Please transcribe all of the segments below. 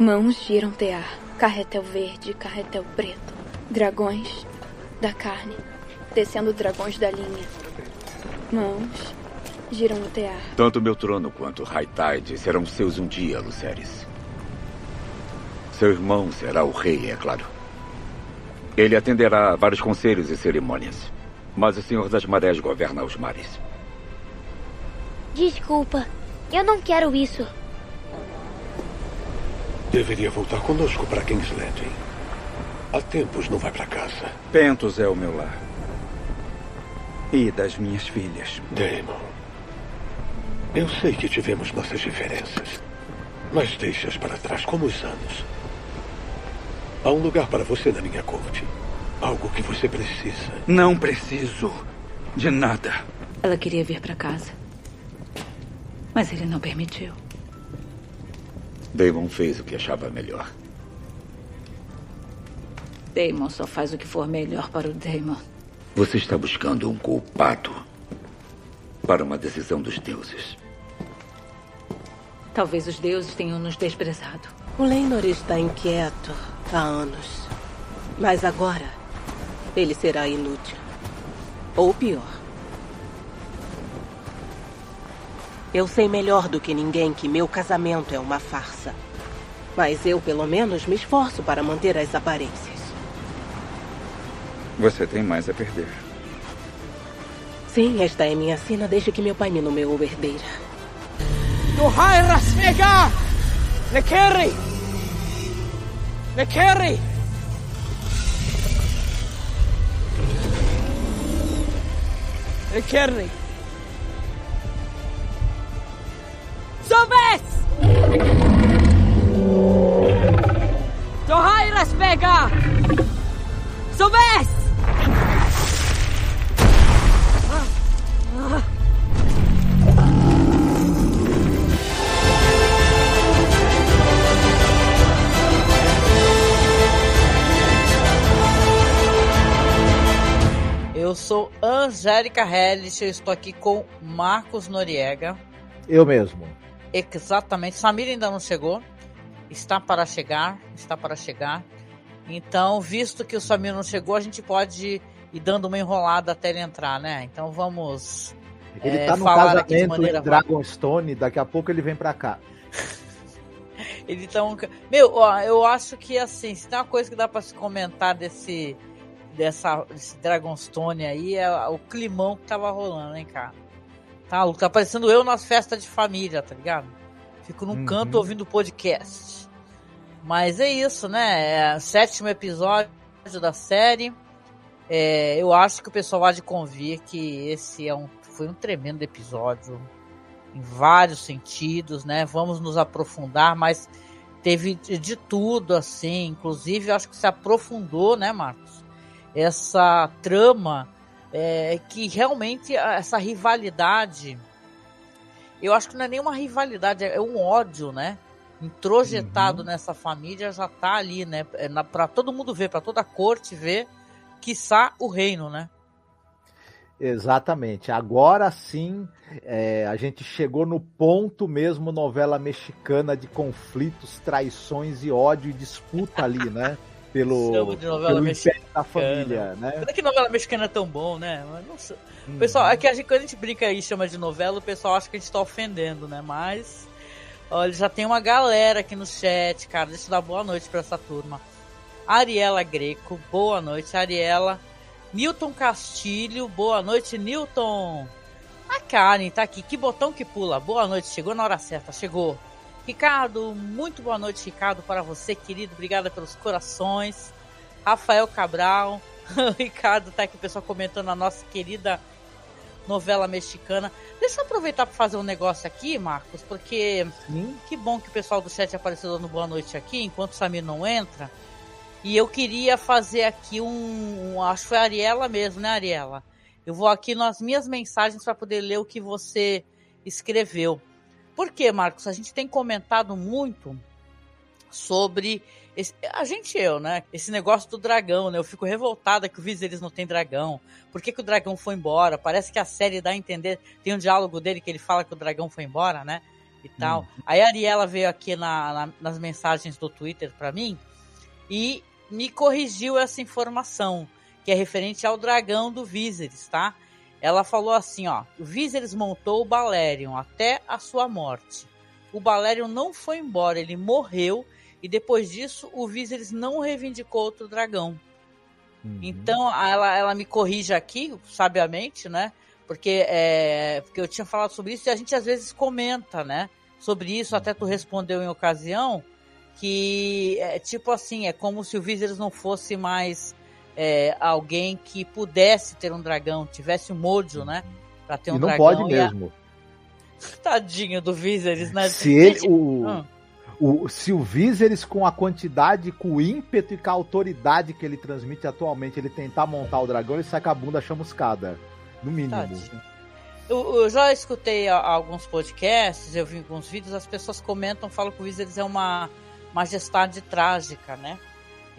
Mãos giram tear, carretel verde, carretel preto. Dragões da carne, descendo dragões da linha. Mãos giram o tear. Tanto meu trono quanto High Tide serão seus um dia, Luceres. Seu irmão será o rei, é claro. Ele atenderá a vários conselhos e cerimônias. Mas o Senhor das Marés governa os mares. Desculpa, eu não quero isso. Deveria voltar conosco para King's Landing. Há tempos não vai para casa. Pentos é o meu lar. E das minhas filhas. Damon. Eu sei que tivemos nossas diferenças. Mas deixe-as para trás como os anos. Há um lugar para você na minha corte. Algo que você precisa. Não preciso de nada. Ela queria vir para casa. Mas ele não permitiu. Damon fez o que achava melhor. Damon só faz o que for melhor para o Damon. Você está buscando um culpado para uma decisão dos deuses. Talvez os deuses tenham nos desprezado. O Leinor está inquieto há anos. Mas agora, ele será inútil. Ou pior. Eu sei melhor do que ninguém que meu casamento é uma farsa. Mas eu, pelo menos, me esforço para manter as aparências. Você tem mais a perder. Sim, esta é minha cena desde que meu pai me nomeou herdeira. Do hai rasmega! Nekeri! Nekeri! Nekeri! Sobes! Dohai Raspega! Sobes! Eu sou Angélica Hellish, eu estou aqui com Marcos Noriega. Eu mesmo. Exatamente. Samir ainda não chegou. Está para chegar. Está para chegar. Então, visto que o Samir não chegou, a gente pode ir dando uma enrolada até ele entrar, né? Então vamos. Ele é, tá no casamento em Dragonstone, daqui a pouco ele vem para cá. ele tá um... Meu, ó, eu acho que assim, se tem uma coisa que dá para se comentar desse, dessa, desse Dragonstone aí, é o climão que tava rolando, hein, cara? Tá, tá parecendo eu nas festas de família, tá ligado? Fico num uhum. canto ouvindo podcast. Mas é isso, né? É sétimo episódio da série. É, eu acho que o pessoal há de convir que esse é um, foi um tremendo episódio em vários sentidos, né? Vamos nos aprofundar, mas teve de tudo, assim. Inclusive, acho que se aprofundou, né, Marcos? Essa trama é, que realmente essa rivalidade, eu acho que não é nenhuma rivalidade, é um ódio, né? Introjetado uhum. nessa família já tá ali, né? É para todo mundo ver, para toda a corte ver, quiçá o reino, né? Exatamente. Agora sim, é, a gente chegou no ponto mesmo novela mexicana de conflitos, traições e ódio e disputa ali, né? pelo, de novela pelo mexicana. da família, né? Não é que novela mexicana é tão bom, né? Sei. Hum. Pessoal, aqui a gente, quando a gente brinca aí e chama de novela, o pessoal acha que a gente tá ofendendo, né? Mas, olha, já tem uma galera aqui no chat, cara. Deixa eu dar boa noite pra essa turma. Ariela Greco, boa noite, Ariela. Newton Castilho, boa noite, Newton. A Karen tá aqui, que botão que pula. Boa noite, chegou na hora certa, chegou. Ricardo, muito boa noite, Ricardo, para você, querido. Obrigada pelos corações. Rafael Cabral. Ricardo tá aqui, pessoal, comentando a nossa querida novela mexicana. Deixa eu aproveitar para fazer um negócio aqui, Marcos, porque Sim. que bom que o pessoal do chat apareceu dando boa noite aqui, enquanto o Samir não entra. E eu queria fazer aqui um, um acho que foi a Ariela mesmo, né, Ariela? Eu vou aqui nas minhas mensagens para poder ler o que você escreveu. Por quê, Marcos? A gente tem comentado muito sobre esse, a gente eu, né? Esse negócio do dragão, né? Eu fico revoltada que o Viserys não tem dragão. Por que, que o dragão foi embora? Parece que a série dá a entender, tem um diálogo dele que ele fala que o dragão foi embora, né? e tal. Hum. Aí a Ariela veio aqui na, na, nas mensagens do Twitter para mim e me corrigiu essa informação, que é referente ao dragão do Viserys, tá? Ela falou assim, ó, o Viserys montou o Balerion até a sua morte. O Balerion não foi embora, ele morreu e depois disso o Viserys não reivindicou outro dragão. Uhum. Então ela, ela me corrige aqui, sabiamente, né? Porque, é, porque eu tinha falado sobre isso e a gente às vezes comenta, né? Sobre isso, até tu respondeu em ocasião, que é tipo assim, é como se o Viserys não fosse mais é, alguém que pudesse ter um dragão, tivesse um mojo, né? Pra ter um e não dragão. pode mesmo. A... Tadinho do Viserys, né? Se ele, o, hum. o, se o Viserys, com a quantidade, com o ímpeto e com a autoridade que ele transmite atualmente, ele tentar montar o dragão, ele sai com a bunda chamuscada. No mínimo. Eu, eu, já escutei alguns podcasts, eu vi alguns vídeos, as pessoas comentam, falam que o Viserys é uma majestade trágica, né?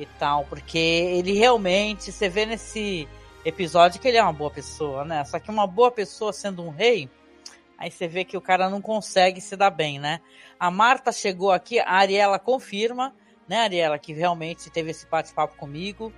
E tal, porque ele realmente, você vê nesse episódio que ele é uma boa pessoa, né? Só que uma boa pessoa sendo um rei, aí você vê que o cara não consegue se dar bem, né? A Marta chegou aqui, a Ariela confirma, né, Ariela, que realmente teve esse bate-papo comigo.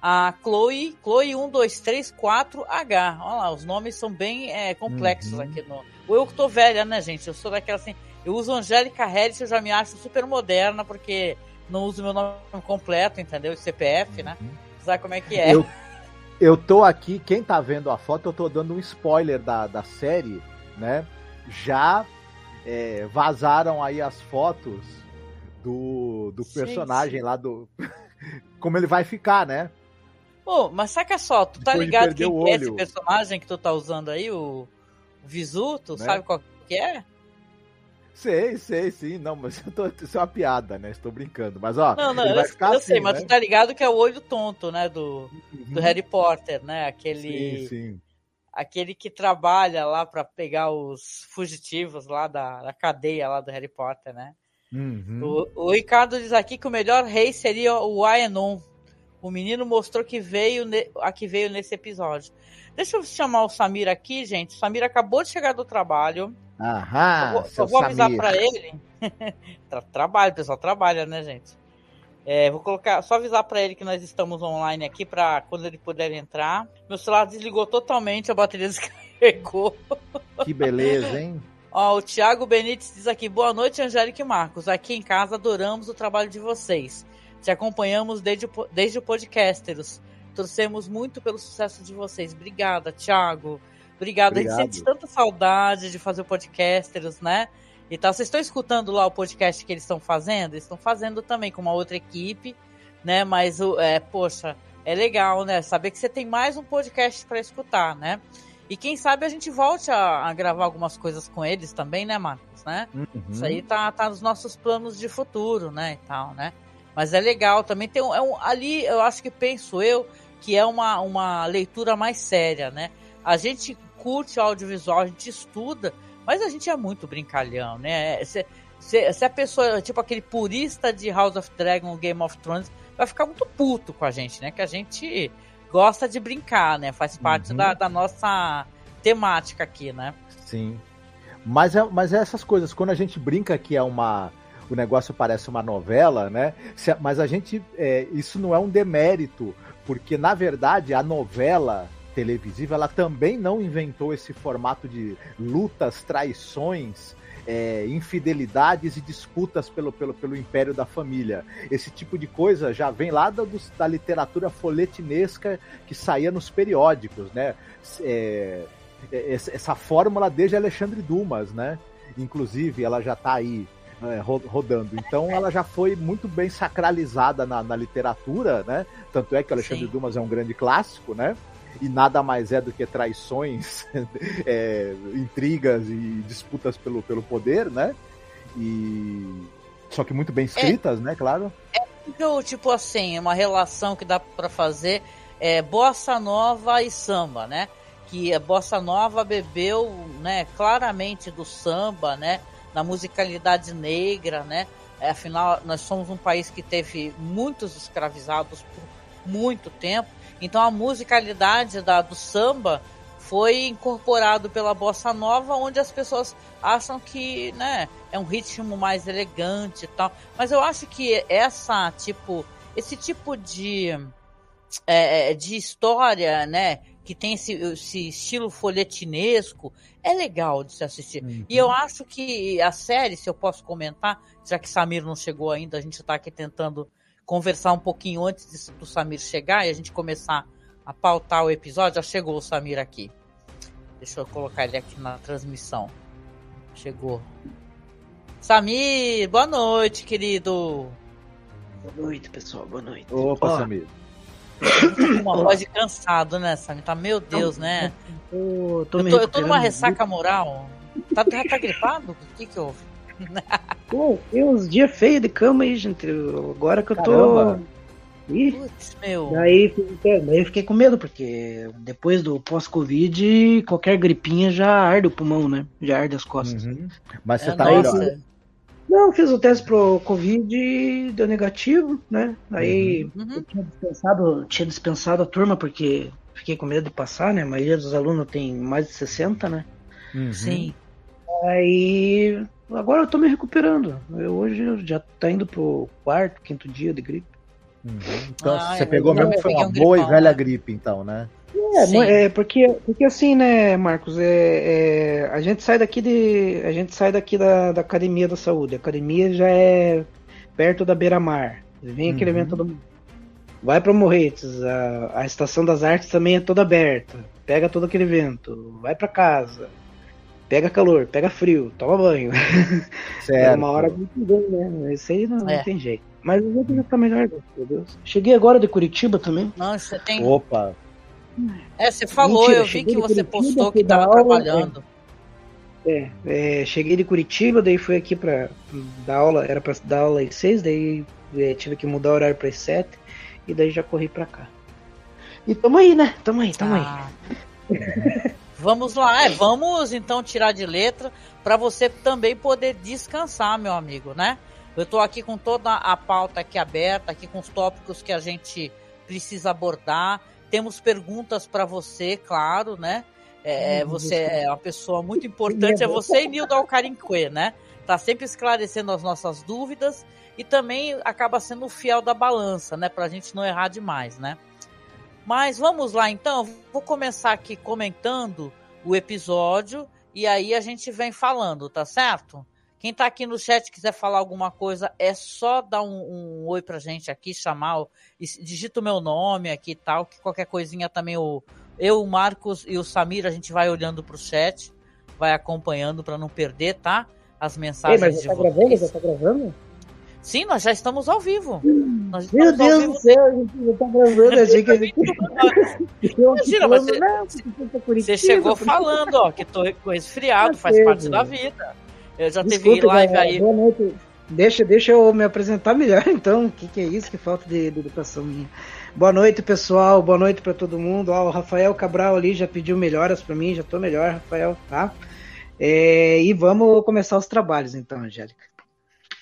A Chloe, Chloe 1234H. Olha lá, os nomes são bem é, complexos uhum. aqui no. Ou eu que tô velha, né, gente? Eu sou daquela assim. Eu uso Angélica Harris, eu já me acho super moderna, porque não uso meu nome completo, entendeu? CPF, né? uhum. Sabe como é que é? Eu, eu tô aqui, quem tá vendo a foto, eu tô dando um spoiler da, da série, né? Já é, vazaram aí as fotos do, do personagem lá do. como ele vai ficar, né? Pô, mas saca só, tu tá Depois ligado quem é esse personagem que tu tá usando aí, o, o Visu, tu né? sabe qual que é? Sei, sei, sim. Não, mas eu tô, isso é uma piada, né? Estou brincando. Mas, ó, não, não, eu, eu assim, sei, mas né? tu tá ligado que é o olho tonto, né? Do, uhum. do Harry Potter, né? Aquele. Sim, sim. Aquele que trabalha lá para pegar os fugitivos lá da, da, cadeia lá do Harry Potter, né? Uhum. O, o, Ricardo diz aqui que o melhor rei seria o Aenon. O menino mostrou que veio ne, a que veio nesse episódio. Deixa eu chamar o Samir aqui, gente. O Samir acabou de chegar do trabalho. Aham. Eu vou, eu vou avisar para ele. trabalho, o pessoal trabalha, né, gente? É, vou colocar, só avisar para ele que nós estamos online aqui para quando ele puder entrar. Meu celular desligou totalmente, a bateria descarregou. Que beleza, hein? Ó, o Thiago Benites diz aqui: boa noite, Angélica e Marcos. Aqui em casa adoramos o trabalho de vocês. Te acompanhamos desde, desde o Podcasteros. Torcemos muito pelo sucesso de vocês. Obrigada, Thiago. Obrigado. Obrigado. A gente sente tanta saudade de fazer o Podcasteros, né? E tal. Vocês estão escutando lá o podcast que eles estão fazendo? Eles estão fazendo também com uma outra equipe, né? Mas, é, poxa, é legal, né? Saber que você tem mais um podcast para escutar, né? E quem sabe a gente volte a, a, gravar algumas coisas com eles também, né, Marcos? Né? Uhum. Isso aí tá, tá nos nossos planos de futuro, né? E tal, né? Mas é legal também. Tem um, é um, ali, eu acho que penso eu, que é uma, uma leitura mais séria, né? A gente curte audiovisual, a gente estuda, mas a gente é muito brincalhão, né? Se, se, se, a pessoa, tipo aquele purista de House of Dragon, Game of Thrones, vai ficar muito puto com a gente, né? Que a gente gosta de brincar, né? Faz parte uhum. da, da, nossa temática aqui, né? Sim. Mas é, mas é essas coisas, quando a gente brinca que é uma. O negócio parece uma novela, né? Mas a gente. É, isso não é um demérito, porque na verdade a novela televisiva ela também não inventou esse formato de lutas, traições é, infidelidades e disputas pelo, pelo, pelo império da família. Esse tipo de coisa já vem lá da, da literatura folhetinesca que saía nos periódicos, né? É, é essa fórmula desde Alexandre Dumas, né? Inclusive, ela já está aí é, rodando. Então ela já foi muito bem sacralizada na, na literatura, né? Tanto é que Alexandre Sim. Dumas é um grande clássico, né? E nada mais é do que traições, é, intrigas e disputas pelo, pelo poder, né? E só que muito bem escritas, é, né? Claro. É tipo assim, uma relação que dá para fazer é bossa nova e samba, né? Que a bossa nova bebeu, né? Claramente do samba, né? Na musicalidade negra, né? É, afinal, nós somos um país que teve muitos escravizados por muito tempo então a musicalidade da, do samba foi incorporado pela bossa nova, onde as pessoas acham que, né, é um ritmo mais elegante e tal. Mas eu acho que essa tipo, esse tipo de é, é de história, né, que tem esse, esse, estilo folhetinesco, é legal de se assistir. Uhum. E eu acho que a série, se eu posso comentar, já que Samir não chegou ainda, a gente está aqui tentando conversar um pouquinho antes do Samir chegar e a gente começar a pautar o episódio. Já chegou o Samir aqui. Deixa eu colocar ele aqui na transmissão. Chegou. Samir, boa noite, querido. Boa noite, pessoal. Boa noite. Opa, Samir. Uma voz de cansado, né, Samir? Tá, meu Deus, né? Eu tô, eu tô, eu tô numa ressaca moral. Tá, tá, tá gripado? O que que houve? Pô, tem uns dias feios de cama aí, gente. Agora que eu Caramba. tô Ih, Putz, meu. Daí, daí eu fiquei com medo, porque depois do pós-Covid, qualquer gripinha já arde o pulmão, né? Já arde as costas. Uhum. Mas você é, tá melhor. Não, fiz o teste pro Covid e deu negativo, né? Aí uhum. eu tinha dispensado, tinha dispensado a turma porque fiquei com medo de passar, né? A maioria dos alunos tem mais de 60, né? Uhum. Sim. Aí agora eu tô me recuperando. Eu hoje já tá indo pro quarto, quinto dia de gripe. Uhum. Então ah, você pegou mesmo foi uma um boa gripão, e velha né? gripe, então, né? É, é, porque, porque assim, né, Marcos, é, é, a gente sai daqui de. A gente sai daqui da, da academia da saúde. A academia já é perto da beira-mar. Vem aquele uhum. evento do. Vai para Morretes, a, a estação das artes também é toda aberta. Pega todo aquele vento, vai para casa. Pega calor, pega frio, toma banho. Certo. É uma hora muito bem, né? Isso aí não, é. não tem jeito. Mas o jogo já tá melhor, meu Deus. Cheguei agora de Curitiba também. Nossa, tem. Opa! É, você falou, Mentira, eu vi que você Curitiba, postou que tava aula, trabalhando. É, é, cheguei de Curitiba, daí fui aqui pra dar aula, era pra dar aula às seis, daí é, tive que mudar o horário para as sete, e daí já corri pra cá. E tamo aí, né? Tamo aí, tamo ah. aí. vamos lá, é, vamos então tirar de letra para você também poder descansar, meu amigo, né? Eu estou aqui com toda a pauta aqui aberta, aqui com os tópicos que a gente precisa abordar. Temos perguntas para você, claro, né? É, você é uma pessoa muito importante, é você e Nildo Alcarinque, né? Tá sempre esclarecendo as nossas dúvidas e também acaba sendo o fiel da balança, né? Para a gente não errar demais, né? Mas vamos lá então, vou começar aqui comentando o episódio e aí a gente vem falando, tá certo? Quem tá aqui no chat quiser falar alguma coisa, é só dar um, um oi pra gente aqui, chamar, digita o meu nome aqui e tal, que qualquer coisinha também o eu, o Marcos e o Samir, a gente vai olhando pro chat, vai acompanhando para não perder, tá? As mensagens Ei, mas de tá vocês. Gravando, já tá gravando? Sim, nós já estamos ao vivo. Meu Deus do céu, a gente já tá gravando, achei que a gente. Imagina, você, você chegou falando, ó, que tô resfriado, faz parte da vida. Eu já Desculpa, teve live aí. Boa noite. Deixa, deixa eu me apresentar melhor, então. O que, que é isso? Que falta de, de, educação minha. Boa noite, pessoal. Boa noite para todo mundo. Ó, o Rafael Cabral ali já pediu melhoras para mim. Já tô melhor, Rafael, tá? É, e vamos começar os trabalhos, então, Angélica.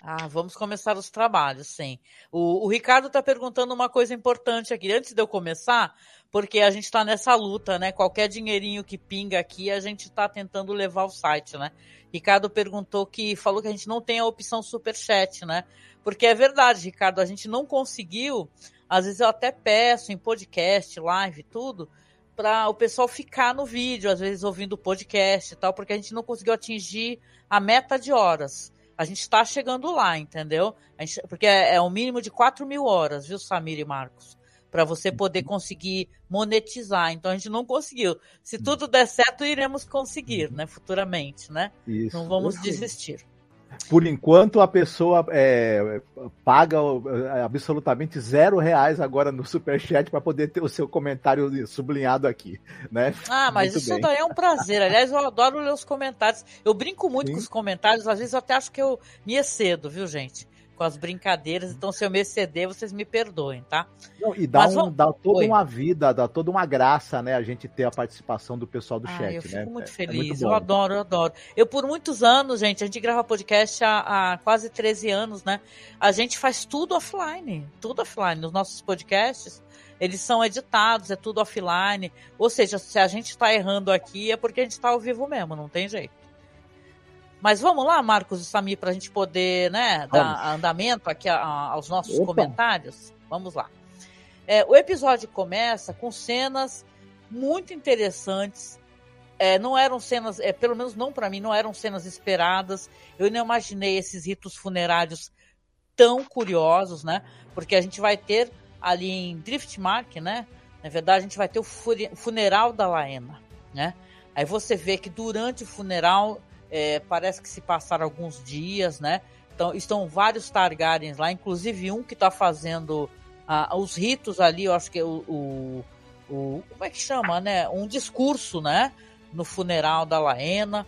Ah, vamos começar os trabalhos, sim. O, o Ricardo está perguntando uma coisa importante aqui. Antes de eu começar, porque a gente está nessa luta, né? Qualquer dinheirinho que pinga aqui, a gente está tentando levar o site, né? Ricardo perguntou que falou que a gente não tem a opção super chat, né? Porque é verdade, Ricardo, a gente não conseguiu. Às vezes eu até peço em podcast, live, tudo, para o pessoal ficar no vídeo, às vezes ouvindo o podcast e tal, porque a gente não conseguiu atingir a meta de horas. A gente está chegando lá, entendeu? Gente, porque é, é um mínimo de 4 mil horas, viu, Samir e Marcos? para você poder uhum. conseguir monetizar. Então a gente não conseguiu. Se uhum. tudo der certo, iremos conseguir, né? Futuramente, né? Isso. Não vamos desistir. Por enquanto, a pessoa é, paga é, absolutamente zero reais agora no Superchat para poder ter o seu comentário sublinhado aqui, né? Ah, mas muito isso bem. daí é um prazer. Aliás, eu adoro ler os comentários. Eu brinco muito Sim. com os comentários, às vezes eu até acho que eu me excedo, viu, gente? Com as brincadeiras. Então, se eu me exceder, vocês me perdoem, tá? Não, e dá, um, dá toda Oi. uma vida, dá toda uma graça, né? A gente ter a participação do pessoal do ah, chat, eu fico né? muito feliz, é, é muito eu adoro, eu adoro. Eu, por muitos anos, gente, a gente grava podcast há, há quase 13 anos, né? A gente faz tudo offline, tudo offline. Nos nossos podcasts, eles são editados, é tudo offline. Ou seja, se a gente está errando aqui é porque a gente está ao vivo mesmo, não tem jeito. Mas vamos lá, Marcos e Sami, para a gente poder né, dar andamento aqui a, a, aos nossos Opa. comentários. Vamos lá. É, o episódio começa com cenas muito interessantes. É, não eram cenas, é, pelo menos não para mim, não eram cenas esperadas. Eu não imaginei esses ritos funerários tão curiosos, né? Porque a gente vai ter ali em Driftmark, né? Na verdade, a gente vai ter o funeral da Laena, né? Aí você vê que durante o funeral é, parece que se passaram alguns dias, né? Então estão vários Targaryens lá, inclusive um que está fazendo ah, os ritos ali, eu acho que é o, o, o, como é que chama, né? Um discurso, né? No funeral da Laena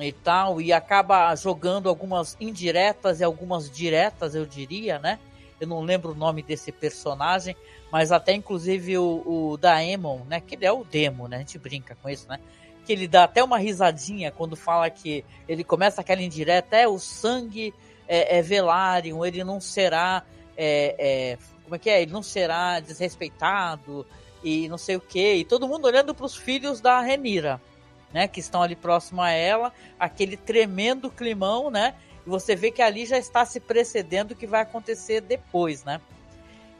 e tal, e acaba jogando algumas indiretas e algumas diretas, eu diria, né? Eu não lembro o nome desse personagem, mas até inclusive o, o Daemon, né? Que ele é o Demo, né? A gente brinca com isso, né? Que ele dá até uma risadinha quando fala que ele começa aquela indireta, é o sangue é, é Velaryon, ele não será. É, é, como é que é? Ele não será desrespeitado e não sei o que. E todo mundo olhando para os filhos da Renira né, que estão ali próximo a ela, aquele tremendo climão, né? E você vê que ali já está se precedendo o que vai acontecer depois, né?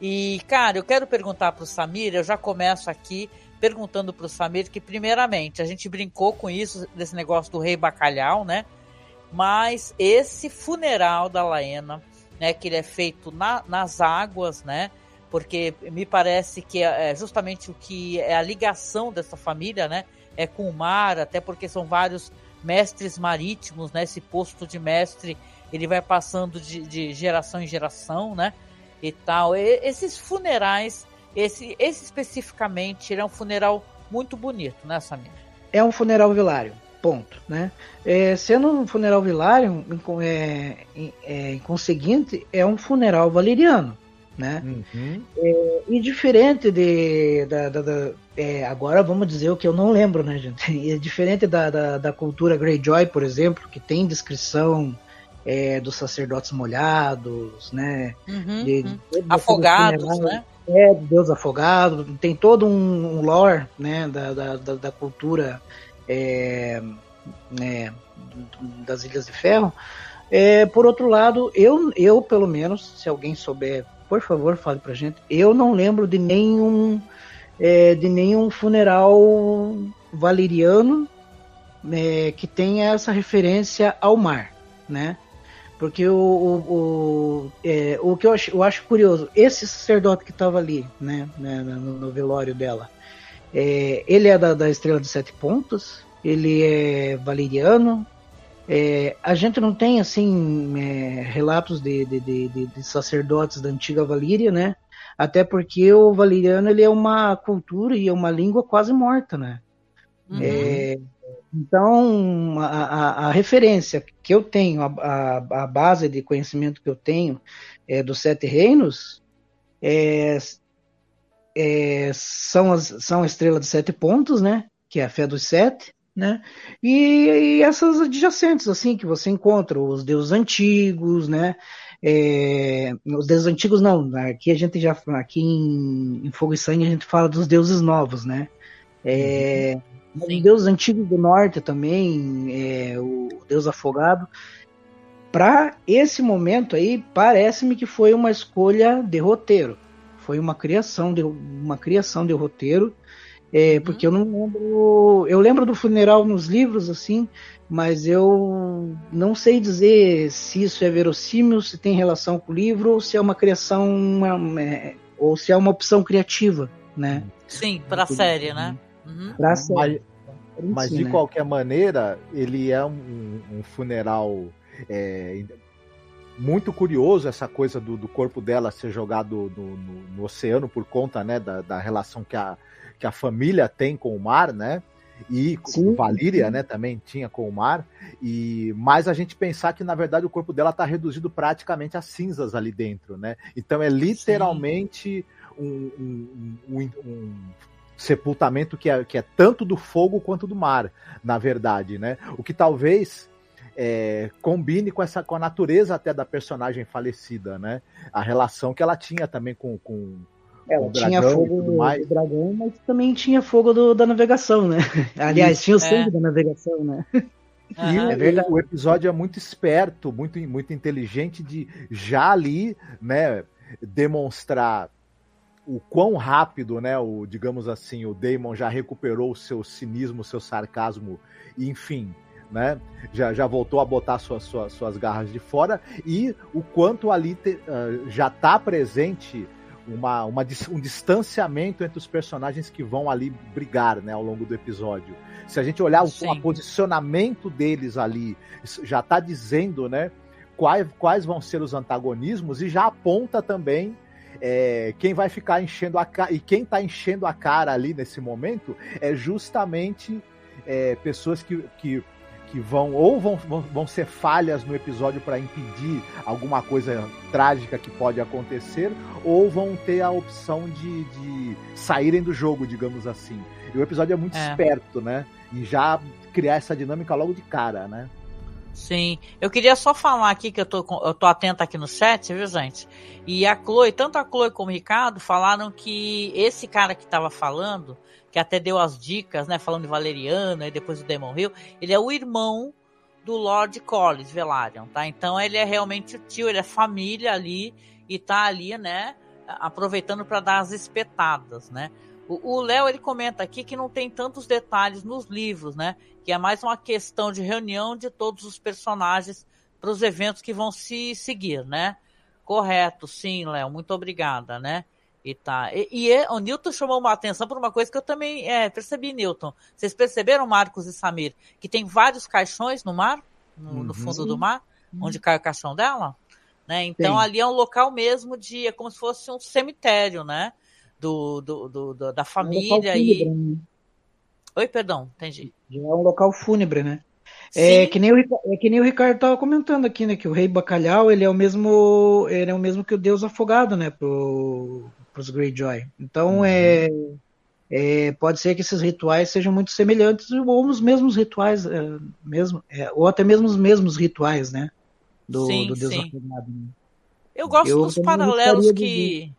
E, cara, eu quero perguntar para o Samir, eu já começo aqui perguntando para o Samir que, primeiramente, a gente brincou com isso, desse negócio do rei bacalhau, né? Mas esse funeral da Laena, né, que ele é feito na, nas águas, né? Porque me parece que é, é justamente o que é a ligação dessa família, né? é, com o mar, até porque são vários mestres marítimos, né? Esse posto de mestre ele vai passando de, de geração em geração, né? E tal. E, esses funerais, esse, esse especificamente, ele é um funeral muito bonito, né, Samir? É um funeral vilário, ponto, né? É, sendo um funeral vilário, é, é, em conseguinte, é um funeral valeriano, né? Uhum. É, e diferente de, da, da, da é, agora vamos dizer o que eu não lembro, né, gente? É diferente da, da, da cultura Greyjoy, por exemplo, que tem descrição é, dos sacerdotes molhados, né? Uhum, de, de, de, Afogados, né? É, Deus afogado, tem todo um, lore, né, da, da, da, da cultura é, né, das Ilhas de Ferro. É, por outro lado, eu, eu, pelo menos, se alguém souber, por favor, fale pra gente, eu não lembro de nenhum é, de nenhum funeral valeriano é, que tenha essa referência ao mar, né? Porque o, o, o, é, o que eu acho, eu acho, curioso, esse sacerdote que estava ali, né, né no, no, velório dela, é, ele é da, da, Estrela de Sete Pontos, ele é valeriano, é, a gente não tem, assim, é, relatos de, de, de, de, sacerdotes da antiga Valíria, né? Até porque o valeriano ele é uma cultura e é uma língua quase morta, né? Uhum. É, então, a, a, a, referência que eu tenho, a, a, base de conhecimento que eu tenho é, dos Sete Reinos é, é, são, as, são a estrela de sete pontos, né? Que é a fé dos sete, né? E, e essas adjacentes, assim, que você encontra, os deuses antigos, né? É, os deuses antigos não, aqui a gente já aqui em, em, Fogo e Sangue a gente fala dos deuses novos, né? É, uhum. Os deuses antigos do norte também, é, o deus afogado. Para esse momento aí, parece-me que foi uma escolha de roteiro, foi uma criação de uma criação de roteiro, é, uhum. porque eu não lembro, eu lembro do funeral nos livros assim, mas eu não sei dizer se isso é verossímil, se tem relação com o livro, ou se é uma criação, é, ou se é uma opção criativa, né? Sim, para a série, né? Uhum. Mas, mas de qualquer maneira, ele é um, um funeral é, muito curioso, essa coisa do, do, corpo dela ser jogado no, no, no oceano por conta né, da, da relação que a, que a família tem com o mar, né? e Sim. Valíria, né, também tinha com o mar, e mais a gente pensar que na verdade o corpo dela está reduzido praticamente a cinzas ali dentro, né? Então é literalmente um, um, um, um, sepultamento que é, que é tanto do fogo quanto do mar, na verdade, né? O que talvez é, combine com essa com a natureza até da personagem falecida, né? A relação que ela tinha também com, com Ela tinha fogo do dragão, mas também tinha fogo do, da navegação, né? Aliás, tinha o sangue é. da navegação, né? E é verdade. o episódio é muito esperto, muito, muito inteligente de já ali, né, demonstrar o quão rápido, né, o, digamos assim, o Damon já recuperou o seu cinismo, o seu sarcasmo, enfim, né, já, já voltou a botar suas, suas, suas garras de fora e o quanto ali te, uh, já está presente uma, uma, um distanciamento entre os personagens que vão ali brigar, né, ao longo do episódio. Se a gente olhar o, o posicionamento deles ali, já está dizendo, né, quais, quais vão ser os antagonismos e já aponta também é, quem vai ficar enchendo a cara. E quem está enchendo a cara ali nesse momento é justamente é, pessoas que, que, que vão ou vão, vão, vão ser falhas no episódio para impedir alguma coisa trágica que pode acontecer, ou vão ter a opção de, de saírem do jogo, digamos assim. E o episódio é muito é. esperto, né? E já criar essa dinâmica logo de cara, né? Sim, eu queria só falar aqui que eu tô, eu tô atenta aqui no chat, viu, gente? E a Chloe, tanto a Chloe como o Ricardo falaram que esse cara que tava falando, que até deu as dicas, né, falando de Valeriana e depois do Demon Hill, ele é o irmão do Lord Collis Velaryon, tá? Então ele é realmente o tio, ele é família ali e tá ali, né, aproveitando para dar as espetadas, né? O Léo ele comenta aqui que não tem tantos detalhes nos livros, né? Que é mais uma questão de reunião de todos os personagens para os eventos que vão se seguir, né? Correto, sim, Léo. Muito obrigada, né? E tá. E, e é, o Newton chamou uma atenção por uma coisa que eu também é, percebi, Newton. Vocês perceberam, Marcos e Samir, que tem vários caixões no mar, no, uhum, no fundo do mar, onde cai o caixão dela? Né? Então sim. ali é um local mesmo de. é como se fosse um cemitério, né? Do, do, do, do da família é um e. Né? Oi, perdão, entendi. Já é um local fúnebre, né? É que, nem o, é que nem o Ricardo estava comentando aqui, né? Que o rei Bacalhau ele é o mesmo, ele é o mesmo que o Deus afogado, né? Pro, pros Greyjoy. Então uhum. é, é, pode ser que esses rituais sejam muito semelhantes ou os mesmos rituais, é, mesmo, é, ou até mesmo os mesmos rituais, né? Do, sim, do Deus sim. afogado. Né? Eu gosto Eu dos paralelos que,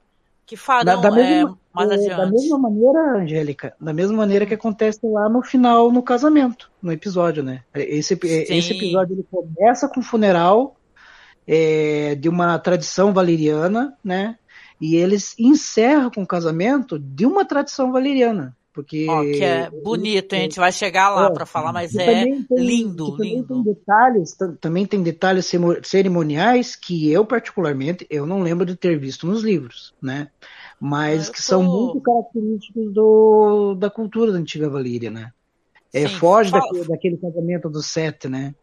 que farão da, da mesma, é, mais adiante. Da mesma maneira, Angélica, da mesma maneira que acontece lá no final, no casamento, no episódio, né? Esse, esse episódio ele começa com o funeral é, de uma tradição valeriana, né? E eles encerram com o casamento de uma tradição valeriana. Porque oh, que é bonito, a gente vai chegar lá é, para falar, mas é tem, lindo, lindo. Tem detalhes, também tem detalhes cerimoniais que eu particularmente eu não lembro de ter visto nos livros, né? Mas eu que tô... são muito característicos do, da cultura da antiga Valíria, né? É, foge daquele, daquele casamento do sete, né?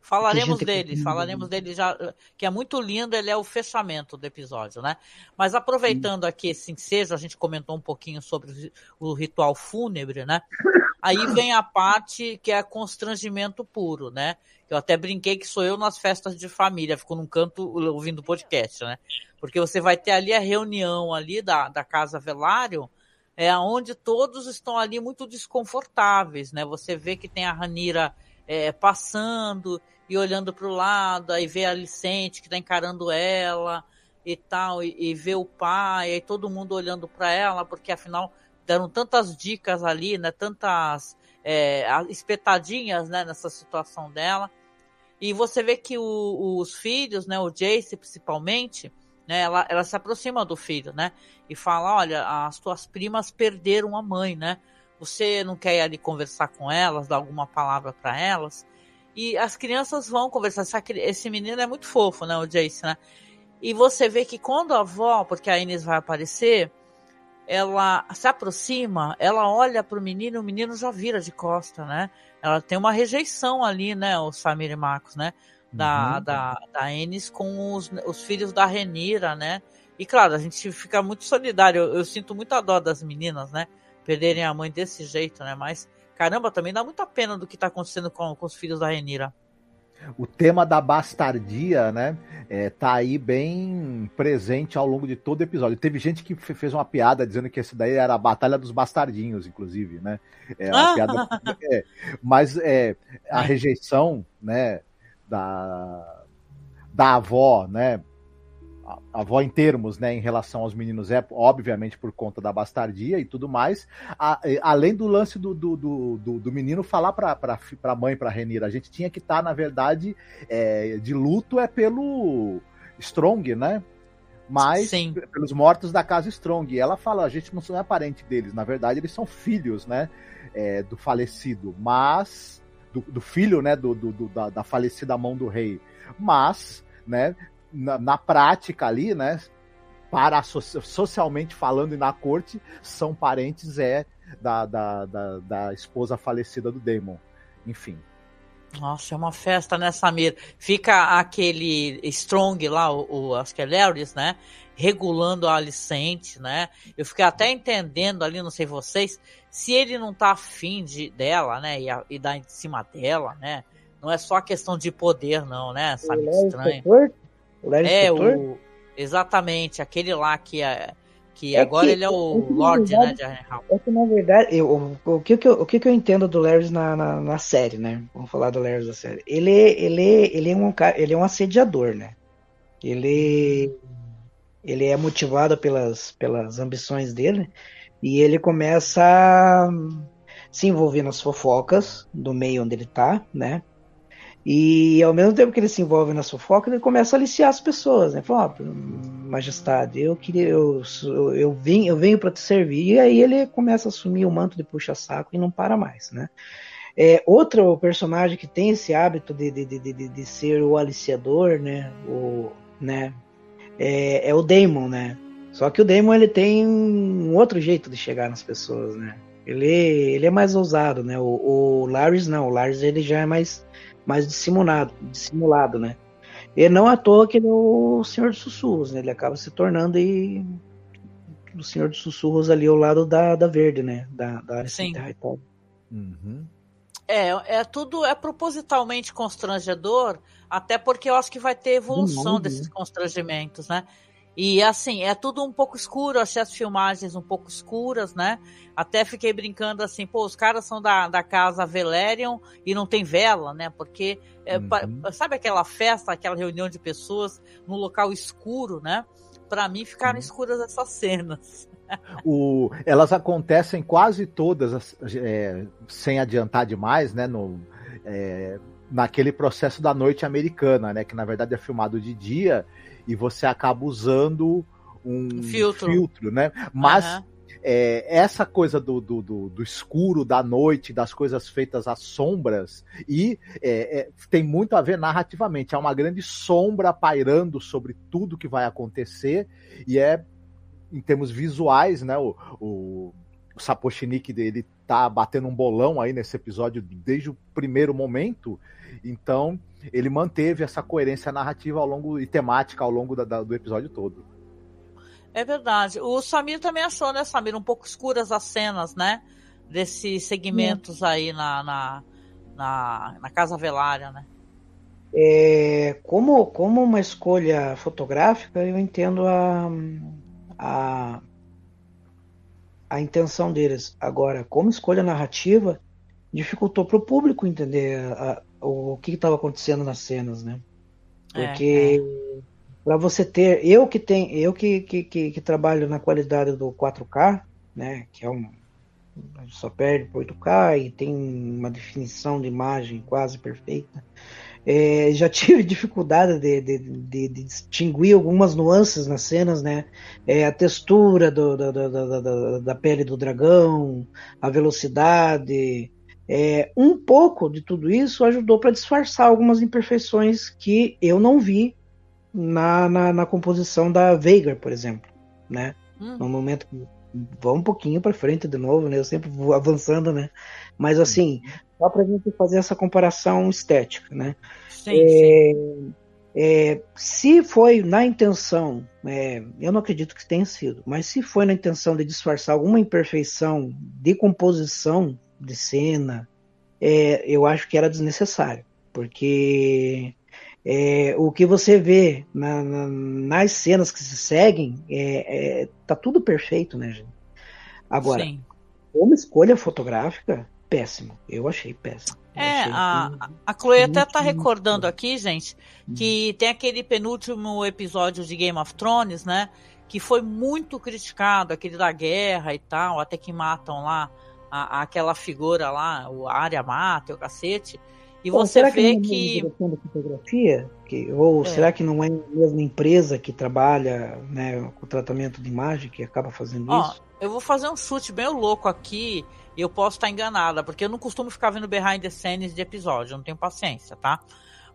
Falaremos dele, falaremos dele já, que é muito lindo, ele é o fechamento do episódio, né? Mas aproveitando aqui esse ensejo, a gente comentou um pouquinho sobre o ritual fúnebre, né? Aí vem a parte que é constrangimento puro, né? Eu até brinquei que sou eu nas festas de família, fico num canto ouvindo o podcast, né? Porque você vai ter ali a reunião ali da, da Casa Velário, é onde todos estão ali muito desconfortáveis, né? Você vê que tem a Ranira é, passando e olhando para o lado, aí vê a Licente que está encarando ela e tal, e, e vê o pai, aí todo mundo olhando para ela, porque afinal deram tantas dicas ali, né? Tantas é, espetadinhas, né? Nessa situação dela. E você vê que o, os filhos, né? O Jace principalmente, né? Ela, ela se aproxima do filho, né? E fala, olha, as tuas primas perderam a mãe, né? Você não quer ir ali conversar com elas, dar alguma palavra para elas? E as crianças vão conversar. Esse menino é muito fofo, né? O Jace, né? E você vê que quando a avó, porque a Inês vai aparecer, ela se aproxima, ela olha pro menino, o menino já vira de costa, né? Ela tem uma rejeição ali, né? O Samir e Marcos, né? Da, uhum. da, da Enes com os, os filhos da Renira, né? E claro, a gente fica muito solidário. Eu, eu sinto muita dó das meninas, né? Perderem a mãe desse jeito, né? Mas caramba, também dá muita pena do que tá acontecendo com, com os filhos da Renira. O tema da bastardia, né, é, tá aí bem presente ao longo de todo o episódio. Teve gente que fez uma piada dizendo que essa daí era a Batalha dos Bastardinhos, inclusive, né? É, ah! piada, é, mas é, a rejeição, né, da, da avó, né, a avó em termos, né, em relação aos meninos é, obviamente, por conta da bastardia e tudo mais. A, além do lance do, do, do, do menino falar para a mãe, para Renira, a gente tinha que estar, tá, na verdade, é, de luto é pelo Strong, né? Mas Sim. pelos mortos da casa Strong. E ela fala, a gente não é parente deles, na verdade, eles são filhos, né? É, do falecido, mas. Do, do filho, né? Do, do, da, da falecida mão do rei. Mas, né? Na, na prática ali, né? Para socialmente falando e na corte, são parentes é da, da, da, da esposa falecida do Damon. Enfim, nossa, é uma festa, né, Samir? Fica aquele Strong lá, o, o é Larrys, né? Regulando a Alicente, né? Eu fiquei até entendendo ali, não sei vocês, se ele não tá afim de, dela, né? E, a, e dar em cima dela, né? Não é só questão de poder, não, né? Sabe? Estranho. O Larry é, o, exatamente, aquele lá que é. Que é agora que, ele é o é Lorde, né, de Harrenhal. É que na verdade, eu, o, o, que, que eu, o que, que eu entendo do Larry na, na, na, série, né? Vamos falar do Larry da série. Ele, ele, ele, é um, ele é um assediador, né? Ele, ele é motivado pelas, pelas ambições dele e ele começa a se envolver nas fofocas do meio onde ele tá, né? E ao mesmo tempo que ele se envolve na fofoca, ele começa a aliciar as pessoas, né? Fala, oh, majestade, eu queria, eu, eu, vim, eu venho para te servir. E aí ele começa a assumir o manto de puxa-saco e não para mais, né? É, outro personagem que tem esse hábito de, de, de, de, de ser o aliciador, né? O, né? É, é o Damon, né? Só que o Damon ele tem um outro jeito de chegar nas pessoas, né? Ele, ele é mais ousado, né? O, o Lars não, o Lars ele já é mais mais dissimulado, dissimulado, né? E não à toa que ele é o Senhor dos Sussurros, né? Ele acaba se tornando aí o Senhor dos Sussurros ali ao lado da, da Verde, né? Da, da Sim. Uhum. É, é tudo é propositalmente constrangedor, até porque eu acho que vai ter evolução desses constrangimentos, né? E assim, é tudo um pouco escuro, achei as filmagens um pouco escuras, né? Até fiquei brincando assim, pô, os caras são da, da casa Velerion e não tem vela, né? Porque, é, uhum. sabe aquela festa, aquela reunião de pessoas num local escuro, né? Para mim ficaram uhum. escuras essas cenas. O, elas acontecem quase todas, é, sem adiantar demais, né? No, é, naquele processo da noite americana, né? Que na verdade é filmado de dia e você acaba usando um filtro, filtro né? Mas uhum. é, essa coisa do, do, do, do, escuro, da noite, das coisas feitas às sombras, e é, é, tem muito a ver narrativamente. Há uma grande sombra pairando sobre tudo que vai acontecer, e é, em termos visuais, né? O, o, o Sapochnik dele tá batendo um bolão aí nesse episódio desde o primeiro momento. Então, ele manteve essa coerência narrativa ao longo e temática ao longo da, da, do episódio todo. É verdade. O Samir também achou, né, Samir, um pouco escuras as cenas, né? Desses segmentos aí na, na, na, na Casa Velária, né? É, como, como uma escolha fotográfica, eu entendo a, a, a intenção deles. Agora, como escolha narrativa, dificultou para o público entender a, o que estava acontecendo nas cenas, né? Porque é, é. para você ter, eu que tenho, eu que, que, que, que, trabalho na qualidade do 4K, né? Que é um só perde por 8K e tem uma definição de imagem quase perfeita. É, já tive dificuldade de, de, de, de, distinguir algumas nuances nas cenas, né? É, a textura do, do, do, da pele do dragão, a velocidade, é, um pouco de tudo isso ajudou para disfarçar algumas imperfeições que eu não vi na, na, na composição da Veigar, por exemplo, né? Hum. No momento que vamos um pouquinho para frente de novo, né? Eu sempre vou avançando, né? Mas assim, só para a gente fazer essa comparação estética, né? Sim, é, sim. É, se foi na intenção, é, eu não acredito que tenha sido, mas se foi na intenção de disfarçar alguma imperfeição de composição de cena, é, eu acho que era desnecessário, porque é, o que você vê na, na, nas cenas que se seguem é, é, tá tudo perfeito, né, gente? Agora, Sim. como escolha fotográfica, péssimo. Eu achei péssimo. É, a, a Chloe até tá recordando aqui, gente, que tem aquele penúltimo episódio de Game of Thrones, né? Que foi muito criticado, aquele da guerra e tal, até que matam lá a, aquela figura lá, o área mata, o cacete. E Bom, você vê que. que... Da fotografia? Que, ou é. será que não é a mesma empresa que trabalha né, com o tratamento de imagem que acaba fazendo Ó, isso? Eu vou fazer um chute bem louco aqui e eu posso estar enganada, porque eu não costumo ficar vendo behind the scenes de episódio, eu não tenho paciência, tá?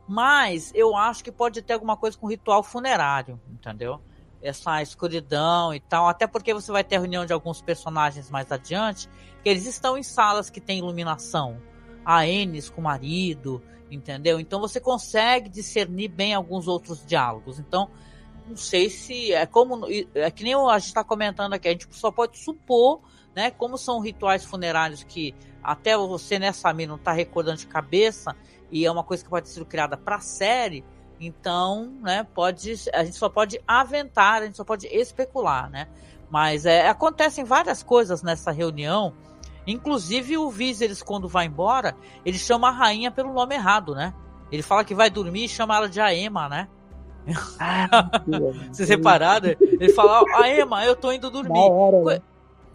Mas eu acho que pode ter alguma coisa com ritual funerário, entendeu? Essa escuridão e tal, até porque você vai ter a reunião de alguns personagens mais adiante, que eles estão em salas que tem iluminação a Enes com o marido, entendeu? Então você consegue discernir bem alguns outros diálogos. Então, não sei se é como é que nem a gente está comentando aqui, a gente só pode supor, né? Como são rituais funerários que até você nessa né, não está recordando de cabeça e é uma coisa que pode ser criada para série. Então, né? Pode a gente só pode aventar, a gente só pode especular, né? Mas é, acontecem várias coisas nessa reunião Inclusive o Viserys, quando vai embora, ele chama a rainha pelo nome errado, né? Ele fala que vai dormir e chama ela de Aema, né? Ah, Vocês repararam? Ele fala, Aema, eu tô indo dormir. Hora, né?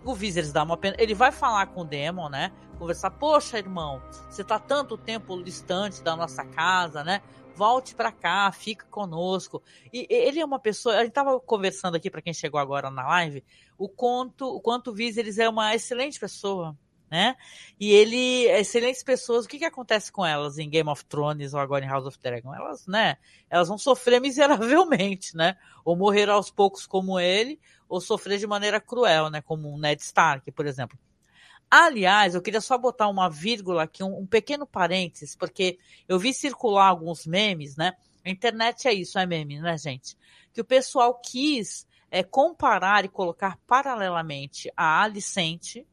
O Viserys dá uma pena. Ele vai falar com o Demon, né? Conversar, poxa, irmão, você tá tanto tempo distante da nossa casa, né? Volte para cá, fica conosco. E ele é uma pessoa. A gente tava conversando aqui para quem chegou agora na live o quanto o quanto Viserys é uma excelente pessoa, né? E ele, excelentes pessoas, o que que acontece com elas em Game of Thrones ou agora em House of Dragon? Elas, né? Elas vão sofrer miseravelmente, né? Ou morrer aos poucos como ele, ou sofrer de maneira cruel, né? Como um Ned Stark, por exemplo. Aliás, eu queria só botar uma vírgula aqui, um, um pequeno parênteses, porque eu vi circular alguns memes, né? A internet é isso, é meme, né, gente? Que o pessoal quis é comparar e colocar paralelamente a Alicente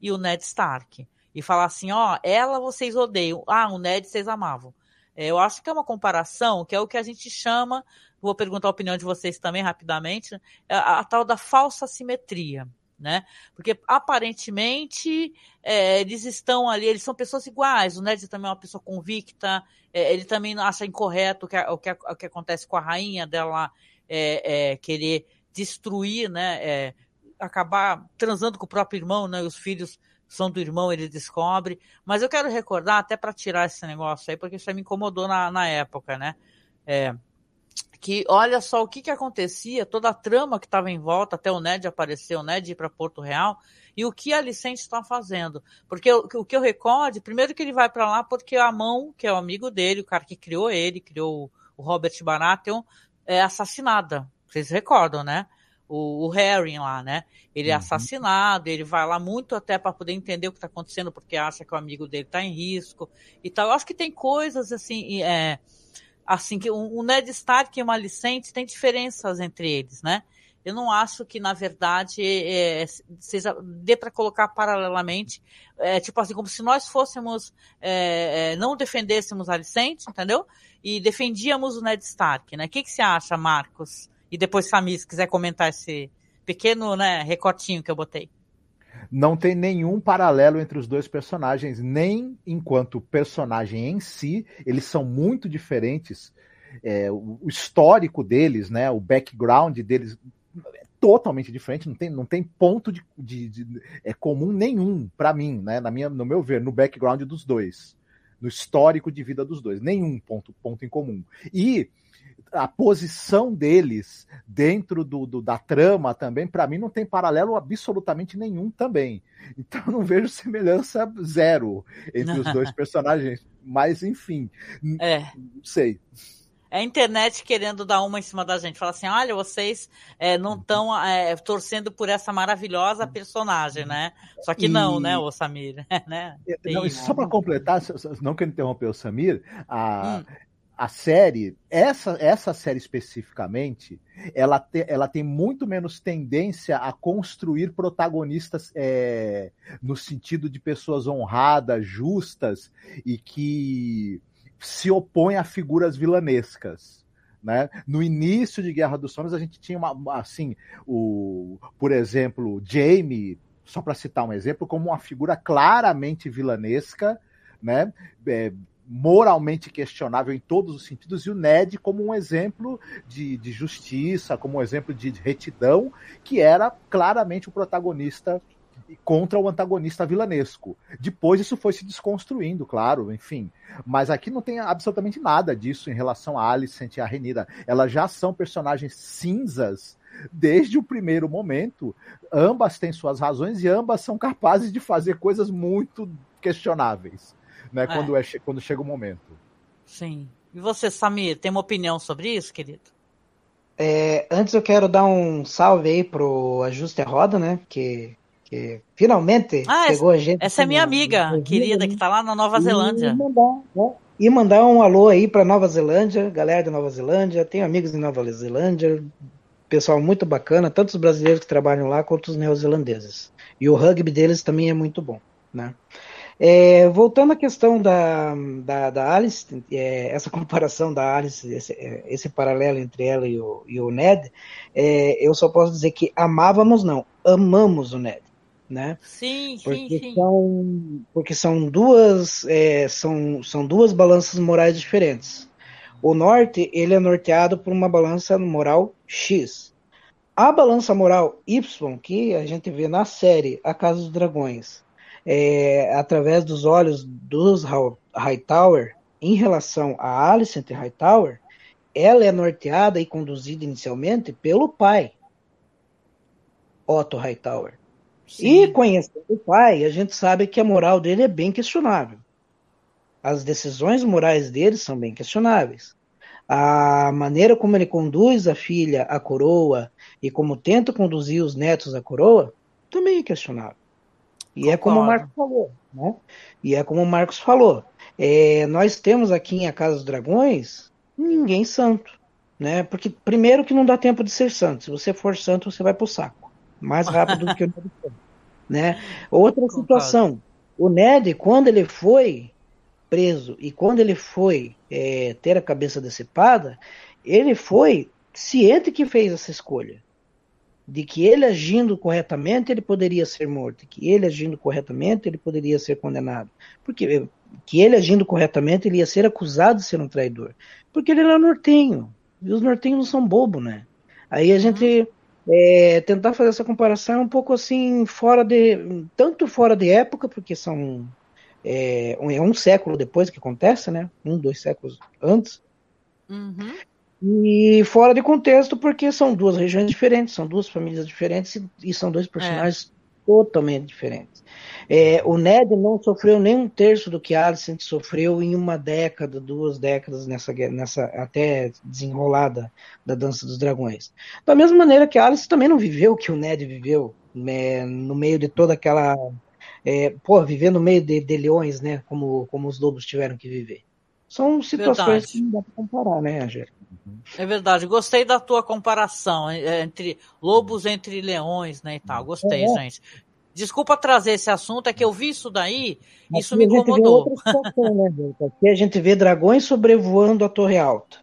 e o Ned Stark. E falar assim, ó, ela vocês odeiam, ah, o Ned vocês amavam. É, eu acho que é uma comparação que é o que a gente chama, vou perguntar a opinião de vocês também rapidamente, é a, a tal da falsa simetria. Né? Porque aparentemente é, eles estão ali, eles são pessoas iguais. O Ned também é uma pessoa convicta, é, ele também acha incorreto o que, o que, o que acontece com a rainha dela é, é querer destruir, né? É, acabar transando com o próprio irmão, né? Os filhos são do irmão, ele descobre. Mas eu quero recordar, até para tirar esse negócio aí, porque isso aí me incomodou na, na época, né? É, que olha só o que, que acontecia, toda a trama que estava em volta, até o Ned aparecer, o Ned ir para Porto Real, e o que a Alicente está fazendo. Porque o, o, que eu recordo, primeiro que ele vai para lá porque a mão, que é o amigo dele, o cara que criou ele, criou o Robert Baratheon, é assassinada. Vocês recordam, né? O, o Harry lá, né? Ele é uhum. assassinado, ele vai lá muito até para poder entender o que está acontecendo, porque acha que o amigo dele está em risco e tal. Eu acho que tem coisas assim, é, assim que o, Ned Stark e o Malicente tem diferenças entre eles, né? Eu não acho que, na verdade, é, seja, dê para colocar paralelamente, é, tipo assim, como se nós fôssemos, é, é não defendêssemos a Alicente, entendeu? E defendíamos o Ned Stark, né? O que, que você acha, Marcos? E depois, Samir, se quiser comentar esse pequeno né, recortinho que eu botei. Não tem nenhum paralelo entre os dois personagens, nem enquanto personagem em si, eles são muito diferentes. É, o histórico deles, né, o background deles é totalmente diferente, não tem, não tem ponto de, de, de é comum nenhum para mim, né, na minha, no meu ver, no background dos dois, no histórico de vida dos dois, nenhum ponto, ponto em comum. E a posição deles dentro do, do da trama também, para mim, não tem paralelo absolutamente nenhum também. Então não vejo semelhança zero entre os dois personagens. Mas, enfim, é. não sei. É a internet querendo dar uma em cima da gente. Fala assim: olha, vocês é, não estão é, torcendo por essa maravilhosa personagem, né? Só que e... não, né, o Samir? né? Não, só para completar, não quero interromper o Samir, a, hum a série, essa, essa série especificamente, ela, te, ela tem muito menos tendência a construir protagonistas é, no sentido de pessoas honradas, justas e que se opõem a figuras vilanescas. Né? No início de Guerra dos Tronos, a gente tinha uma, assim, o, por exemplo, Jaime, só para citar um exemplo, como uma figura claramente vilanesca, né? É, moralmente questionável em todos os sentidos, e o Ned como um exemplo de, de justiça, como um exemplo de retidão, que era claramente o protagonista contra o antagonista vilanesco. Depois isso foi se desconstruindo, claro, enfim. Mas aqui não tem absolutamente nada disso em relação a Alicent e a Renira. Elas já são personagens cinzas desde o primeiro momento. Ambas têm suas razões e ambas são capazes de fazer coisas muito questionáveis, né? É. Quando, é, quando chega o momento. Sim. E você, Samir, tem uma opinião sobre isso, querido? É, antes eu quero dar um salve aí pro Ajuste a Roda, né? Que que finalmente ah, chegou essa, a gente. Essa é minha amiga na, querida que está lá na Nova Zelândia. E mandar, né? e mandar um alô aí para Nova Zelândia, galera da Nova Zelândia. Tenho amigos em Nova Zelândia, pessoal muito bacana, tanto os brasileiros que trabalham lá quanto os neozelandeses. E o rugby deles também é muito bom, né? É, voltando à questão da, da, da Alice, é, essa comparação da Alice, esse, é, esse, paralelo entre ela e o, e o Ned, é, eu só posso dizer que amávamos, não, amamos o Ned né? Sim, porque sim, sim. São, porque são duas, é, são, são duas balanças morais diferentes. O norte, ele é norteado por uma balança moral X. A balança moral Y, que a gente vê na série A Casa dos Dragões, é, através dos olhos dos Hightower, em relação a Alicent Hightower, ela é norteada e conduzida inicialmente pelo pai, Otto Hightower. Sim. E conhecendo o pai, a gente sabe que a moral dele é bem questionável. As decisões morais dele são bem questionáveis. A maneira como ele conduz a filha à coroa e como tenta conduzir os netos à coroa também é questionável. E Concordo. é como o Marcos falou, né? E é como o Marcos falou. É, nós temos aqui em A Casa dos Dragões ninguém santo, né? Porque primeiro que não dá tempo de ser santo. Se você for santo, você vai pro saco mais rápido do que o Ned foi. Né? Outra situação, o Ned, quando ele foi preso e quando ele foi é, ter a cabeça decepada, ele foi ciente que fez essa escolha. De que ele agindo corretamente, ele poderia ser morto. Que ele agindo corretamente, ele poderia ser condenado. Porque que ele agindo corretamente, ele ia ser acusado de ser um traidor. Porque ele era nortenho. E os nortenhos não são bobo, né? Aí a gente é, tentar fazer essa comparação é um pouco assim, fora de. tanto fora de época, porque são. É um, é um século depois que acontece, né? Um, dois séculos antes. Uhum. E fora de contexto, porque são duas regiões diferentes, são duas famílias diferentes e, são dois personagens é. totalmente diferentes. É, o Ned não sofreu nem um terço do que Alicent sofreu em uma década, duas décadas nessa, nessa até desenrolada da Dança dos Dragões. Da mesma maneira que Alicent também não viveu o que o Ned viveu né, no meio de toda aquela é, pô, viver no meio de, de, leões, né, como, como os lobos tiveram que viver. São situações verdade. que não dá para comparar, né, Angélica? É verdade, gostei da tua comparação é, entre lobos entre leões, né, e tal. Gostei, é, gente. Desculpa trazer esse assunto, é que eu vi isso daí, Aqui isso me incomodou. Situação, né, Aqui a gente vê dragões sobrevoando a Torre Alta.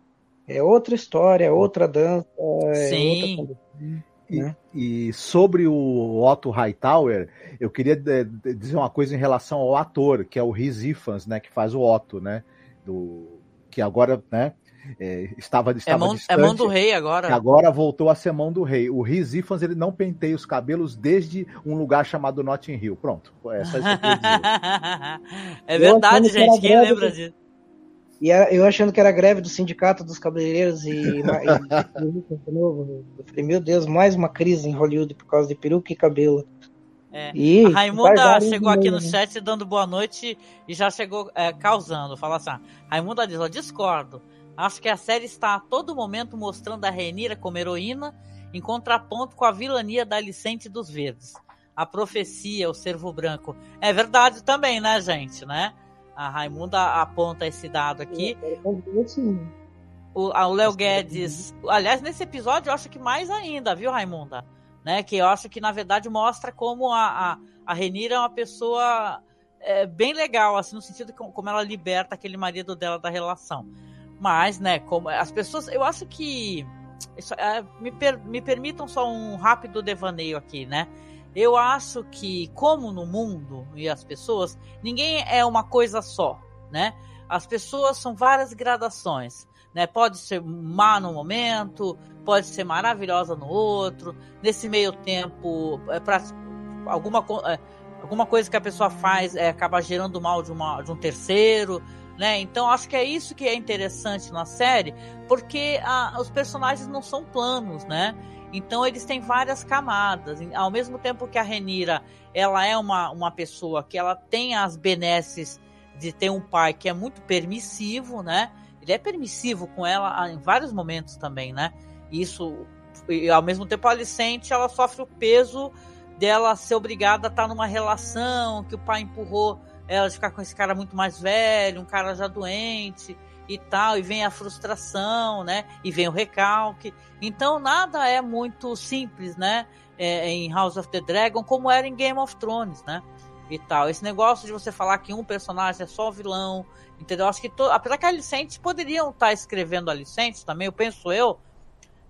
É outra história, é outra dança. É Sim. Outra... Né? E, e, sobre o Otto Hightower, eu queria dizer uma coisa em relação ao ator, que é o Rhys Ifans, né, que faz o Otto, né, do que agora, né, é, estava, estava é mão, distante, é mão do rei agora. Agora voltou a ser mão do rei. O Riz Ifans, ele não penteia os cabelos desde um lugar chamado Notting Hill. Pronto. É só isso que eu É verdade, gente. Que Quem lembra do... disso? E eu achando que era greve do sindicato dos cabeleireiros e, e, de novo. Eu falei, meu Deus, mais uma crise em Hollywood por causa de peruca e cabelo. É. E, a Raimunda chegou aqui no chat dando boa noite e já chegou é, causando. Fala assim: Raimunda diz: ó, discordo. Acho que a série está a todo momento mostrando a Renira como heroína, em contraponto com a vilania da Alicente dos Verdes. A profecia, o servo branco. É verdade também, né, gente, né? A Raimunda aponta esse dado aqui. O Léo Guedes. Aliás, nesse episódio eu acho que mais ainda, viu, Raimunda? Né? Que eu acho que, na verdade, mostra como a, a, a Renira é uma pessoa é, bem legal, assim, no sentido de como ela liberta aquele marido dela da relação. Mas, né, como as pessoas, eu acho que isso, é, me, per, me permitam só um rápido devaneio aqui, né? eu acho que, como no mundo e as pessoas, ninguém é uma coisa só, né? As pessoas são várias gradações, né? Pode ser má no momento, pode ser maravilhosa no outro. Nesse meio tempo, é para alguma é, alguma coisa que a pessoa faz é, acaba gerando mal de, uma, de um terceiro, né? Então acho que é isso que é interessante na série, porque a, os personagens não são planos, né? Então eles têm várias camadas. Ao mesmo tempo que a Renira, ela é uma, uma pessoa que ela tem as benesses de ter um pai que é muito permissivo, né? Ele é permissivo com ela em vários momentos também, né? Isso, e ao mesmo tempo a Alicente, ela sofre o peso dela ser obrigada a estar numa relação que o pai empurrou ela ficar com esse cara muito mais velho, um cara já doente e tal, e vem a frustração, né? E vem o recalque. Então nada é muito simples, né? É, em House of the Dragon, como era em Game of Thrones, né? E tal. Esse negócio de você falar que um personagem é só vilão, entendeu? Acho que to... apesar que a Alicente poderiam estar escrevendo a Alicente também, eu penso eu,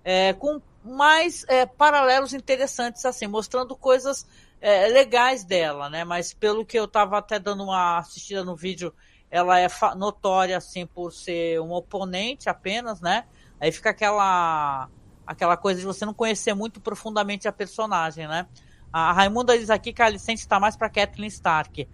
é, com mais é, paralelos interessantes, assim, mostrando coisas é, legais dela, né? Mas pelo que eu estava até dando uma assistida no vídeo, ela é notória, assim, por ser um oponente apenas, né? Aí fica aquela aquela coisa de você não conhecer muito profundamente a personagem, né? A Raimunda diz aqui que a Alicente está mais para Kathleen Stark.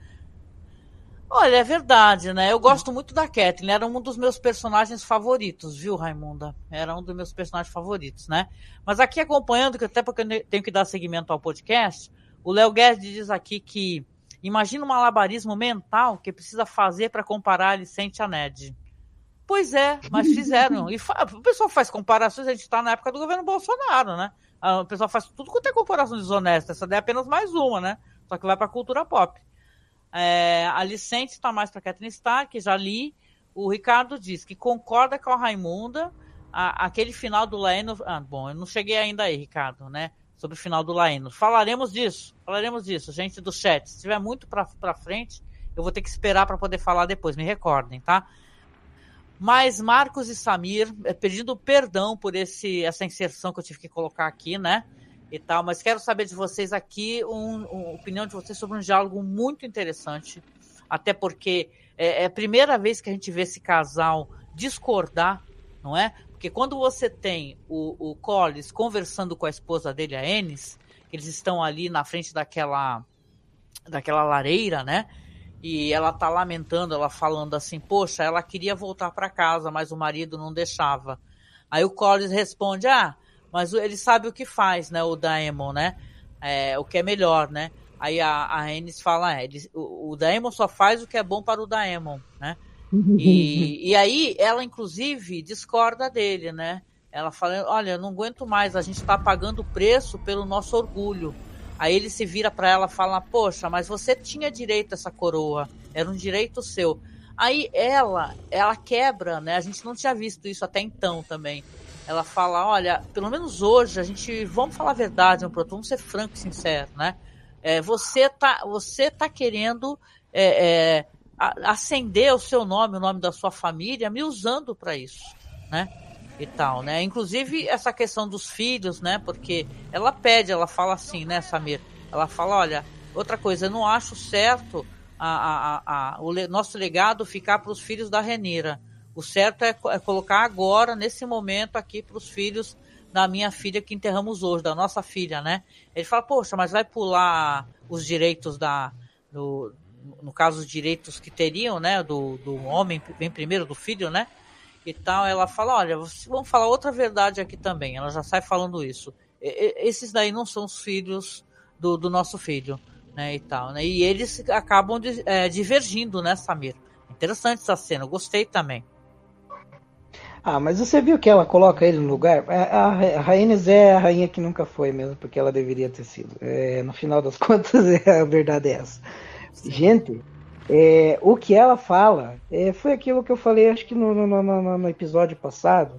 Olha, é verdade, né? Eu gosto muito da Kathleen, era um dos meus personagens favoritos, viu, Raimunda? Era um dos meus personagens favoritos, né? Mas aqui acompanhando, que até porque eu tenho que dar seguimento ao podcast, o Léo Guedes diz aqui que imagina um malabarismo mental que precisa fazer para comparar a Alicente a Ned. Pois é, mas fizeram. E o pessoal faz comparações, a gente está na época do governo Bolsonaro, né? O pessoal faz tudo quanto é comparação desonesta. Essa daí é apenas mais uma, né? Só que vai para a cultura pop. É, a Licente está mais para Catherine Stark, já li. O Ricardo diz que concorda com a Raimunda. A, aquele final do Laeno. Ah, bom, eu não cheguei ainda aí, Ricardo, né? Sobre o final do Laeno. Falaremos disso, falaremos disso, gente do chat. Se tiver muito para frente, eu vou ter que esperar para poder falar depois, me recordem, tá? Mas Marcos e Samir, é, pedindo perdão por esse, essa inserção que eu tive que colocar aqui, né? e tal, mas quero saber de vocês aqui, um, um, opinião de vocês sobre um diálogo muito interessante, até porque é, é, a primeira vez que a gente vê esse casal discordar, não é? Porque quando você tem o, o Collins conversando com a esposa dele, a Ennis, eles estão ali na frente daquela, daquela lareira, né? E ela tá lamentando, ela falando assim, poxa, ela queria voltar para casa, mas o marido não deixava. Aí o Collins responde, ah, mas ele sabe o que faz, né? O Daemon, né? É, o que é melhor, né? Aí a, a Ennis fala, é, ele, o, o Daemon só faz o que é bom para o Daemon, né? E, e aí ela, inclusive, discorda dele, né? Ela fala, olha, eu não aguento mais, a gente está pagando o preço pelo nosso orgulho. Aí ele se vira para ela e fala, poxa, mas você tinha direito a essa coroa, era um direito seu. Aí ela, ela quebra, né? A gente não tinha visto isso até então também. Ela fala, olha, pelo menos hoje a gente, vamos falar a verdade um pro outro, vamos ser franco e sincero, né? É, você tá, você tá querendo é, é, acender o seu nome, o nome da sua família, me usando para isso, né? E tal, né? Inclusive essa questão dos filhos, né? Porque ela pede, ela fala assim, né, Samir? Ela fala, olha, outra coisa, eu não acho certo a, a, a, o nosso legado ficar para os filhos da Renira. O certo é, é colocar agora, nesse momento aqui, para os filhos da minha filha que enterramos hoje, da nossa filha, né? Ele fala, poxa, mas vai pular os direitos da. Do, no caso, os direitos que teriam, né? Do, do homem, bem primeiro, do filho, né? E tal. Ela fala, olha, vamos falar outra verdade aqui também. Ela já sai falando isso. esses daí não são os filhos do, do nosso filho, né? E tal, né? E eles acabam de, é, divergindo, né, Samir? Interessante essa cena, eu gostei também. Ah, mas você viu que ela coloca ele no lugar? A, a Rhaenys é a rainha que nunca foi mesmo, porque ela deveria ter sido. É, no final das contas, é, a verdade é essa. Gente, é, o que ela fala é, foi aquilo que eu falei, acho que no, no, no, no episódio passado,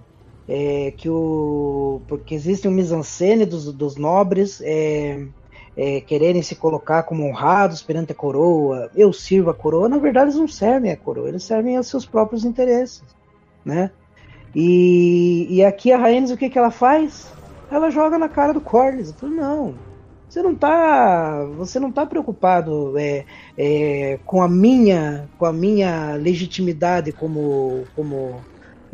é, que o porque existe um mise-en-scène dos, dos nobres é, é, quererem se colocar como honrados perante a coroa. Eu sirvo a coroa. Na verdade, eles não servem a coroa, eles servem aos seus próprios interesses, né? E, e aqui a Rhaenys, o que, que ela faz? Ela joga na cara do Corlys. Não, você não tá, você não tá preocupado é, é, com a minha, com a minha legitimidade como, como,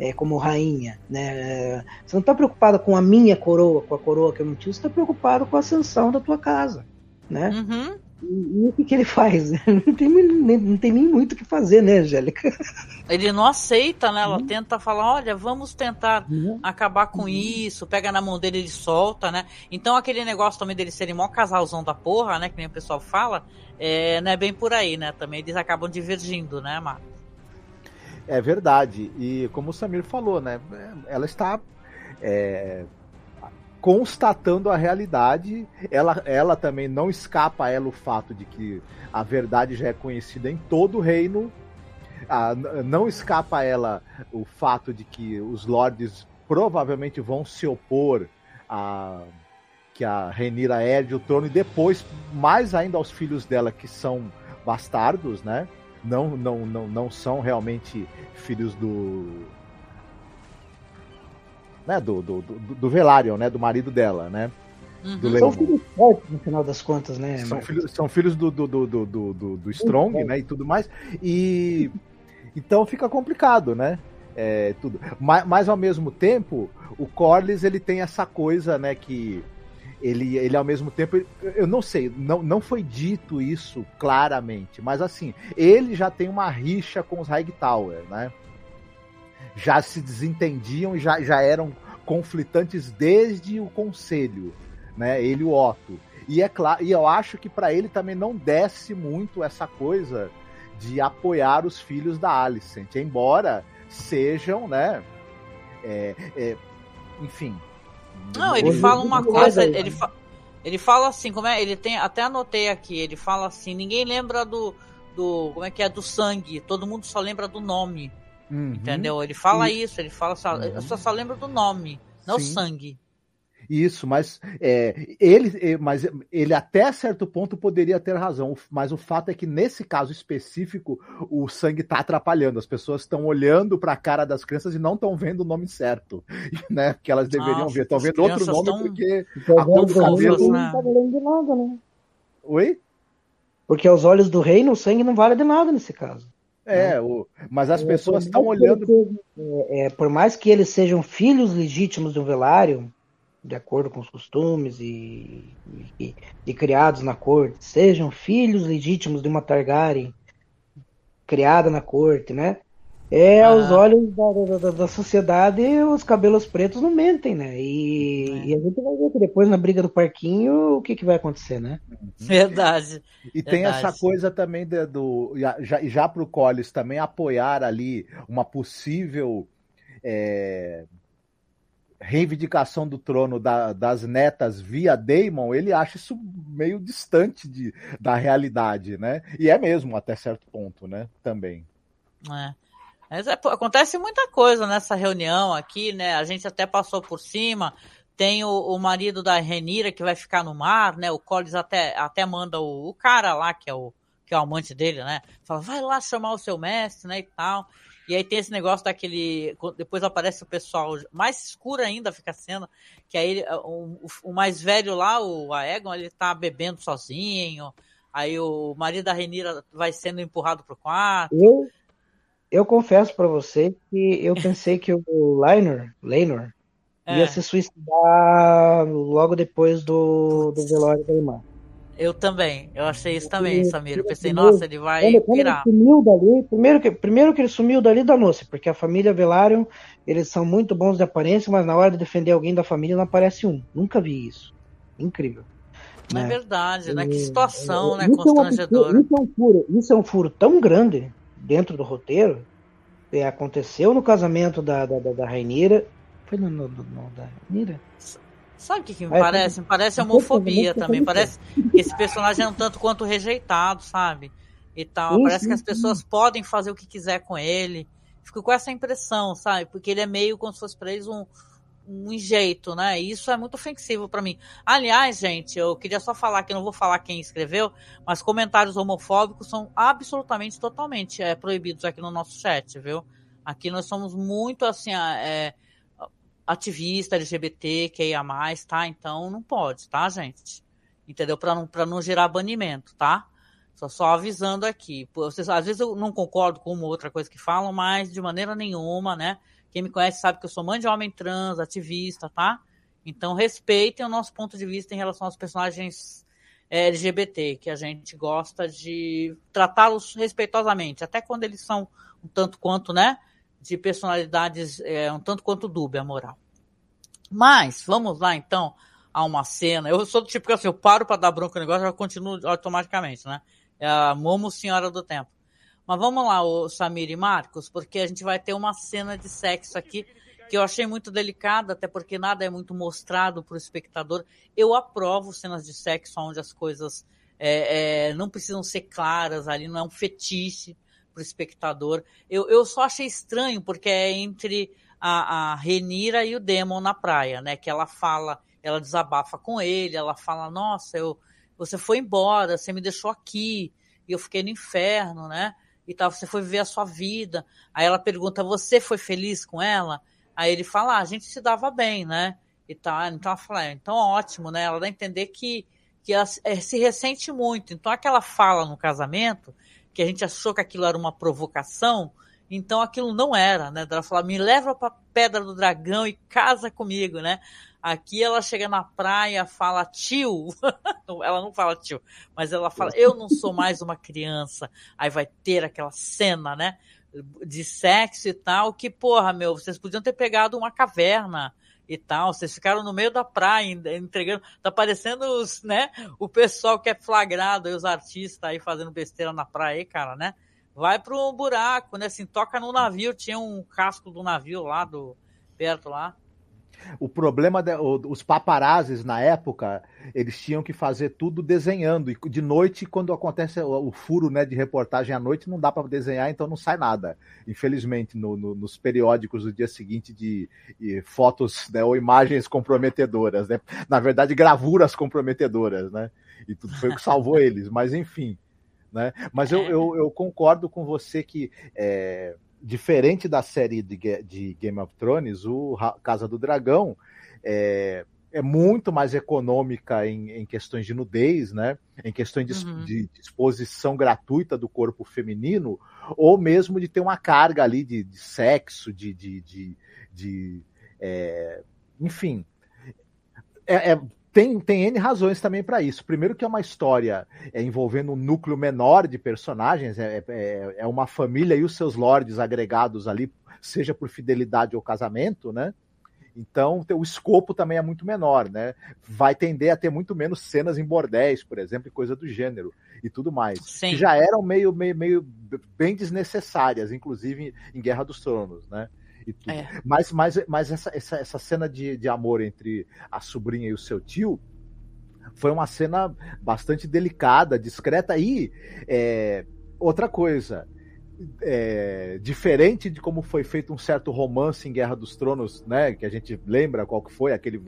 é, como rainha, né? Você não está preocupado com a minha coroa, com a coroa que eu não tive, você está preocupado com a ascensão da tua casa, né? Uhum. E, o que, que ele faz? Não tem, nem, não tem nem muito o que fazer, né, Angélica? Ele não aceita, né? Ela uhum. tenta falar, olha, vamos tentar uhum. acabar com uhum. isso, pega na mão dele e solta, né? Então aquele negócio também dele serem mó casalzão da porra, né? Que nem o pessoal fala, é, não é bem por aí, né? Também eles acabam divergindo, né, Marcos? É verdade. E como o Samir falou, né? Ela está é, constatando a realidade. Ela, ela também não escapa a ela o fato de que a verdade já é conhecida em todo o reino. Não escapa a ela o fato de que os lords provavelmente vão se opor a que a Renira herde o trono e depois mais ainda aos filhos dela que são bastardos, né? Não, não, não, não são realmente filhos do né, do, do, do, do Velaryon, né, do marido dela, né? Uhum. São filhos fortes no final das contas, né? São filhos, são filhos do, do, do, do, do, do Strong, né? E tudo mais. E então fica complicado, né? É, tudo. Mas, mas ao mesmo tempo, o Corlys ele tem essa coisa, né? Que ele, ele ao mesmo tempo, eu não sei, não, não foi dito isso claramente, mas assim, ele já tem uma rixa com os Hightower, né? Já se desentendiam e já, já eram conflitantes desde o conselho, né? Ele e o Otto. E é claro, e eu acho que para ele também não desce muito essa coisa de apoiar os filhos da Alicent, embora sejam, né? É, é, enfim. Não, ele fala uma coisa, ele, fa ele fala assim, como é? Ele tem, até anotei aqui, ele fala assim, ninguém lembra do, do, como é que é, do sangue, todo mundo só lembra do nome. Uhum. Entendeu? Ele fala e... isso, ele fala só, uhum. eu só, só lembro do nome, não Sim. o sangue. Isso, mas é, ele, mas ele até certo ponto poderia ter razão, mas o fato é que nesse caso específico o sangue está atrapalhando. As pessoas estão olhando para a cara das crianças e não estão vendo o nome certo, né? Que elas deveriam Nossa, ver. Estão vendo outro nome tão... porque a tão fofas, né? não tá valendo de nada, né? Oi? Porque aos olhos do reino o sangue não vale de nada nesse caso. É, né? o, mas as é, pessoas estão olhando. É, é, por mais que eles sejam filhos legítimos do Velário, de acordo com os costumes e, e, e, criados na corte, sejam filhos legítimos de uma Targaryen criada na corte, né? É, ah. aos olhos da, da, da, sociedade, os cabelos pretos não mentem, né? E, é. e, a gente vai ver que depois na briga do parquinho o que, que vai acontecer, né? Verdade. E tem essa coisa também de, do. Já, já para o Collis também apoiar ali uma possível é, reivindicação do trono da, das netas via Daemon, ele acha isso meio distante de, da realidade, né? E é mesmo, até certo ponto, né? Também. É. É, acontece muita coisa nessa reunião aqui, né? A gente até passou por cima. Tem o, o marido da Renira que vai ficar no mar, né? O Collins até, até manda o, o, cara lá, que é o, que é o amante dele, né? Fala, vai lá chamar o seu mestre, né? E tal. E aí tem esse negócio daquele. Depois aparece o pessoal, mais escuro ainda fica a cena, que aí o, o mais velho lá, o Aegon, ele tá bebendo sozinho. Aí o marido da Renira vai sendo empurrado pro quarto. Eu confesso para você que eu pensei que o Leinor, Leinor é. ia se suicidar logo depois do, do velório da irmã. Eu também, eu achei isso também, Samir. Eu pensei, nossa, ele vai quando, quando Ele sumiu dali, primeiro que, primeiro que ele sumiu dali, danou-se, porque a família Velaryon, eles são muito bons de aparência, mas na hora de defender alguém da família não aparece um. Nunca vi isso. Incrível. Não né? é verdade, né? Que situação, né? Constrangedora. É isso, é um furo, isso é um furo tão grande dentro do roteiro, é, aconteceu no casamento da, da, da, da Rainira. Foi no, no, no da Rainira? Sabe o que, que me parece? Me parece homofobia também. Parece que esse personagem é um tanto quanto rejeitado, sabe? E tal. Parece que as pessoas podem fazer o que quiser com ele. Fico com essa impressão, sabe? Porque ele é meio como se fosse pra eles um, um jeito, né? E isso é muito ofensivo para mim. Aliás, gente, eu queria só falar que não vou falar quem escreveu, mas comentários homofóbicos são absolutamente, totalmente é, proibidos aqui no nosso chat, viu? Aqui nós somos muito assim, é, ativista LGBT, que ia mais, tá? Então não pode, tá, gente? entendeu? Para não, não gerar banimento, tá? Só, só avisando aqui. Vocês, às vezes eu não concordo com uma ou outra coisa que falam, mas de maneira nenhuma, né? Quem me conhece sabe que eu sou mãe de homem trans, ativista, tá? Então respeitem o nosso ponto de vista em relação aos personagens é, LGBT, que a gente gosta de tratá-los respeitosamente, até quando eles são um tanto quanto, né? De personalidades é, um tanto quanto dúbia moral. Mas, vamos lá então a uma cena. Eu sou do tipo que assim, eu paro para dar bronca no negócio eu continuo automaticamente, né? É a Momo Senhora do Tempo. Mas vamos lá, o Samir e Marcos, porque a gente vai ter uma cena de sexo aqui que eu achei muito delicada, até porque nada é muito mostrado para o espectador. Eu aprovo cenas de sexo onde as coisas é, é, não precisam ser claras ali, não é um fetiche para o espectador. Eu, eu só achei estranho, porque é entre a, a Renira e o Demon na praia, né? Que ela fala, ela desabafa com ele, ela fala, nossa, eu, você foi embora, você me deixou aqui, e eu fiquei no inferno, né? E tal, você foi viver a sua vida. Aí ela pergunta, você foi feliz com ela? Aí ele fala, ah, a gente se dava bem, né? E tal. Então ela fala, é, então ótimo, né? Ela dá a entender que, que ela é, se ressente muito. Então aquela fala no casamento, que a gente achou que aquilo era uma provocação, então aquilo não era, né? Ela fala, me leva para Pedra do Dragão e casa comigo, né? Aqui ela chega na praia, fala tio, ela não fala tio, mas ela fala, eu não sou mais uma criança. Aí vai ter aquela cena, né? De sexo e tal, que, porra, meu, vocês podiam ter pegado uma caverna e tal, vocês ficaram no meio da praia entregando, tá parecendo os, né, o pessoal que é flagrado, os artistas aí fazendo besteira na praia aí, cara, né? Vai para um buraco, né? Assim, toca no navio, tinha um casco do navio lá do perto lá. O problema, de, os paparazes na época, eles tinham que fazer tudo desenhando. E de noite, quando acontece o, furo né, de reportagem à noite, não dá para desenhar, então não sai nada. Infelizmente, no, no, nos periódicos do dia seguinte de, de fotos né, ou imagens comprometedoras. Né? Na verdade, gravuras comprometedoras, né? E tudo foi o que salvou eles. Mas enfim. Né? Mas eu, eu, eu concordo com você que. É, diferente da série de, de, Game of Thrones, o Casa do Dragão é, é muito mais econômica em, em, questões de nudez, né? Em questões de, uhum. de, exposição gratuita do corpo feminino, ou mesmo de ter uma carga ali de, de sexo, de, de, de é, enfim. É, é, tem, tem N razões também para isso. Primeiro que é uma história é, envolvendo um núcleo menor de personagens, é, é, é, uma família e os seus lords agregados ali, seja por fidelidade ou casamento, né? Então o escopo também é muito menor, né? Vai tender a ter muito menos cenas em bordéis, por exemplo, e coisa do gênero e tudo mais. Sim. Que já eram meio, meio, meio bem desnecessárias, inclusive em Guerra dos Tronos, né? E tudo. É. Mas, mas, mas essa, essa, essa cena de, de amor entre a sobrinha e o seu tio foi uma cena bastante delicada, discreta e é, outra coisa. É, diferente de como foi feito um certo romance em Guerra dos Tronos, né? Que a gente lembra qual que foi, aquele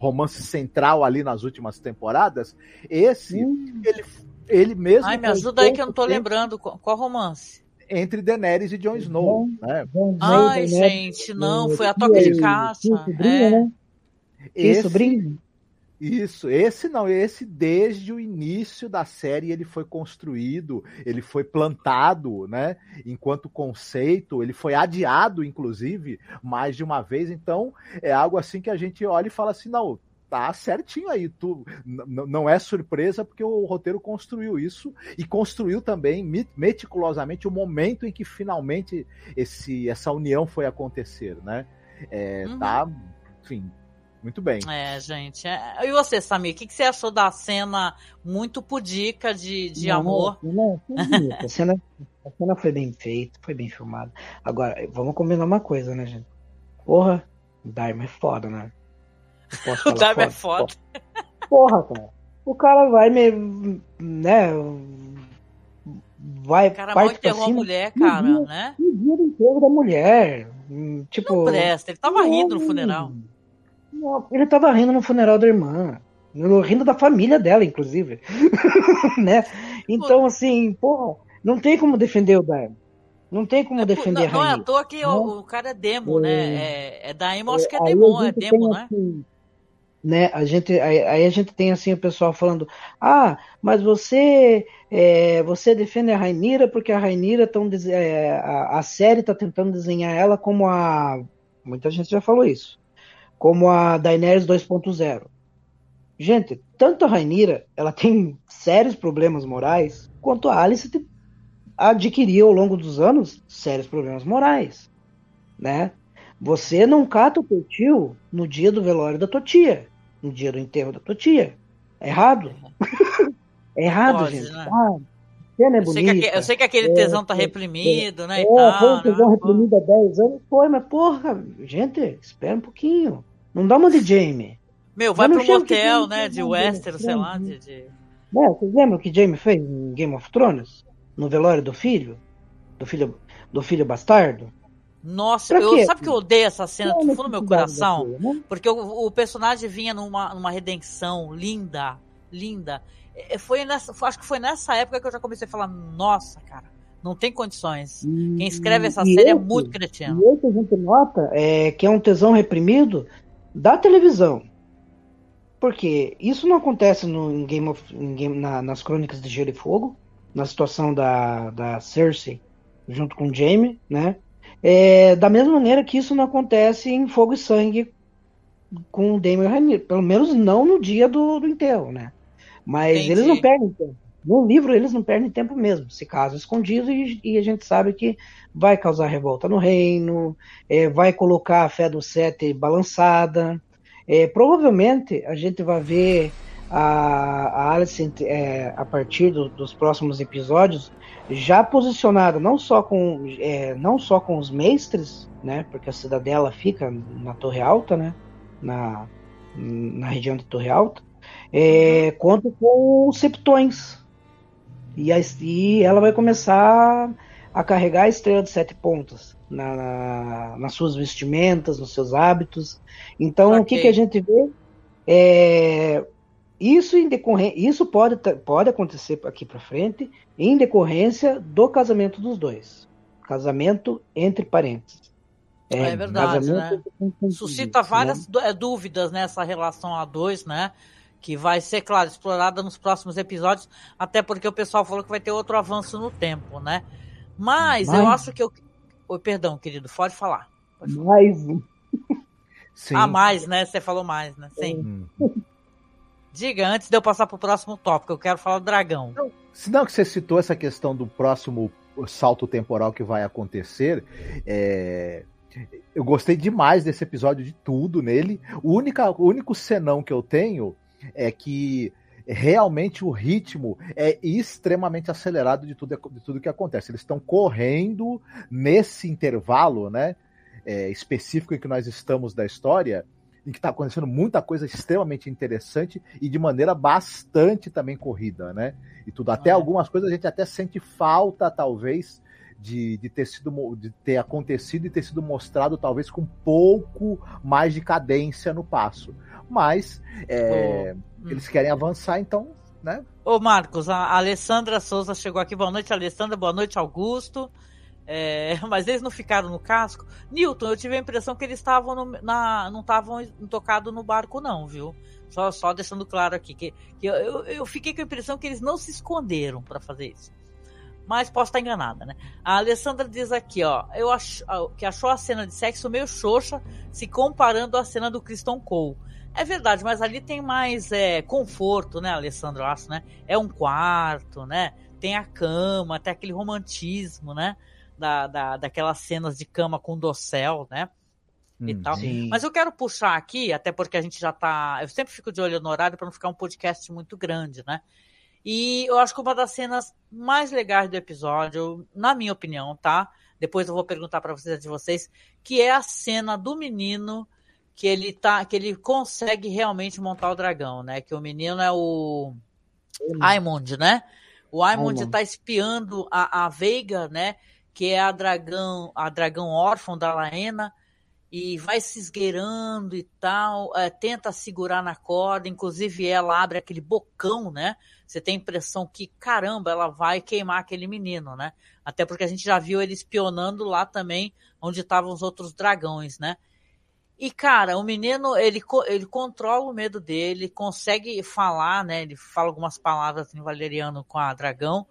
romance central ali nas últimas temporadas. Esse, hum. ele, ele mesmo. Ai, me ajuda aí que eu não tô tempo... lembrando qual romance entre Daenerys e Jon Snow. Né? Ai, gente, não, foi a toca de caça. É. Né? Esse, sobrinho? Isso, esse não, esse desde o início da série ele foi construído, ele foi plantado, né? Enquanto conceito, ele foi adiado, inclusive, mais de uma vez. Então, é algo assim que a gente olha e fala assim: não, tá certinho aí. Tu, não é surpresa porque o roteiro construiu isso e construiu também meticulosamente o momento em que finalmente esse, essa união foi acontecer, né? É, uhum. Tá, enfim, muito bem. É, gente. É... E você, Samir, o que, que, você achou da cena muito pudica de, de não, amor? Não, não a, cena, a cena foi bem feita, foi bem filmada. Agora, vamos combinar uma coisa, né, gente? Porra, Dharma é foda, né? o Darby é foda. Porra, cara. O cara vai me. né? Vai. O cara mal enterrou a mulher, cara, dia, né? No dia do enterro da mulher. Tipo. Não presta, ele tava não, rindo no funeral. Não, ele tava rindo no funeral da irmã. Rindo da família dela, inclusive. né? Então, assim, porra, não tem como defender o Darby. Não tem como é, defender não, a Não é à toa que o, o, cara é demo, né? é, né? É, é da Emo, acho que é, é demo, é demo, né? Assim, né? A gente, aí a gente tem assim o pessoal falando, ah, mas você é, você defende a Rainira porque a Rainira tão é, a, a, série está tentando desenhar ela como a muita gente já falou isso, como a Daenerys 2.0. Gente, tanto a Rainira, ela tem sérios problemas morais, quanto a Alice adquiriu ao longo dos anos sérios problemas morais, né? Você não cata o teu tio no dia do velório da tua tia, no dia do enterro da tua tia. É errado. é errado, Pode, gente. Né? Ah, cena é eu, sei bonita, eu sei que aquele é, tesão tá é, reprimido, é, né? É, tal, foi um tesão né? reprimido há 10 anos. Foi, mas porra, gente, espera um pouquinho. Não dá uma de Jamie. Meu, vai pro motel, né? De Westeros, sei lá. De, de... É, vocês lembram o que Jamie fez em Game of Thrones? No velório do filho? Do filho, do filho bastardo? Nossa, eu, sabe que eu odeio essa cena do fundo do meu coração? né? Porque o, o, personagem vinha numa, numa redenção linda, linda. É, foi nessa, acho que foi nessa época que eu já comecei a falar, nossa, cara, não tem condições. E, Quem escreve essa série é esse, é muito cretino. E o que a gente nota é que é um tesão reprimido da televisão. Porque isso não acontece no, em Game of, em Game, na, nas Crônicas de Gelo e Fogo, na situação da, da Cersei junto com Jaime, né? É, da mesma maneira que isso não acontece em Fogo e Sangue com o Damon Rainier, pelo menos não no dia do, do enterro, né? Mas Entendi. eles não perdem tempo. No livro eles não perdem tempo mesmo, se caso escondido e, e a gente sabe que vai causar revolta no reino, é, vai colocar a fé do Sete balançada. É, provavelmente a gente vai ver a, a Alice é, a partir do, dos próximos episódios já posicionada não só com é, não só com os mestres, né? Porque a cidadela fica na Torre Alta, né? Na, na região de Torre Alta, é, quanto com os septões. E, a, e ela vai começar a carregar a estrela de sete pontas na, na, nas suas vestimentas, nos seus hábitos. Então, okay. o que, que a gente vê? É, isso, em isso pode, pode acontecer aqui para frente em decorrência do casamento dos dois. Casamento entre parentes. É, é verdade, né? Suscita várias né? dúvidas nessa relação a dois, né? Que vai ser, claro, explorada nos próximos episódios, até porque o pessoal falou que vai ter outro avanço no tempo, né? Mas, Mas... eu acho que eu. Oi, perdão, querido, pode falar. Pode falar. Mais um. Ah, mais, né? Você falou mais, né? Sim. Hum. Diga, antes de eu passar para o próximo tópico, eu quero falar do dragão. Se não que você citou essa questão do próximo salto temporal que vai acontecer, é... eu gostei demais desse episódio de tudo nele. O, única, o único senão que eu tenho é que realmente o ritmo é extremamente acelerado de tudo, de tudo que acontece. Eles estão correndo nesse intervalo, né? É, específico em que nós estamos da história em que está acontecendo muita coisa extremamente interessante e de maneira bastante também corrida, né? E tudo. Até é. algumas coisas a gente até sente falta, talvez, de, de ter sido de ter acontecido e ter sido mostrado talvez com um pouco mais de cadência no passo. Mas é, oh. eles querem avançar, então, né? Ô Marcos, a Alessandra Souza chegou aqui. Boa noite, Alessandra. Boa noite, Augusto. É, mas eles não ficaram no casco. Newton, eu tive a impressão que eles estavam na, não estavam tocados no barco, não, viu? Só, só deixando claro aqui que, que eu, eu, eu fiquei com a impressão que eles não se esconderam para fazer isso. Mas posso estar enganada, né? A Alessandra diz aqui, ó, eu acho que achou a cena de sexo meio xoxa se comparando à cena do Kristen Cole. É verdade, mas ali tem mais é, conforto, né, Alessandra? Eu acho, né? É um quarto, né? Tem a cama, tem aquele romantismo, né? Da, da, daquelas cenas de cama com dossel, né? e hum, tal. Sim. Mas eu quero puxar aqui, até porque a gente já tá. Eu sempre fico de olho no horário para não ficar um podcast muito grande, né? E eu acho que uma das cenas mais legais do episódio, na minha opinião, tá? Depois eu vou perguntar para vocês de vocês, que é a cena do menino que ele tá, que ele consegue realmente montar o dragão, né? Que o menino é o Aimond, né? O Aimond está espiando a, a Veiga, né? Que é a dragão, a dragão órfã da Laena, e vai se esgueirando e tal, é, tenta segurar na corda, inclusive ela abre aquele bocão, né? Você tem a impressão que, caramba, ela vai queimar aquele menino, né? Até porque a gente já viu ele espionando lá também, onde estavam os outros dragões, né? E, cara, o menino, ele, ele controla o medo dele, consegue falar, né? Ele fala algumas palavras em valeriano com a dragão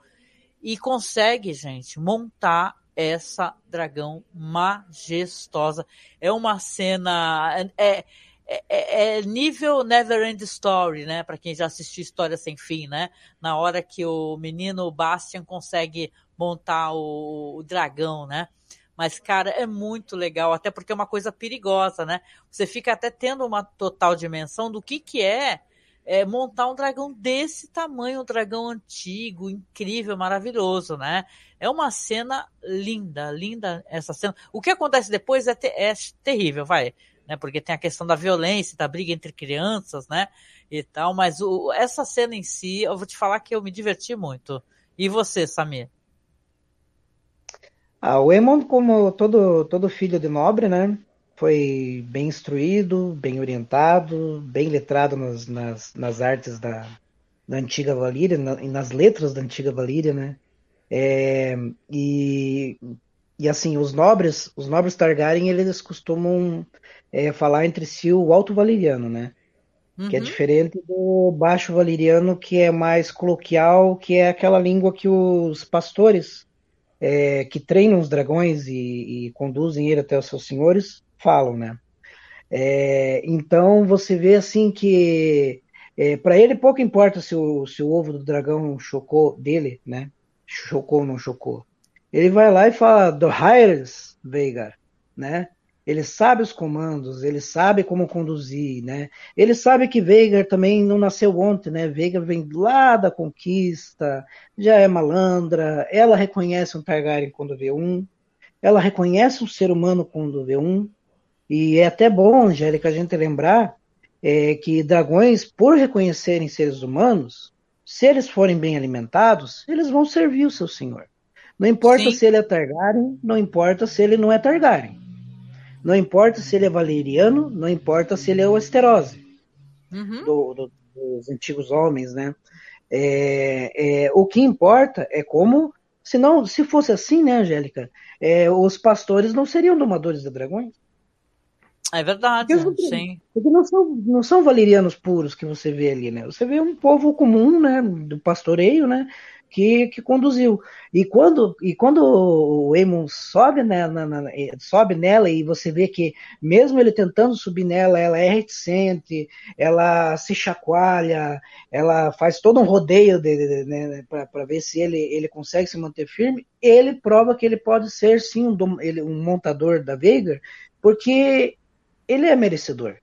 e consegue, gente, montar essa dragão majestosa. É uma cena. É, é, é, é nível Never End Story, né? Para quem já assistiu História Sem Fim, né? Na hora que o menino Bastian consegue montar o, o dragão, né? Mas, cara, é muito legal, até porque é uma coisa perigosa, né? Você fica até tendo uma total dimensão do que, que é, é montar um dragão desse tamanho, um dragão antigo, incrível, maravilhoso, né? É uma cena linda, linda essa cena. O que acontece depois é, ter, é terrível, vai, né? Porque tem a questão da violência, da briga entre crianças, né? E tal, mas o, essa cena em si, eu vou te falar que eu me diverti muito. E você, Samir? Ah, o Emond, como todo, todo filho de nobre, né? Foi bem instruído, bem orientado, bem letrado nas, nas, nas artes da, da antiga Valíria, na, nas letras da antiga Valíria, né? É, e, e assim, os nobres, os nobres Targaryen, eles costumam é, falar entre si o alto valeriano, né? Uhum. Que é uhum. diferente do baixo valeriano, que é mais coloquial, que é aquela língua que os pastores é, que treinam os dragões e, e, conduzem ele até os seus senhores falam, né? É, então você vê assim que é, para ele pouco importa se o, se o ovo do dragão chocou dele, né? Chocou ou não chocou. Ele vai lá e fala do Hires Veigar, né? Ele sabe os comandos, ele sabe como conduzir, né? Ele sabe que Veigar também não nasceu ontem, né? Veigar vem lá da conquista, já é malandra, ela reconhece um Targaryen quando vê um, ela reconhece um ser humano quando vê um, e é até bom, Angélica, a gente lembrar é, que dragões, por reconhecerem seres humanos, se eles forem bem alimentados, eles vão servir o seu senhor. Não importa Sim. se ele é Targaryen, não importa se ele não é Targaryen. Não importa se ele é valeriano, não importa se ele é o Asterose, uhum. do, do, dos antigos homens, né? É, é, o que importa é como, se não, se fosse assim, né, Angélica, é, os pastores não seriam domadores de dragões. É verdade, porque, sim. Porque não são, não são valerianos puros que você vê ali, né? Você vê um povo comum, né, do pastoreio, né, que, que conduziu. E quando, e quando o Eamon sobe, né, na, na, sobe nela e você vê que mesmo ele tentando subir nela, ela é reticente, ela se chacoalha, ela faz todo um rodeio né, para ver se ele, ele consegue se manter firme, ele prova que ele pode ser sim um, ele, um montador da Veigar, porque ele é merecedor.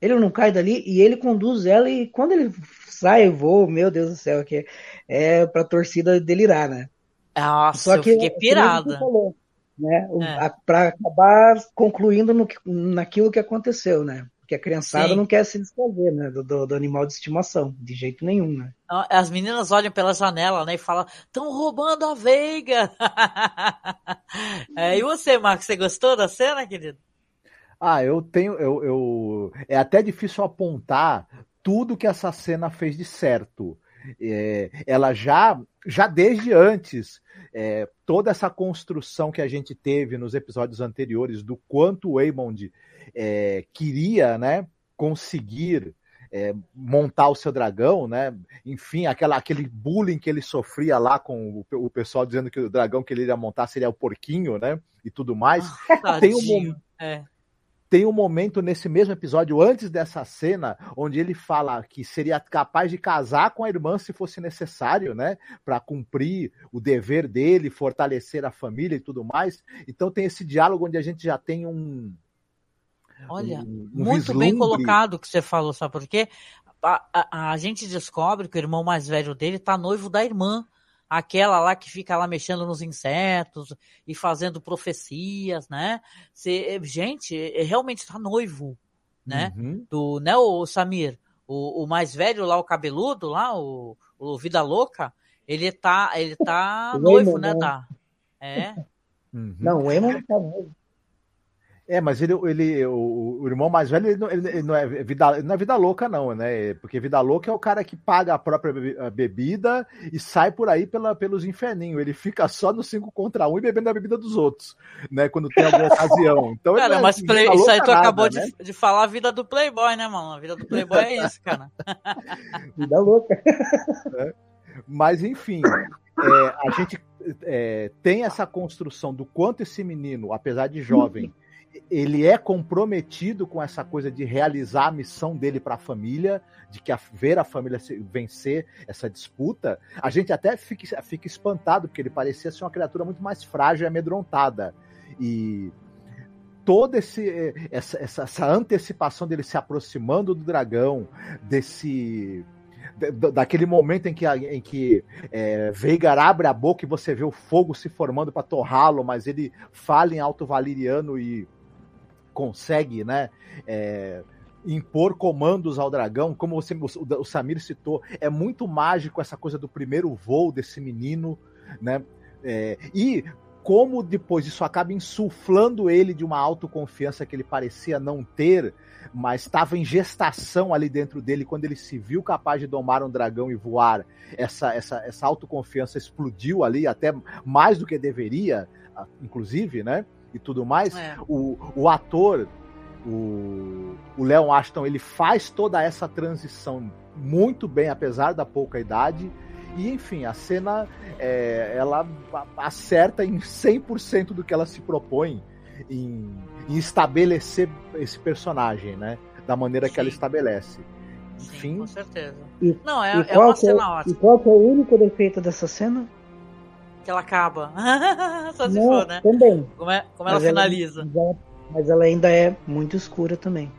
Ele não cai dali e ele conduz ela e quando ele sai, voa, meu Deus do céu, que é pra torcida delirar, né? Nossa, Só que, eu fiquei pirada. Falou, né? É. Para acabar concluindo no, naquilo que aconteceu, né? Porque a criançada Sim. não quer se desfazer, né? Do, do, do, animal de estimação, de jeito nenhum, né? As meninas olham pela janela, né? E falam, estão roubando a Veiga! é, e você, Marcos, você gostou da cena, querido? Ah, eu tenho. Eu, eu, É até difícil apontar tudo que essa cena fez de certo. É, ela já, já desde antes, é, toda essa construção que a gente teve nos episódios anteriores do quanto o Aemond é, queria né, conseguir é, montar o seu dragão, né? Enfim, aquela, aquele bullying que ele sofria lá com o, o, pessoal dizendo que o dragão que ele iria montar seria o porquinho, né? E tudo mais. Ah, Tem um, é tem um momento nesse mesmo episódio, antes dessa cena, onde ele fala que seria capaz de casar com a irmã se fosse necessário, né? Para cumprir o dever dele, fortalecer a família e tudo mais. Então tem esse diálogo onde a gente já tem um. Olha, um, um muito vislumbre. bem colocado que você falou, sabe por quê? A, a, a gente descobre que o irmão mais velho dele tá noivo da irmã aquela lá que fica lá mexendo nos insetos e fazendo profecias, né? Cê, gente, realmente está noivo, né? Uhum. Do, né, o Samir? O, o, mais velho lá, o cabeludo lá, o, o Vida Louca, ele tá, ele tá noivo, né, né? Da, é. Uhum. Não, o Emo tá noivo. É, mas ele, ele o, o irmão mais velho, ele não, ele não, é vida, não é vida louca, não, né? Porque vida louca é o cara que paga a própria bebida e sai por aí pela, pelos inferninhos. Ele fica só no 5 contra 1 um e bebendo a bebida dos outros, né? Quando tem alguma ocasião. Então, cara, é, mas play, isso aí tu nada, acabou né? de, de falar a vida do Playboy, né, mano? A vida do Playboy é isso, cara. vida louca. É. Mas, enfim, é, a gente é, tem essa construção do quanto esse menino, apesar de jovem, ele é comprometido com essa coisa de realizar a missão dele para a família, de que a, ver a família vencer essa disputa. A gente até fica, fica espantado, porque ele parecia ser uma criatura muito mais frágil e amedrontada. E toda esse, essa, essa, essa antecipação dele se aproximando do dragão, desse daquele momento em que, em que é, Veigar abre a boca e você vê o fogo se formando para torrá-lo, mas ele fala em alto valiriano e consegue, né? É, impor comandos ao dragão, como você, o, o Samir citou, é muito mágico essa coisa do primeiro voo desse menino, né? É, e como depois isso acaba insuflando ele de uma autoconfiança que ele parecia não ter, mas estava em gestação ali dentro dele quando ele se viu capaz de domar um dragão e voar. Essa, essa, essa autoconfiança explodiu ali, até mais do que deveria, inclusive, né? E tudo mais, é. o, o ator, o, o Leon Ashton, ele faz toda essa transição muito bem, apesar da pouca idade. E, enfim, a cena, é, ela acerta em 100% do que ela se propõe em, em, estabelecer esse personagem, né? Da maneira Sim. que ela estabelece. Enfim. Sim, com certeza. E, Não, é, é uma cena é, ótima. E qual que é o único defeito dessa cena? Que ela acaba. Só se Não, for, né? Também. Como, é, como ela finaliza. Ela, mas ela ainda é muito escura também.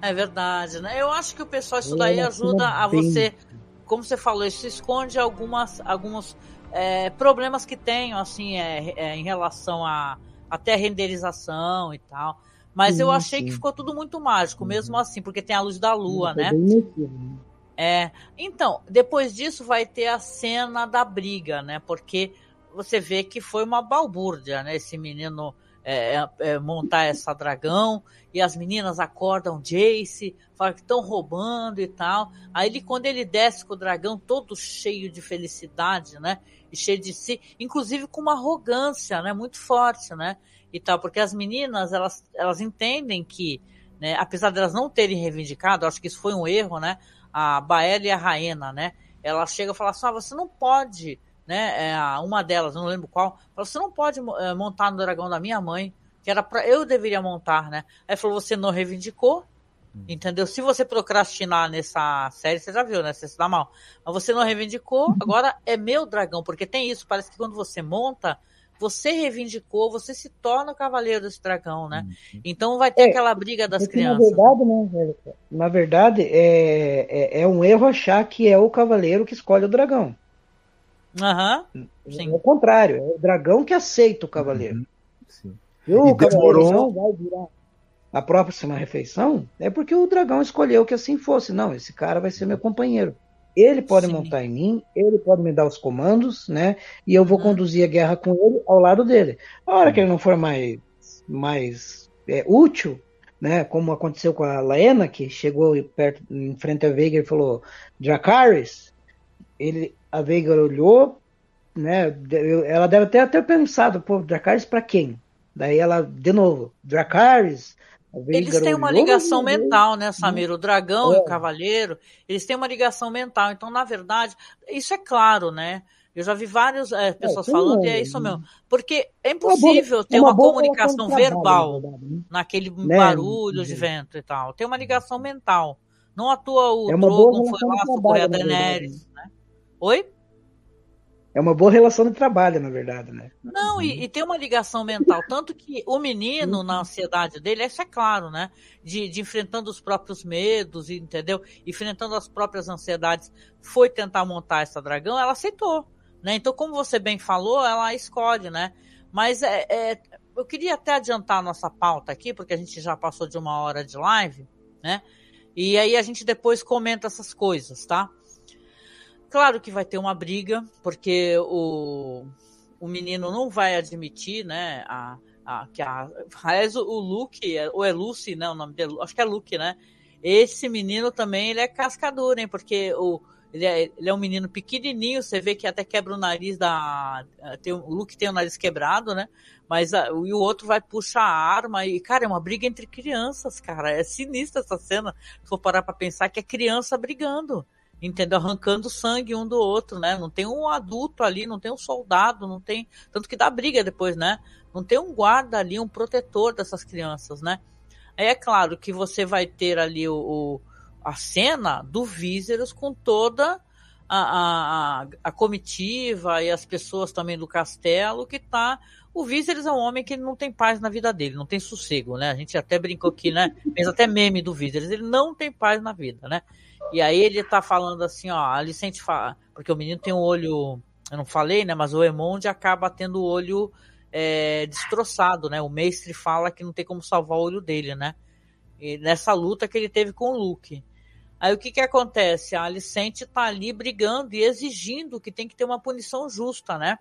É verdade, né? Eu acho que o pessoal, isso daí ajuda a você, como você falou, isso esconde algumas, alguns é, problemas que tenho, assim, é, é, em relação a até renderização e tal. Mas sim, eu achei sim. que ficou tudo muito mágico, mesmo assim, porque tem a luz da lua, né? né? É, então, depois disso vai ter a cena da briga, né? Porque você vê que foi uma balbúrdia, né? Esse menino é, é, é montar essa dragão e as meninas acordam Jace, falam que estão roubando e tal. Aí ele, quando ele desce com o dragão todo cheio de felicidade, né? E cheio de si, inclusive com uma arrogância, né? Muito forte, né? E tal, porque as meninas elas, elas entendem que, né? Apesar delas não terem reivindicado, acho que isso foi um erro, né? A Baela e a Raena, né? Ela chega e fala assim: ah, você não pode, né? É, uma delas, não lembro qual, fala, você não pode é, montar no dragão da minha mãe, que era para eu deveria montar, né? Aí falou: você não reivindicou, hum. Entendeu? Se você procrastinar nessa série, você já viu, né? Você se dá mal. Mas você não reivindicou, agora é meu dragão, porque tem isso. Parece que quando você monta, você reivindicou, você se torna o cavaleiro desse dragão, né? Uhum. Então vai ter é, aquela briga das crianças. Na verdade, né, na verdade é, é, é, um erro achar que é o cavaleiro que escolhe o dragão. Aham. Uhum. É o contrário, é o dragão que aceita o cavaleiro. Uhum. Sim. E o e cavaleiro demorou... não vai virar a próxima refeição, é porque o dragão escolheu que assim fosse. Não, esse cara vai ser meu companheiro. Ele pode Sim. montar em mim, ele pode me dar os comandos, né? E eu vou uhum. conduzir a guerra com ele ao lado dele. A hora que ele não for mais, mais é, útil, né? Como aconteceu com a Laena, que chegou perto, em frente a Veiga e falou: Dracarys. Ele, a Veiga olhou, né? Ela deve até ter pensado: pô, Dracarys para quem? Daí ela, de novo, Dracarys, eles têm uma ligação mental, né, Samir? O dragão é. e o cavaleiro, eles têm uma ligação mental. Então, na verdade, isso é claro, né? Eu já vi várias é, pessoas é, falando, e é isso mesmo. Porque é impossível boa, ter uma, uma comunicação verbal trabalho, né? naquele né? barulho de vento e tal. Tem uma ligação mental. Não atua o é Drogon foi lá socorrer a Daenerys, né? Oi? É uma boa relação de trabalho, na verdade, né? Não, e, e tem uma ligação mental. Tanto que o menino, na ansiedade dele, isso é claro, né? De, de enfrentando os próprios medos, entendeu? Enfrentando as próprias ansiedades, foi tentar montar essa dragão, ela aceitou. Né? Então, como você bem falou, ela escolhe, né? Mas é, é, eu queria até adiantar a nossa pauta aqui, porque a gente já passou de uma hora de live, né? E aí a gente depois comenta essas coisas, tá? Claro que vai ter uma briga, porque o, o menino não vai admitir, né? A, a, que a, aliás, o Luke, ou é Lucy, né? O nome dele, acho que é Luke, né? Esse menino também ele é cascador, hein? Porque o, ele, é, ele é um menino pequenininho, você vê que até quebra o nariz da. Tem, o Luke tem o nariz quebrado, né? Mas a, e o outro vai puxar a arma e, cara, é uma briga entre crianças, cara. É sinistra essa cena. Se for parar pra pensar que é criança brigando entendeu? Arrancando sangue um do outro, né? Não tem um adulto ali, não tem um soldado, não tem. Tanto que dá briga depois, né? Não tem um guarda ali, um protetor dessas crianças, né? É claro que você vai ter ali o, o a cena do Viserys com toda a, a, a, comitiva e as pessoas também do castelo que tá. O Viserys é um homem que não tem paz na vida dele, não tem sossego, né? A gente até brincou aqui, né? Fez até meme do Viserys, ele não tem paz na vida, né? E aí ele tá falando assim, ó, a Alicente fala, porque o menino tem um olho, eu não falei, né, mas o Emond acaba tendo o olho é, destroçado, né? O mestre fala que não tem como salvar o olho dele, né? E nessa luta que ele teve com o Luke. Aí o que que acontece? A Alicente tá ali brigando e exigindo que tem que ter uma punição justa, né?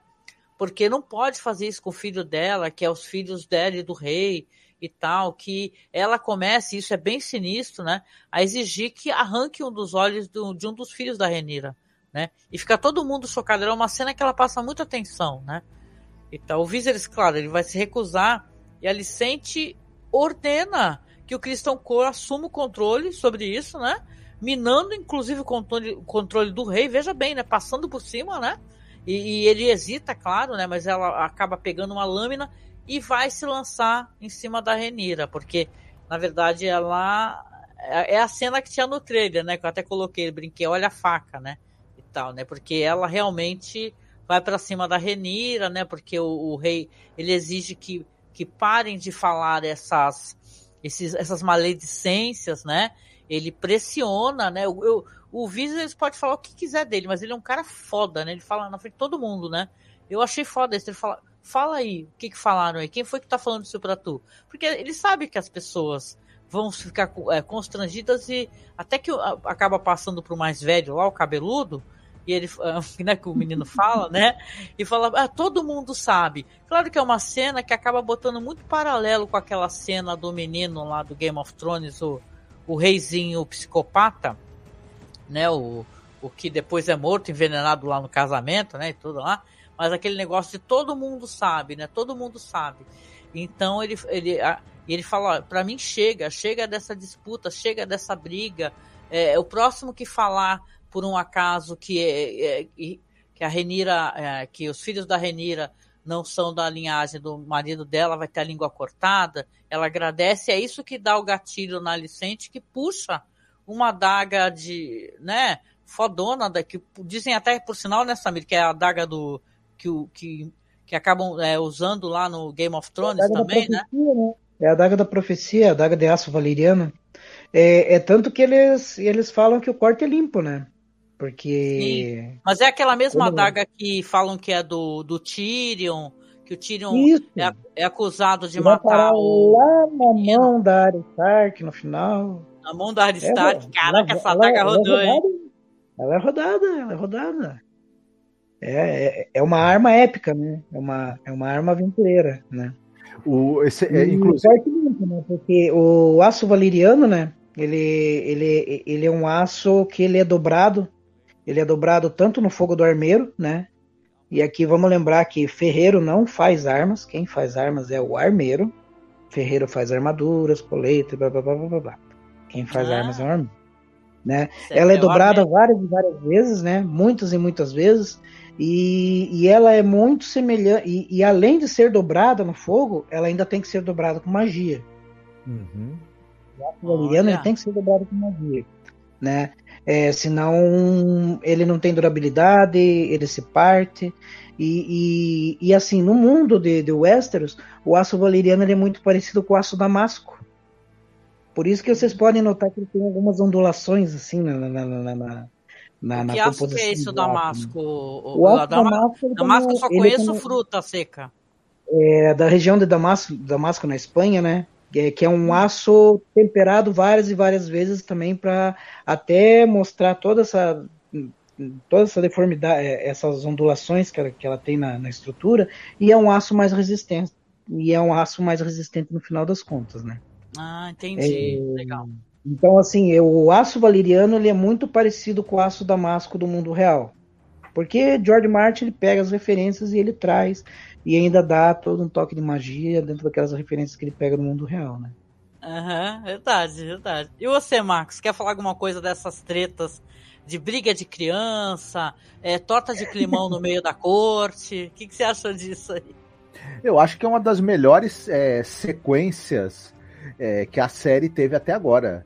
Porque não pode fazer isso com o filho dela, que é os filhos dela e do rei, e tal, que ela comece, isso é bem sinistro, né, a exigir que arranque um dos olhos do, de um dos filhos da Renira, né, e fica todo mundo chocado. É uma cena que ela passa muita atenção, né. Então, o Viserys, claro, ele vai se recusar e a Alicente ordena que o Cristão Cor assuma o controle sobre isso, né, minando inclusive o controle, o controle do rei, veja bem, né, passando por cima, né, e, e ele hesita, claro, né, mas ela acaba pegando uma lâmina e vai se lançar em cima da Renira, porque na verdade ela é, é a cena que tinha no trailer, né? Que eu até coloquei, brinquei, olha a faca, né? E tal, né? Porque ela realmente vai para cima da Renira, né? Porque o, o, rei ele exige que, que parem de falar essas esses, essas maledicências, né? Ele pressiona, né? Eu, eu, o Viserys pode falar o que quiser dele, mas ele é um cara foda, né? Ele fala na frente de todo mundo, né? Eu achei foda isso. Ele fala, Fala aí, o que, que falaram aí? Quem foi que tá falando isso pra tu? Porque ele sabe que as pessoas vão ficar é, constrangidas e até que acaba passando pro mais velho lá, o cabeludo, e ele, né, que o menino fala, né? E fala, ah, todo mundo sabe. Claro que é uma cena que acaba botando muito paralelo com aquela cena do menino lá do Game of Thrones, o, o reizinho psicopata, né? O, o que depois é morto, envenenado lá no casamento, né? E tudo lá mas aquele negócio de todo mundo sabe, né? Todo mundo sabe. Então ele, ele, ele fala, para mim chega, chega dessa disputa, chega dessa briga. É, o próximo que falar por um acaso que, é, é, que a Renira, é, que os filhos da Renira não são da linhagem do marido dela, vai ter a língua cortada. Ela agradece, é isso que dá o gatilho na Alicente, que puxa uma adaga de, né, fodona, da, que dizem até por sinal, né, Samir, que é a adaga do, que, que, que acabam é, usando lá no Game of Thrones é também, né? né? É a daga da profecia, a daga de aço valeriano. É, é, tanto que eles, eles falam que o corte é limpo, né? Porque. Sim. Mas é aquela mesma adaga que falam que é do, do Tyrion, que o Tyrion é, é, acusado de Vai matar o. Lá na mão da Arya Stark no final. Na mão da Arya é, Stark, é, caraca, essa adaga é rodou, hein? Ela é rodada, ela é rodada. É, é, é uma arma épica, né? É uma, é uma arma aventureira, né? O, esse, é, inclusive... né? Porque o aço valeriano, né? Ele, ele, ele é um aço que ele é dobrado. Ele é dobrado tanto no fogo do armeiro, né? E aqui vamos lembrar que ferreiro não faz armas. Quem faz armas é o armeiro. Ferreiro faz armaduras, coletas, blá blá blá blá blá. Quem faz ah. armas é o armeiro. Né? Ela é, é dobrada várias e várias vezes, né? Muitas e muitas vezes. E, e ela é muito semelhante. E, e, além de ser dobrada no fogo, ela ainda tem que ser dobrada com magia. Uhum. Ele tem que ser dobrado com magia. Né? É, senão ele não tem durabilidade, ele se parte. E, e, e assim, no mundo de, de Westeros, o aço valeriano é muito parecido com o aço damasco. Por isso que vocês podem notar que ele tem algumas ondulações assim na, na, na, na na, na que acho que é isso, Damasco? O, o, Damasco, Damasco, eu só conheço fruta seca. É da região de Damasco, Damasco na Espanha, né? É, que é um aço temperado várias e várias vezes também para até mostrar toda essa toda essa deformidade, é, essas ondulações que ela, que ela tem na, na estrutura, e é um aço mais resistente, e é um aço mais resistente no final das contas, né? Ah, entendi. É, Legal. Então, assim, o aço valeriano ele é muito parecido com o aço damasco do mundo real. Porque George Martin ele pega as referências e ele traz e ainda dá todo um toque de magia dentro daquelas referências que ele pega no mundo real, né? Aham, uhum, verdade, verdade. E você, Marcos, quer falar alguma coisa dessas tretas de briga de criança, é, torta de climão no meio da corte? O que, que, você acha disso aí? Eu acho que é uma das melhores é, sequências é, que a série teve até agora.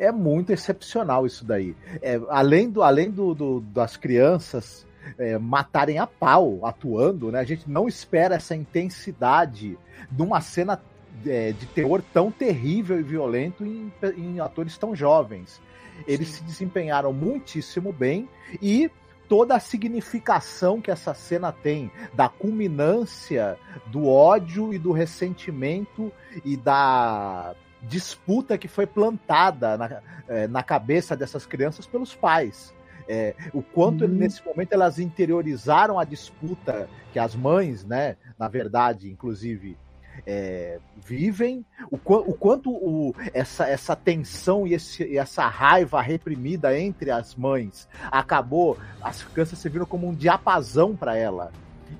É muito excepcional isso daí. É, além do, além do, do das crianças é, matarem a pau atuando, né? A gente não espera essa intensidade numa cena é, de terror tão terrível e violento em, em atores tão jovens. Eles Sim. se desempenharam muitíssimo bem e toda a significação que essa cena tem da culminância do ódio e do ressentimento e da disputa que foi plantada na, é, na cabeça dessas crianças pelos pais. É, o quanto uhum. nesse momento elas interiorizaram a disputa que as mães, né, na verdade, inclusive, é, vivem, o, o quanto o, essa, essa tensão e, esse, essa raiva reprimida entre as mães acabou, as crianças serviram como um diapasão para ela.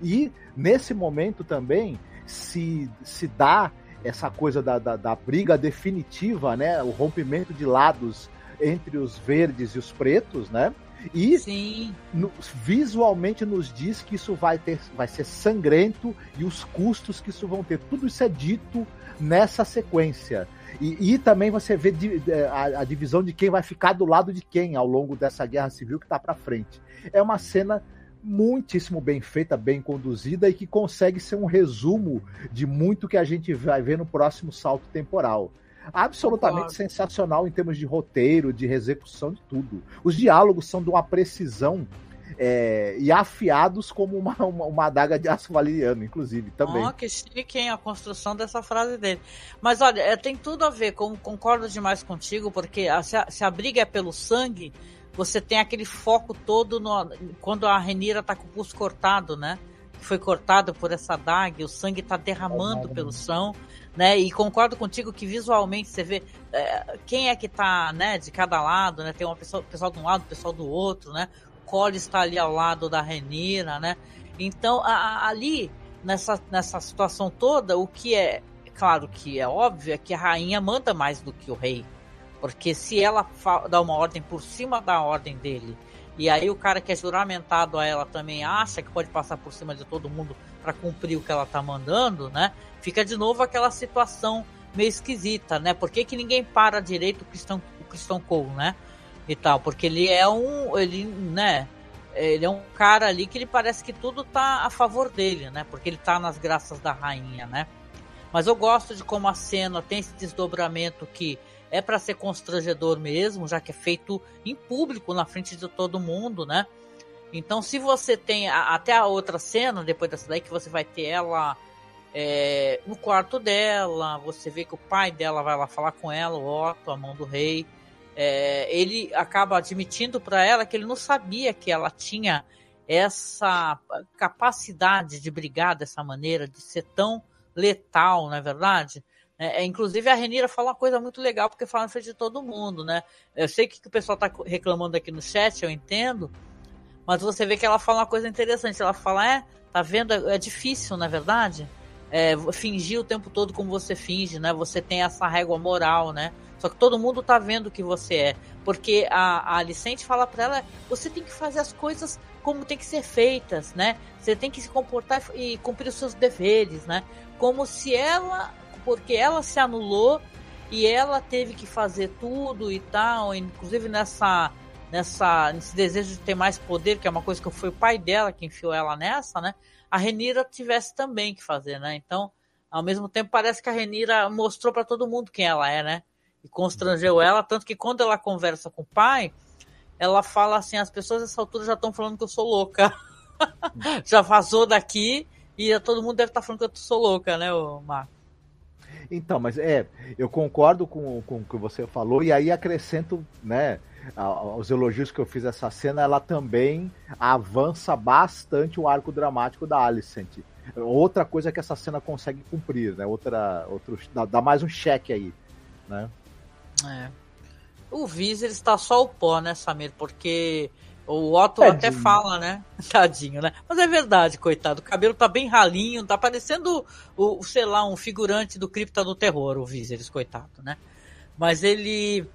E nesse momento também se, se dá essa coisa da, da, da briga definitiva, né? O rompimento de lados entre os verdes e os pretos, né? E no, visualmente nos diz que isso vai, ter, vai ser sangrento e os custos que isso vão ter. Tudo isso é dito nessa sequência. E, e também você vê é, a, a, divisão de quem vai ficar do lado de quem ao longo dessa guerra civil que está para frente. É uma cena muitíssimo bem feita, bem conduzida e que consegue ser um resumo de muito que a gente vai ver no próximo salto temporal absolutamente sensacional em termos de roteiro, de execução, de tudo. Os diálogos são de uma precisão é, e afiados como uma, uma, uma, adaga de aço valeriano, inclusive, também. Oh, que chique, hein, a construção dessa frase dele. Mas olha, é, tem tudo a ver, com, concordo demais contigo, porque a, se, a, se, a, briga é pelo sangue, você tem aquele foco todo no, quando a Renira tá com o pulso cortado, né? Foi cortado por essa adaga, o sangue tá derramando é, pelo chão né? E concordo contigo que visualmente você vê é, quem é que tá, né, de cada lado, né? Tem uma pessoa, pessoal de um lado, pessoal do outro, né? O Cole está ali ao lado da Renira, né? Então, a, a, ali, nessa, nessa situação toda, o que é, claro que é óbvio, é que a rainha manda mais do que o rei. Porque se ela dá uma ordem por cima da ordem dele, e aí o cara que é juramentado a ela também acha que pode passar por cima de todo mundo para cumprir o que ela tá mandando, né? Fica de novo aquela situação meio esquisita, né? Por que, que ninguém para direito o Christian, o Christian Cole, né? E tal, porque ele é um, ele, né? Ele é um cara ali que ele parece que tudo tá a favor dele, né? Porque ele tá nas graças da rainha, né? Mas eu gosto de como a cena tem esse desdobramento que é para ser constrangedor mesmo, já que é feito em público na frente de todo mundo, né? Então, se você tem a, até a outra cena, depois dessa daí, que você vai ter ela é, no quarto dela, você vê que o pai dela vai lá falar com ela, o Otto, a mão do rei. É, ele acaba admitindo para ela que ele não sabia que ela tinha essa capacidade de brigar dessa maneira, de ser tão letal, não é verdade? É, é inclusive a Renira fala uma coisa muito legal, porque fala na frente de todo mundo, né? Eu sei que o pessoal está reclamando aqui no chat, eu entendo, mas você vê que ela fala uma coisa interessante. Ela fala, é, tá vendo? É difícil, na é verdade, é, fingir o tempo todo como você finge, né? Você tem essa régua moral, né? Só que todo mundo tá vendo o que você é. Porque a, a Alicente fala para ela, você tem que fazer as coisas como tem que ser feitas, né? Você tem que se comportar e cumprir os seus deveres, né? Como se ela, porque ela se anulou e ela teve que fazer tudo e tal, inclusive nessa nessa, nesse desejo de ter mais poder, que é uma coisa que foi o pai dela que enfiou ela nessa, né? A Renira tivesse também que fazer, né? Então, ao mesmo tempo, parece que a Renira mostrou para todo mundo quem ela é, né? E constrangeu ela, tanto que quando ela conversa com o pai, ela fala assim: as pessoas nessa altura já estão falando que eu sou louca. já vazou daqui e todo mundo deve estar tá falando que eu sou louca, né, Marco? Então, mas é, eu concordo com, com o que você falou, e aí acrescento, né, aos elogios que eu fiz essa cena, ela também avança bastante o arco dramático da Alicent. Outra coisa que essa cena consegue cumprir, né? Outra, outro, dá, dá mais um cheque aí, né? É. O Viser está só o pó, né, Samir? Porque o Otto Tadinho. até fala, né? Tadinho, né? Mas é verdade, coitado. O cabelo tá bem ralinho, tá parecendo o, sei lá, um figurante do Cripta do Terror, o Viserys, coitado, né? Mas ele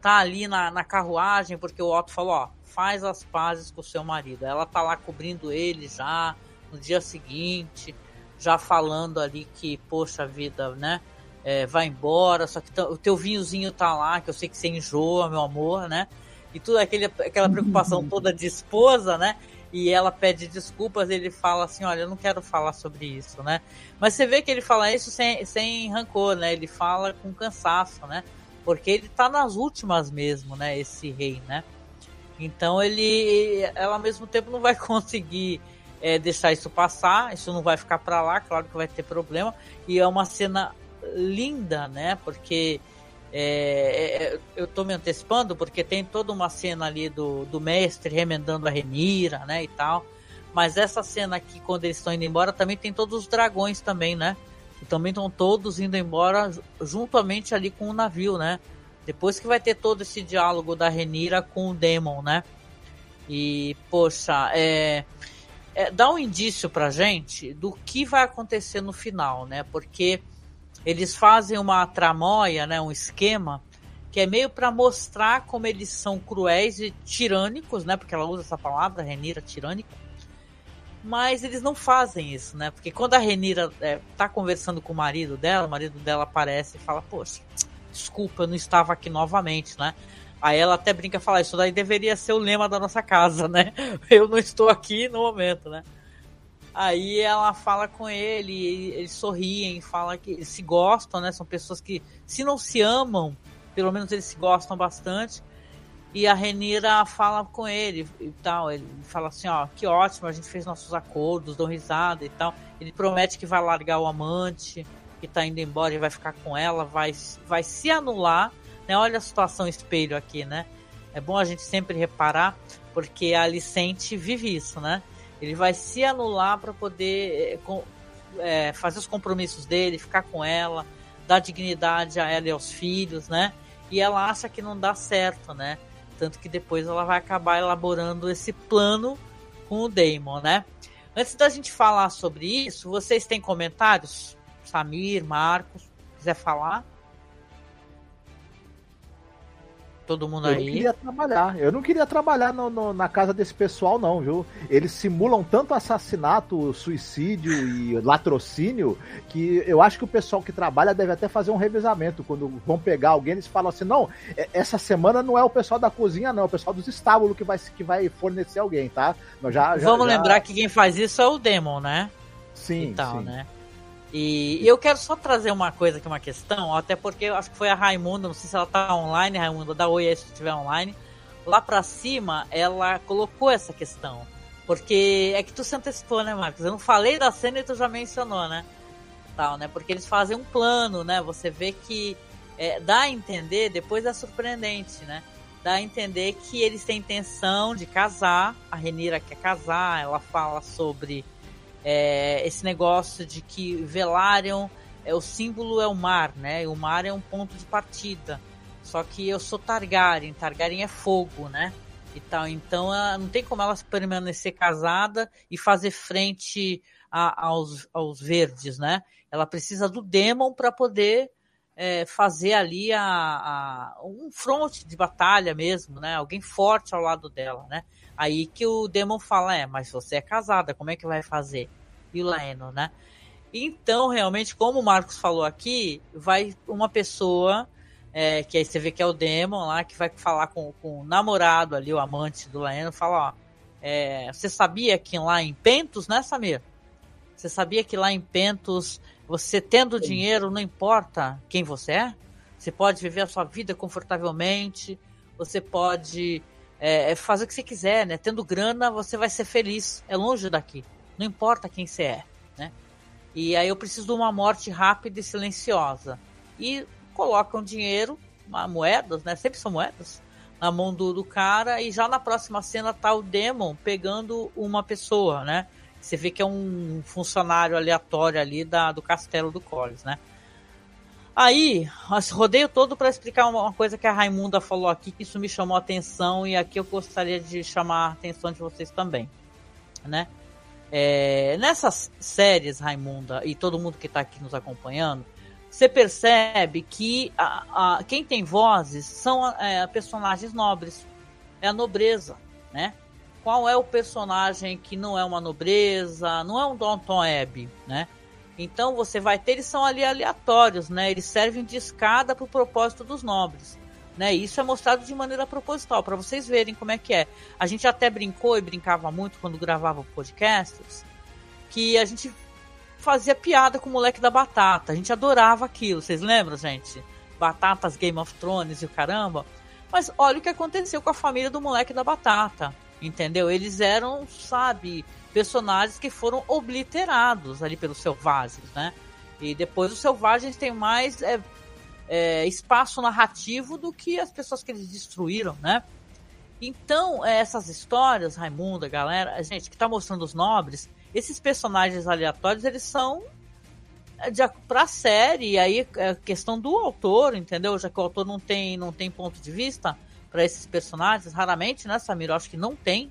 tá ali na, na carruagem porque o Otto falou, ó, faz as pazes com o seu marido. Ela tá lá cobrindo ele já no dia seguinte, já falando ali que, poxa vida, né? É, vai embora, só que o teu vinhozinho tá lá, que eu sei que você enjoa, meu amor, né? E aquele, aquela preocupação toda de esposa, né? E ela pede desculpas, ele fala assim, olha, eu não quero falar sobre isso, né? Mas você vê que ele fala isso sem, sem rancor, né? Ele fala com cansaço, né? Porque ele tá nas últimas mesmo, né? Esse rei, né? Então ele, ela ao mesmo tempo não vai conseguir é, deixar isso passar, isso não vai ficar para lá, claro que vai ter problema. E é uma cena linda, né? Porque é, é, eu tô me antecipando porque tem toda uma cena ali do, do mestre remendando a Renira, né? E tal. Mas essa cena aqui, quando eles estão indo embora, também tem todos os dragões também, né? E também estão todos indo embora juntamente ali com o navio, né? Depois que vai ter todo esse diálogo da Renira com o Demon, né? E, poxa, é, é, dá um indício pra gente do que vai acontecer no final, né? Porque eles fazem uma tramóia, né? Um esquema que é meio para mostrar como eles são cruéis e tirânicos, né? Porque ela usa essa palavra, Renira, tirânico. Mas eles não fazem isso, né? Porque quando a Renira é, tá conversando com o marido dela, o marido dela aparece e fala, poxa, desculpa, eu não estava aqui novamente, né? Aí ela até brinca e fala, isso daí deveria ser o lema da nossa casa, né? Eu não estou aqui no momento, né? Aí ela fala com ele, eles sorriem, fala que eles se gostam, né? São pessoas que, se não se amam, pelo menos eles se gostam bastante. E a Renira fala com ele e tal. Ele fala assim: ó, que ótimo, a gente fez nossos acordos, dão risada e tal. Ele promete que vai largar o amante, que tá indo embora e vai ficar com ela, vai, vai se anular né? Olha a situação espelho aqui, né? É bom a gente sempre reparar, porque a Alicente vive isso, né? Ele vai se anular para poder é, fazer os compromissos dele, ficar com ela, dar dignidade a ela e aos filhos, né? E ela acha que não dá certo, né? Tanto que depois ela vai acabar elaborando esse plano com o Damon, né? Antes da gente falar sobre isso, vocês têm comentários? Samir, Marcos, quiser falar? Todo mundo eu aí. Eu não queria trabalhar. Eu não queria trabalhar no, no, na casa desse pessoal, não, viu? Eles simulam tanto assassinato, suicídio e latrocínio que eu acho que o pessoal que trabalha deve até fazer um revezamento. Quando vão pegar alguém, eles falam assim: não, é, essa semana não é o pessoal da cozinha, não, é o pessoal dos estábulos que vai, que vai fornecer alguém, tá? Já, já, Vamos já... lembrar que quem faz isso é o Demon, né? Sim. E tal, sim. né? E, eu quero só trazer uma coisa aqui, uma questão, até porque eu acho que foi a Raimunda, não sei se ela tá online, Raimunda, dá oi aí se estiver online. Lá pra cima, ela colocou essa questão. Porque é que tu se antecipou, né, Marcos? Eu não falei da cena e tu já mencionou, né? Tal, né? Porque eles fazem um plano, né? Você vê que é, dá a entender, depois é surpreendente, né? Dá a entender que eles têm intenção de casar. A Renira quer casar, ela fala sobre é, esse negócio de que Velaryon é o símbolo é o mar, né? E o mar é um ponto de partida. Só que eu sou Targaryen, Targaryen é fogo, né? E tal. Então não tem como ela permanecer casada e fazer frente a, aos, aos verdes, né? Ela precisa do Demon para poder é, fazer ali a, a, um front de batalha mesmo, né? Alguém forte ao lado dela, né? Aí que o Demon fala, é, mas você é casada, como é que vai fazer? E o Laeno, né? Então, realmente, como o Marcos falou aqui, vai uma pessoa, é, que aí você vê que é o Demon lá, que vai falar com, com o namorado ali, o amante do Laeno, fala, ó, é, você sabia que lá em Pentos, né, Samir? Você sabia que lá em Pentos, você tendo dinheiro, não importa quem você é? Você pode viver a sua vida confortavelmente, você pode é, é, fazer o que você quiser, né? Tendo grana, você vai ser feliz. É longe daqui. Não importa quem você é, né? E aí eu preciso de uma morte rápida e silenciosa. E colocam dinheiro, moedas, né? Sempre são moedas, na mão do, do cara. E já na próxima cena tá o Demon pegando uma pessoa, né? Você vê que é um funcionário aleatório ali da, do castelo do Collins, né? Aí, rodeio todo para explicar uma coisa que a Raimunda falou aqui, que isso me chamou a atenção e aqui eu gostaria de chamar a atenção de vocês também, né? É, nessas séries, Raimunda, e todo mundo que está aqui nos acompanhando, você percebe que a, a, quem tem vozes são é, personagens nobres, é a nobreza, né? Qual é o personagem que não é uma nobreza, não é um Downton Abbey, né? Então você vai ter, eles são ali aleatórios, né? Eles servem de escada para o propósito dos nobres. Né? Isso é mostrado de maneira proposital, para vocês verem como é que é. A gente até brincou e brincava muito quando gravava podcasts, que a gente fazia piada com o moleque da batata. A gente adorava aquilo, vocês lembram, gente? Batatas, Game of Thrones e o caramba. Mas olha o que aconteceu com a família do moleque da batata. Entendeu? Eles eram, sabe, personagens que foram obliterados ali pelos selvagens, né? E depois os selvagens têm mais é, é, espaço narrativo do que as pessoas que eles destruíram, né? Então, é, essas histórias, Raimunda, galera, a gente que tá mostrando os nobres, esses personagens aleatórios, eles são é, de, pra série, aí é questão do autor, entendeu? Já que o autor não tem, não tem ponto de vista para esses personagens, raramente, né, Samir? Eu acho que não tem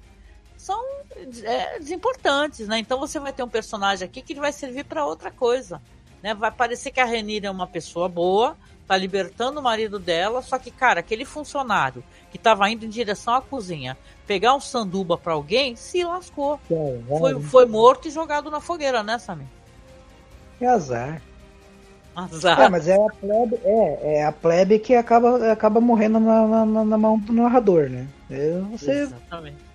são é, desimportantes, né? Então você vai ter um personagem aqui que ele vai servir para outra coisa, né? Vai parecer que a Renira é uma pessoa boa, tá libertando o marido dela, só que, cara, aquele funcionário que tava indo em direção à cozinha, pegar um sanduba para alguém, se lascou. É, foi, foi morto e jogado na fogueira, né, Samir? Que azar. Azar. É, mas é a plebe, é, é a plebe que acaba, acaba morrendo na, na, na mão do narrador, né? É, você... Exatamente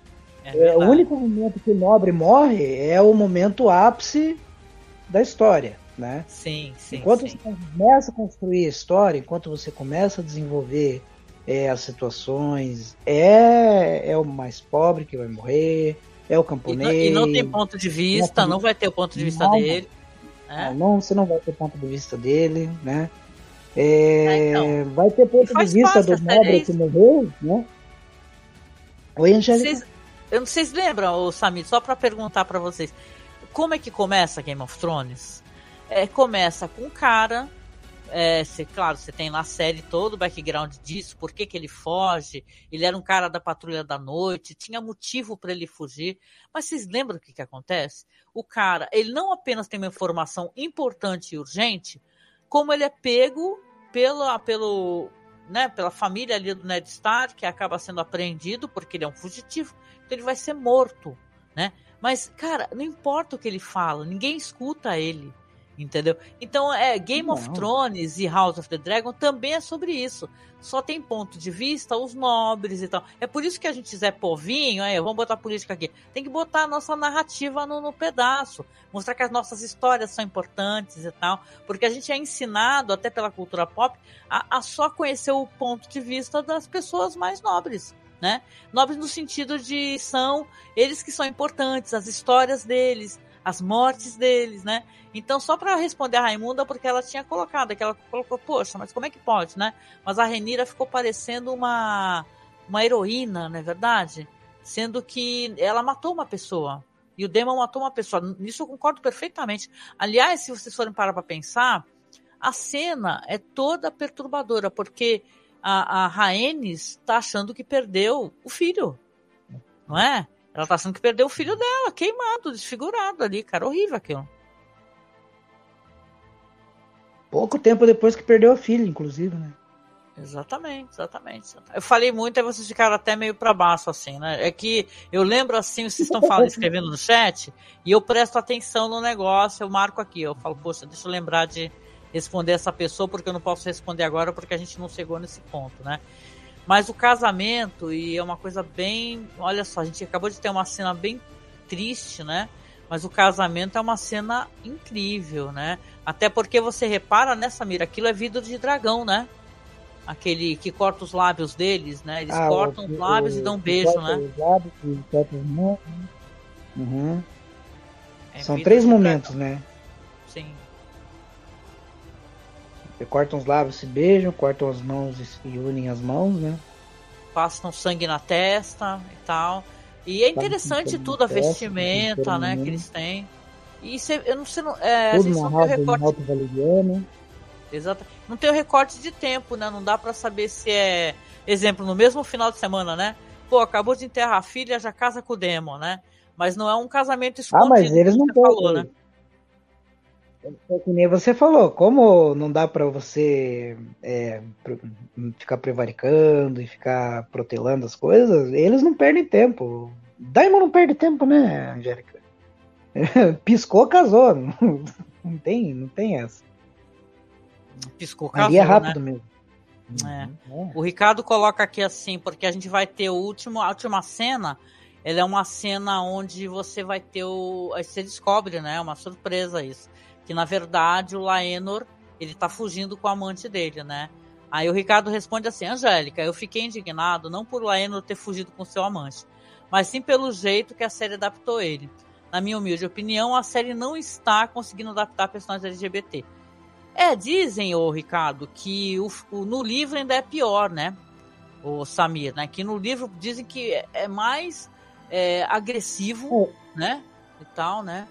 é, é o único momento que o nobre morre é o momento ápice da história, né? Sim, sim. Enquanto sim. você começa a construir a história, enquanto você começa a desenvolver é, as situações, é, é o mais pobre que vai morrer, é o camponês. E não, e não tem ponto de vista, não, não vai ter o ponto de vista não, dele. Né? Não, você não vai ter ponto de vista dele, né? É, é então, vai ter ponto de vista do nobre que morreu, né? Oi, Angélica. Vocês, eu não sei se lembram, Samir, só para perguntar para vocês. Como é que começa Game of Thrones? É, começa com um cara. É, cê, claro, você tem na série todo o background disso, por que, que ele foge. Ele era um cara da patrulha da noite, tinha motivo para ele fugir. Mas vocês lembram o que, que acontece? O cara, ele não apenas tem uma informação importante e urgente, como ele é pego pela, pelo, né, pela família ali do Ned Stark, que acaba sendo apreendido porque ele é um fugitivo, então ele vai ser morto, né? Mas, cara, não importa o que ele fala, ninguém escuta ele. Entendeu? Então, é Game Não. of Thrones e House of the Dragon também é sobre isso. Só tem ponto de vista os nobres e tal. É por isso que a gente quiser povinho, aí, vamos botar política aqui. Tem que botar a nossa narrativa no, no, pedaço. Mostrar que as nossas histórias são importantes e tal. Porque a gente é ensinado, até pela cultura pop, a, a só conhecer o ponto de vista das pessoas mais nobres. Né? Nobres no sentido de são eles que são importantes, as histórias deles, as mortes deles, né? Então, só para responder a Raimunda, porque ela tinha colocado, que ela colocou, poxa, mas como é que pode, né? Mas a Renira ficou parecendo uma, uma heroína, não é verdade? Sendo que ela matou uma pessoa. E o Demon matou uma pessoa. Nisso eu concordo perfeitamente. Aliás, se vocês forem parar para pensar, a cena é toda perturbadora, porque a, a Rhaenys tá achando que perdeu o filho. Não é? Ela tá achando que perdeu o filho dela, queimado, desfigurado ali, cara. Horrível aquilo. Pouco tempo depois que perdeu a filha, inclusive, né? Exatamente, exatamente. Eu falei muito, aí vocês ficaram até meio para baixo, assim, né? É que eu lembro assim, vocês estão falando, escrevendo no chat, e eu presto atenção no negócio, eu marco aqui, eu falo, poxa, deixa eu lembrar de responder essa pessoa, porque eu não posso responder agora, porque a gente não chegou nesse ponto, né? Mas o casamento, e é uma coisa bem. Olha só, a gente acabou de ter uma cena bem triste, né? Mas o casamento é uma cena incrível, né? Até porque você repara nessa mira, aquilo é vidro de dragão, né? Aquele que corta os lábios deles, né? Eles ah, cortam o, os lábios o, e dão um beijo, né? Os lábios, uhum. É São três momentos, dragão. né? Cortam os lábios, se beijam, cortam as mãos e unem as mãos, né? Passam sangue na testa e tal. E é interessante tudo, a vestimenta, né, que eles têm. E cê, eu não sei. É, Tudo não tem recorte. Valeriano. Exato. Não tem o recorte de tempo, né? Não dá para saber se é. Exemplo, no mesmo final de semana, né? Pô, acabou de enterrar a filha, já casa com o Demon, né? Mas não é um casamento escondido. Ah, mas eles não falou, né? É que nem você falou, como não dá para você é, ficar prevaricando e ficar protelando as coisas, eles não perdem tempo. Daimon não perde tempo, né, Angélica? Piscou, casou. Não, tem, não tem essa. Piscou, casou. Ali é rápido né? mesmo. É. Uhum. O Ricardo coloca aqui assim, porque a gente vai ter o último, a última cena. Ela é uma cena onde você vai ter o. Aí você descobre, né? Uma surpresa isso que na verdade o Laenor ele tá fugindo com a amante dele, né? Aí o Ricardo responde assim: Angélica, eu fiquei indignado não por Laenor ter fugido com seu amante, mas sim pelo jeito que a série adaptou ele. Na minha humilde opinião, a série não está conseguindo adaptar personagens LGBT. É, dizem, ô Ricardo, que o, o, no livro ainda é pior, né? O Samir, né? Que no livro dizem que é, é mais é, agressivo, é. né? E tal, né?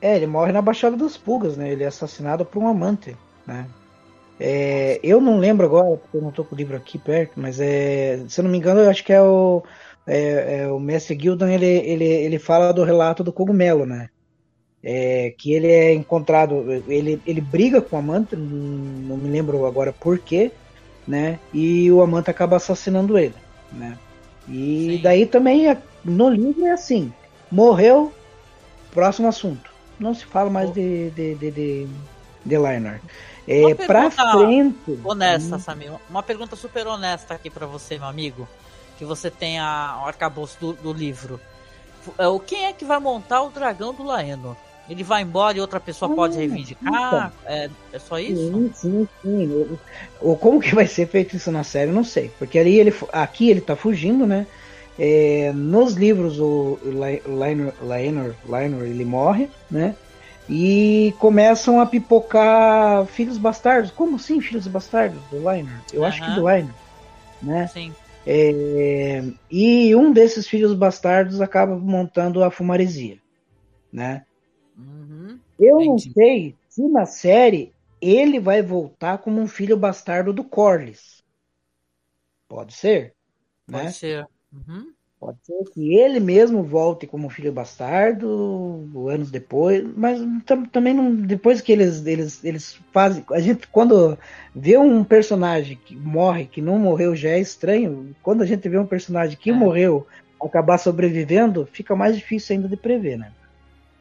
É, ele morre na Baixada das Pulgas, né? Ele é assassinado por um amante, né? É, eu não lembro agora, porque eu não tô com o livro aqui perto, mas é, se eu não me engano, eu acho que é o, é, é o Mestre Gildan, ele, ele, ele fala do relato do cogumelo, né? É, que ele é encontrado, ele, ele briga com o amante, não, me lembro agora por quê, né? E o amante acaba assassinando ele, né? E Sim. daí também no livro é assim, morreu, próximo assunto não se fala mais de, de, de, de, de Liner. É, pra frente. Honesta, hum. Samir. Uma pergunta super honesta aqui para você, meu amigo. Que você tem a, o arcabouço do, do livro. É, o quem é que vai montar o dragão do Laeno? Ele vai embora e outra pessoa pode ah, reivindicar? Então, é, é só isso? Sim, sim, sim. Ou como que vai ser feito isso na série, não sei. Porque ali ele, aqui ele tá fugindo, né? É, nos livros o Lionel, Lionel, Lionel ele morre, né? E começam a pipocar filhos bastardos. Como assim filhos bastardos do Lionel? Eu uhum. acho que do Lionel, né? Sim. É, e um desses filhos bastardos acaba montando a fumaresia, né? Uhum. Eu Entendi. não sei se na série ele vai voltar como um filho bastardo do Corlys. Pode ser, Pode né? ser. Uhum. Pode ser que ele mesmo volte como filho bastardo anos depois, mas também não, depois que eles, eles, eles fazem. A gente, quando vê um personagem que morre, que não morreu, já é estranho. Quando a gente vê um personagem que é. morreu acabar sobrevivendo, fica mais difícil ainda de prever, né?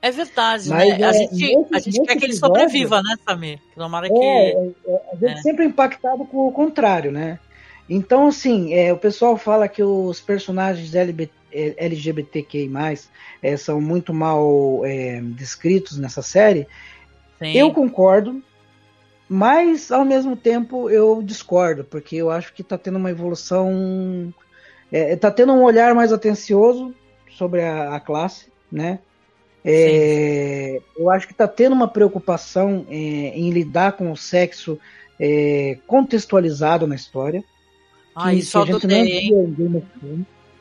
É verdade, mas, né? a, é, gente, a gente quer que ele sobreviva, né, Samir? Tomara é, que. É, é, a gente é. sempre é impactado com o contrário, né? Então, assim, é, o pessoal fala que os personagens LGBTQI+, é, são muito mal é, descritos nessa série. Sim. Eu concordo, mas ao mesmo tempo eu discordo, porque eu acho que está tendo uma evolução, está é, tendo um olhar mais atencioso sobre a, a classe, né? É, eu acho que está tendo uma preocupação é, em lidar com o sexo é, contextualizado na história. Ah, que, isso que a gente não via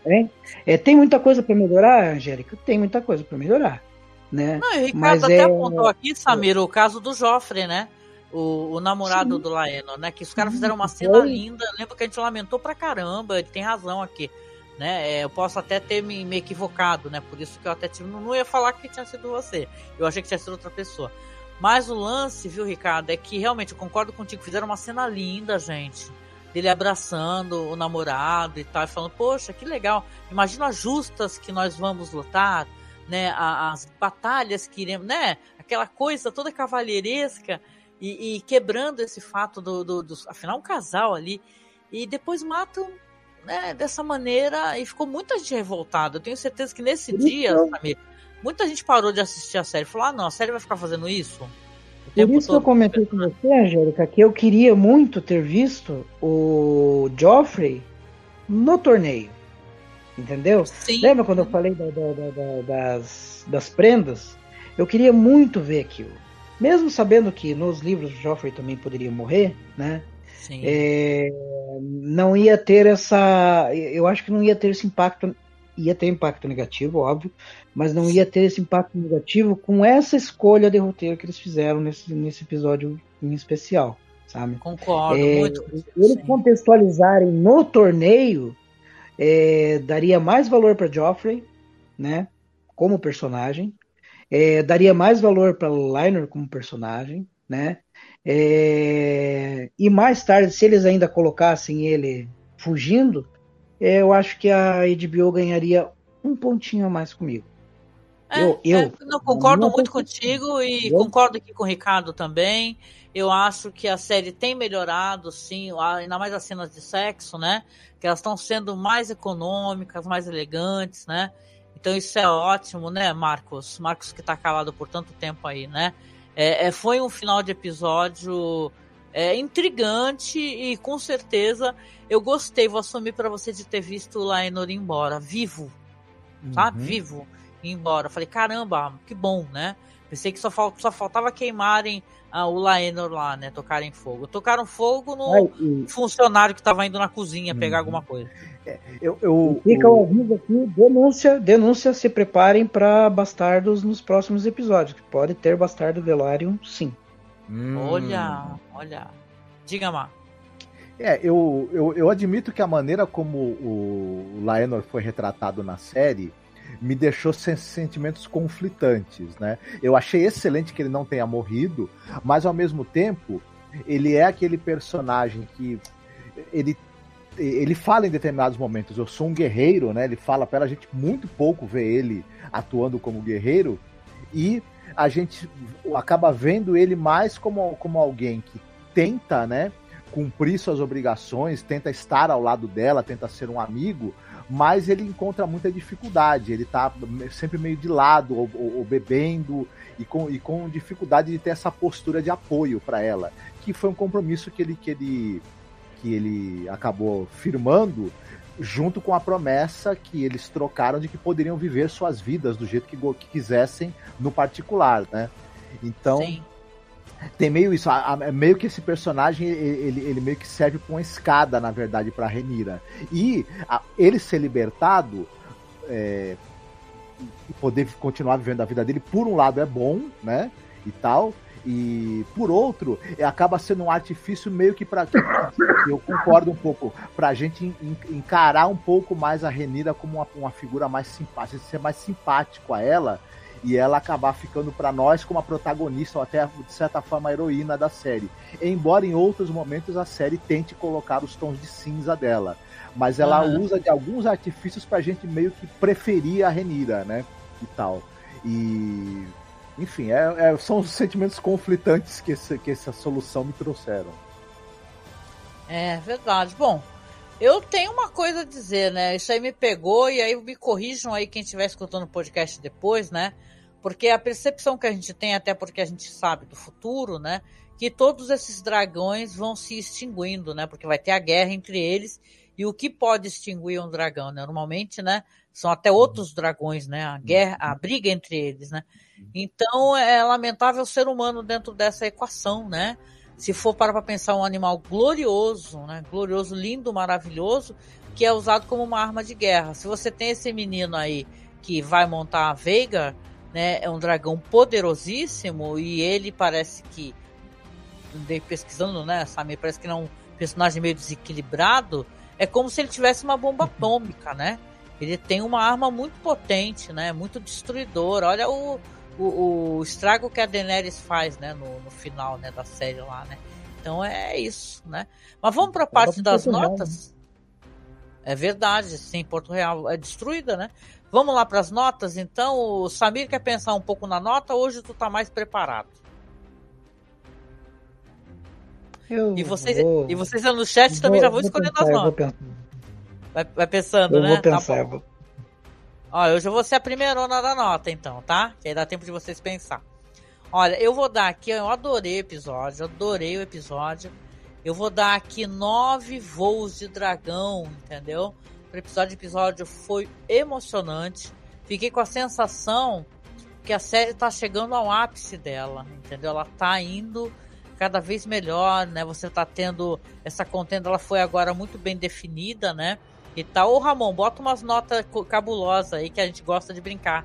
é, é, tem muita coisa para melhorar, Angélica? Tem muita coisa para melhorar. Né? Não, o Ricardo Mas até é... apontou aqui, Samir, o caso do Joffre, né? O, o namorado Sim. do Laeno, né? Que os caras fizeram uma cena linda. Lembro que a gente lamentou pra caramba, ele tem razão aqui. Né? É, eu posso até ter me, me, equivocado, né? Por isso que eu até tive, não, não ia falar que tinha sido você. Eu achei que tinha sido outra pessoa. Mas o lance, viu, Ricardo, é que realmente eu concordo contigo, fizeram uma cena linda, gente dele abraçando o namorado e tal, e falando, poxa, que legal, imagina as justas que nós vamos lutar, né, as batalhas que iremos, né, aquela coisa toda cavalheiresca e, e quebrando esse fato do, do, do, afinal, um casal ali, e depois matam, né, dessa maneira, e ficou muita gente revoltada, eu tenho certeza que nesse dia, Samir, muita gente parou de assistir a série, falou, ah, não, a série vai ficar fazendo isso? Por isso que eu comentei com você, Angélica, que eu queria muito ter visto o Joffrey no torneio. Entendeu? Sim. Lembra quando eu falei da, da, da, das, das prendas? Eu queria muito ver aquilo. Mesmo sabendo que nos livros Joffrey também poderia morrer, né? Sim. É, não ia ter essa. Eu acho que não ia ter esse impacto. Ia ter impacto negativo, óbvio, mas não ia ter esse impacto negativo com essa escolha de roteiro que eles fizeram nesse, nesse episódio em especial, sabe? Concordo, é, muito. Eles contextualizarem no torneio é, daria mais valor para Joffrey, né? Como personagem, é, daria mais valor para Liner como personagem, né? É, e mais tarde, se eles ainda colocassem ele fugindo, eu acho que a HBO ganharia um pontinho a mais comigo. É, eu, eu é, não, concordo muito contigo e eu? concordo aqui com o Ricardo também. Eu acho que a série tem melhorado, sim, ainda mais as cenas de sexo, né? Que elas estão sendo mais econômicas, mais elegantes, né? Então isso é ótimo, né, Marcos? Marcos que tá calado por tanto tempo aí, né? É, é, foi um final de episódio é, intrigante e com certeza eu gostei. Vou assumir para você de ter visto o Laenor embora, vivo, sabe? Uhum. Vivo, embora. Falei, caramba, que bom, né? Pensei que só, fal só faltava queimarem ah, o Laenor lá, né? Tocarem fogo. Tocaram fogo no Ai, e... funcionário que estava indo na cozinha pegar uhum. alguma coisa. É, eu, eu, Fica o aviso aqui, denúncia, denúncia, se preparem para bastardos nos próximos episódios. Pode ter bastardo Velaryon, sim. Hum. Olha, olha. Diga, Mar. É, eu, eu, eu admito que a maneira como o Laenor foi retratado na série me deixou sentimentos conflitantes, né? Eu achei excelente que ele não tenha morrido, mas ao mesmo tempo ele é aquele personagem que ele ele fala em determinados momentos, eu sou um guerreiro, né? Ele fala para a gente muito pouco ver ele atuando como guerreiro e a gente acaba vendo ele mais como, como alguém que tenta, né, cumprir suas obrigações, tenta estar ao lado dela, tenta ser um amigo, mas ele encontra muita dificuldade. Ele tá sempre meio de lado, ou, ou, ou bebendo, e com, e com dificuldade de ter essa postura de apoio para ela. Que foi um compromisso que ele, que ele que ele acabou firmando junto com a promessa que eles trocaram de que poderiam viver suas vidas do jeito que, que quisessem no particular, né? Então Sim. tem meio isso, a, a, meio que esse personagem ele, ele meio que serve como uma escada na verdade para Renira e a, ele ser libertado é, e poder continuar vivendo a vida dele por um lado é bom, né? E tal, e por outro, acaba sendo um artifício meio que para eu concordo um pouco, para a gente encarar um pouco mais a Renira como uma, uma figura mais simpática, ser mais simpático a ela e ela acabar ficando para nós como a protagonista ou até de certa forma a heroína da série. Embora em outros momentos a série tente colocar os tons de cinza dela, mas ela usa de alguns artifícios para a gente meio que preferir a Renira, né? E tal. E enfim, é, é, são os sentimentos conflitantes que, esse, que essa solução me trouxeram. É verdade. Bom, eu tenho uma coisa a dizer, né? Isso aí me pegou e aí me corrijam aí quem estiver escutando o podcast depois, né? Porque a percepção que a gente tem, até porque a gente sabe do futuro, né? Que todos esses dragões vão se extinguindo, né? Porque vai ter a guerra entre eles e o que pode extinguir um dragão, né? Normalmente, né? São até outros dragões, né? A guerra, a briga entre eles, né? Então é lamentável o ser humano dentro dessa equação, né? Se for para pensar um animal glorioso, né? Glorioso, lindo, maravilhoso, que é usado como uma arma de guerra. Se você tem esse menino aí que vai montar a Veiga, né? É um dragão poderosíssimo e ele parece que pesquisando, né, Samir, parece que ele é um personagem meio desequilibrado. É como se ele tivesse uma bomba atômica, né? Ele tem uma arma muito potente, né? Muito destruidora. Olha o, o, o estrago que a Daenerys faz, né, no, no, final, né, da série lá, né. Então é isso, né. Mas vamos para a parte das notas. Real, né? É verdade, sim, Porto Real é destruída, né. Vamos lá para as notas, então. O Samir quer pensar um pouco na nota. Hoje tu tá mais preparado. Eu e vocês, vou... e vocês no chat vou, também já vão escolhendo pensar, as notas. Vai, vai, pensando, eu né? Vou tá pensar, tá vou... Ó, eu já vou ser a primeirona da nota, então, tá? Que aí dá tempo de vocês pensar. Olha, eu vou dar aqui, eu adorei o episódio, adorei o episódio. Eu vou dar aqui nove voos de dragão, entendeu? O episódio, episódio foi emocionante. Fiquei com a sensação porque a série tá chegando ao ápice dela, entendeu? Ela tá indo cada vez melhor, né? Você tá tendo essa contenda, ela foi agora muito bem definida, né? E tal. Ô Ramon, bota umas notas cabulosas aí que a gente gosta de brincar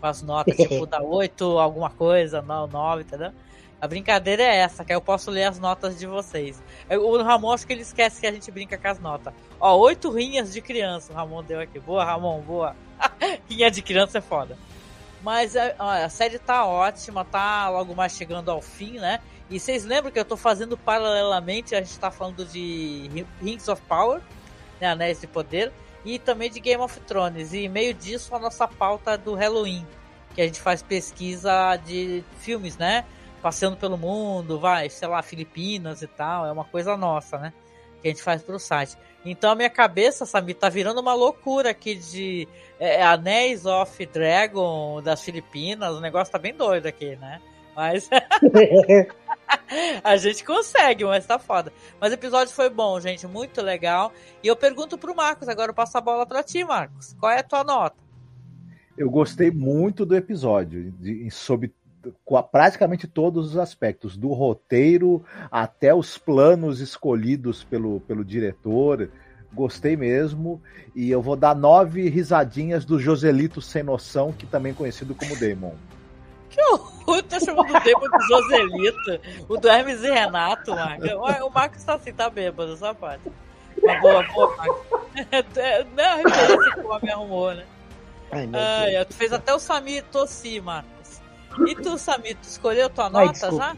com as notas, tipo da 8, alguma coisa, 9, entendeu? A brincadeira é essa, que aí eu posso ler as notas de vocês. O Ramon, acho que ele esquece que a gente brinca com as notas. Ó, oito rinhas de criança o Ramon deu aqui. Boa, Ramon, boa. Rinha de criança é foda. Mas é, ó, a série tá ótima, tá logo mais chegando ao fim, né? E vocês lembram que eu tô fazendo paralelamente, a gente tá falando de Rings of Power, né? Anéis de Poder, e também de Game of Thrones. E meio disso a nossa pauta do Halloween, que a gente faz pesquisa de filmes, né? passeando pelo mundo, vai, sei lá, Filipinas e tal, é uma coisa nossa, né? Que a gente faz pro site. Então a minha cabeça, sabe, tá virando uma loucura aqui de é, é, Anéis of Dragon das Filipinas, o negócio tá bem doido aqui, né? Mas a gente consegue, mas tá foda. Mas o episódio foi bom, gente, muito legal. E eu pergunto pro Marcos, agora eu passo a bola pra ti, Marcos. Qual é a tua nota? Eu gostei muito do episódio, de, sobre praticamente todos os aspectos, do roteiro até os planos escolhidos pelo, pelo diretor. Gostei mesmo. E eu vou dar nove risadinhas do Joselito Sem Noção, que também é conhecido como Damon. Que horror, tá chamando o Damon de Joselito. O do Hermes e Renato, Marco. O Marcos tá assim, tá bêbado, só pode. Uma boa, boa, Marcos. Não é referência que o homem arrumou, né? Ai, Ai. Tu fez até o Samir tossir, Marcos. E tu, Samir, tu escolheu tua nota Ai, já?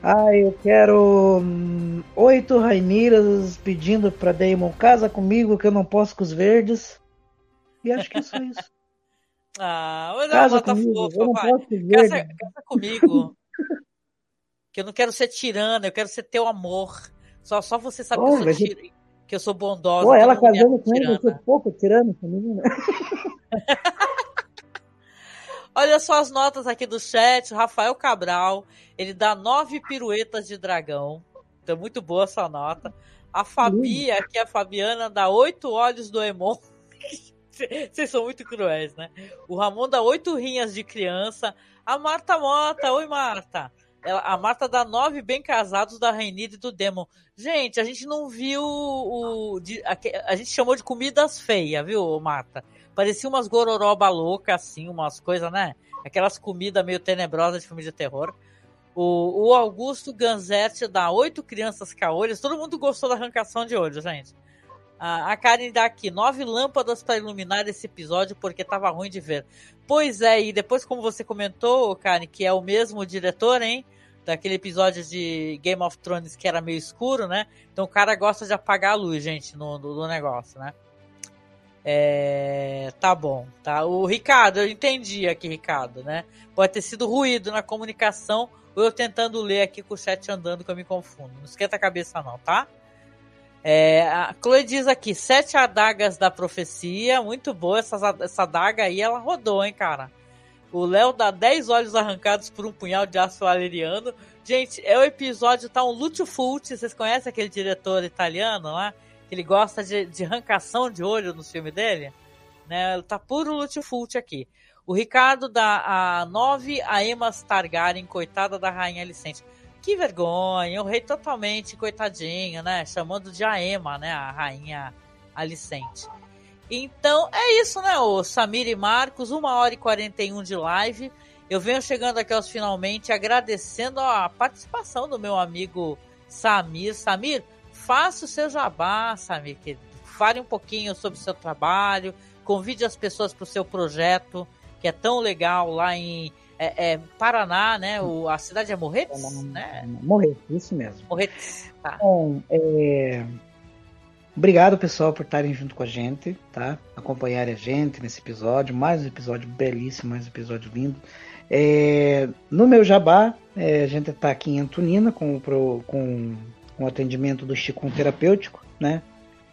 Ah, eu quero hum, oito Rainiras pedindo pra Damon casa comigo que eu não posso com os verdes. E acho que é só isso. Ah, olha casa a nota comigo, fofa, vai. Casa, casa comigo. que eu não quero ser tirana, eu quero ser teu amor. Só, só você sabe oh, que eu sou tir... que eu sou bondosa. Pô, ela casando com ele, eu sou pouco tirana essa menina. Olha só as notas aqui do chat. Rafael Cabral, ele dá nove piruetas de dragão. Então, muito boa essa nota. A Fabi, aqui a Fabiana, dá oito olhos do Emon. Vocês são muito cruéis, né? O Ramon dá oito rinhas de criança. A Marta Mota, oi Marta. Ela, a Marta dá nove bem casados da Rainida e do Demon. Gente, a gente não viu o. A, a gente chamou de comidas feias, viu, Marta? Parecia umas gororoba louca, assim, umas coisas, né? Aquelas comidas meio tenebrosas de filme de terror. O, o Augusto Ganzetti dá oito crianças caolhas. Todo mundo gostou da arrancação de olho, gente. A, a Karen dá aqui nove lâmpadas para iluminar esse episódio porque tava ruim de ver. Pois é, e depois, como você comentou, Karen, que é o mesmo diretor, hein? Daquele episódio de Game of Thrones que era meio escuro, né? Então o cara gosta de apagar a luz, gente, no, no, no negócio, né? É, tá bom, tá? O Ricardo, eu entendi aqui, Ricardo, né? Pode ter sido ruído na comunicação ou eu tentando ler aqui com o chat andando que eu me confundo. Não esquenta a cabeça não, tá? É, a Chloe diz aqui, sete adagas da profecia, muito boa essa, essa adaga aí, ela rodou, hein, cara? O Léo dá 10 olhos arrancados por um punhal de aço valeriano. Gente, é o episódio, tá um Lúcio Fulci, vocês conhecem aquele diretor italiano lá? que ele gosta de, de de olho no filme dele, né? Tá puro Lutfult aqui. O Ricardo dá a 9 a Emma Targaryen, coitada da Rainha Alicente. Que vergonha, o rei totalmente coitadinho, né? Chamando de Aema, né? A Rainha Alicente. Então é isso, né? O Samir e Marcos, 1 hora e 41 de live. Eu venho chegando aqui aos finalmente agradecendo a participação do meu amigo Samir. Samir, faça o seu jabá, sabe? Que fale um pouquinho sobre o seu trabalho, convide as pessoas para o seu projeto, que é tão legal lá em é, é, Paraná, né? O, a cidade é Morretes, é, né? Morretes, isso mesmo. Morretes, tá. Bom, é... Obrigado, pessoal, por estarem junto com a gente, tá? Acompanharem a gente nesse episódio. Mais um episódio belíssimo, mais um episódio lindo. É... No meu jabá, é, a gente está aqui em Antonina com, com um atendimento do Qigong terapêutico, né?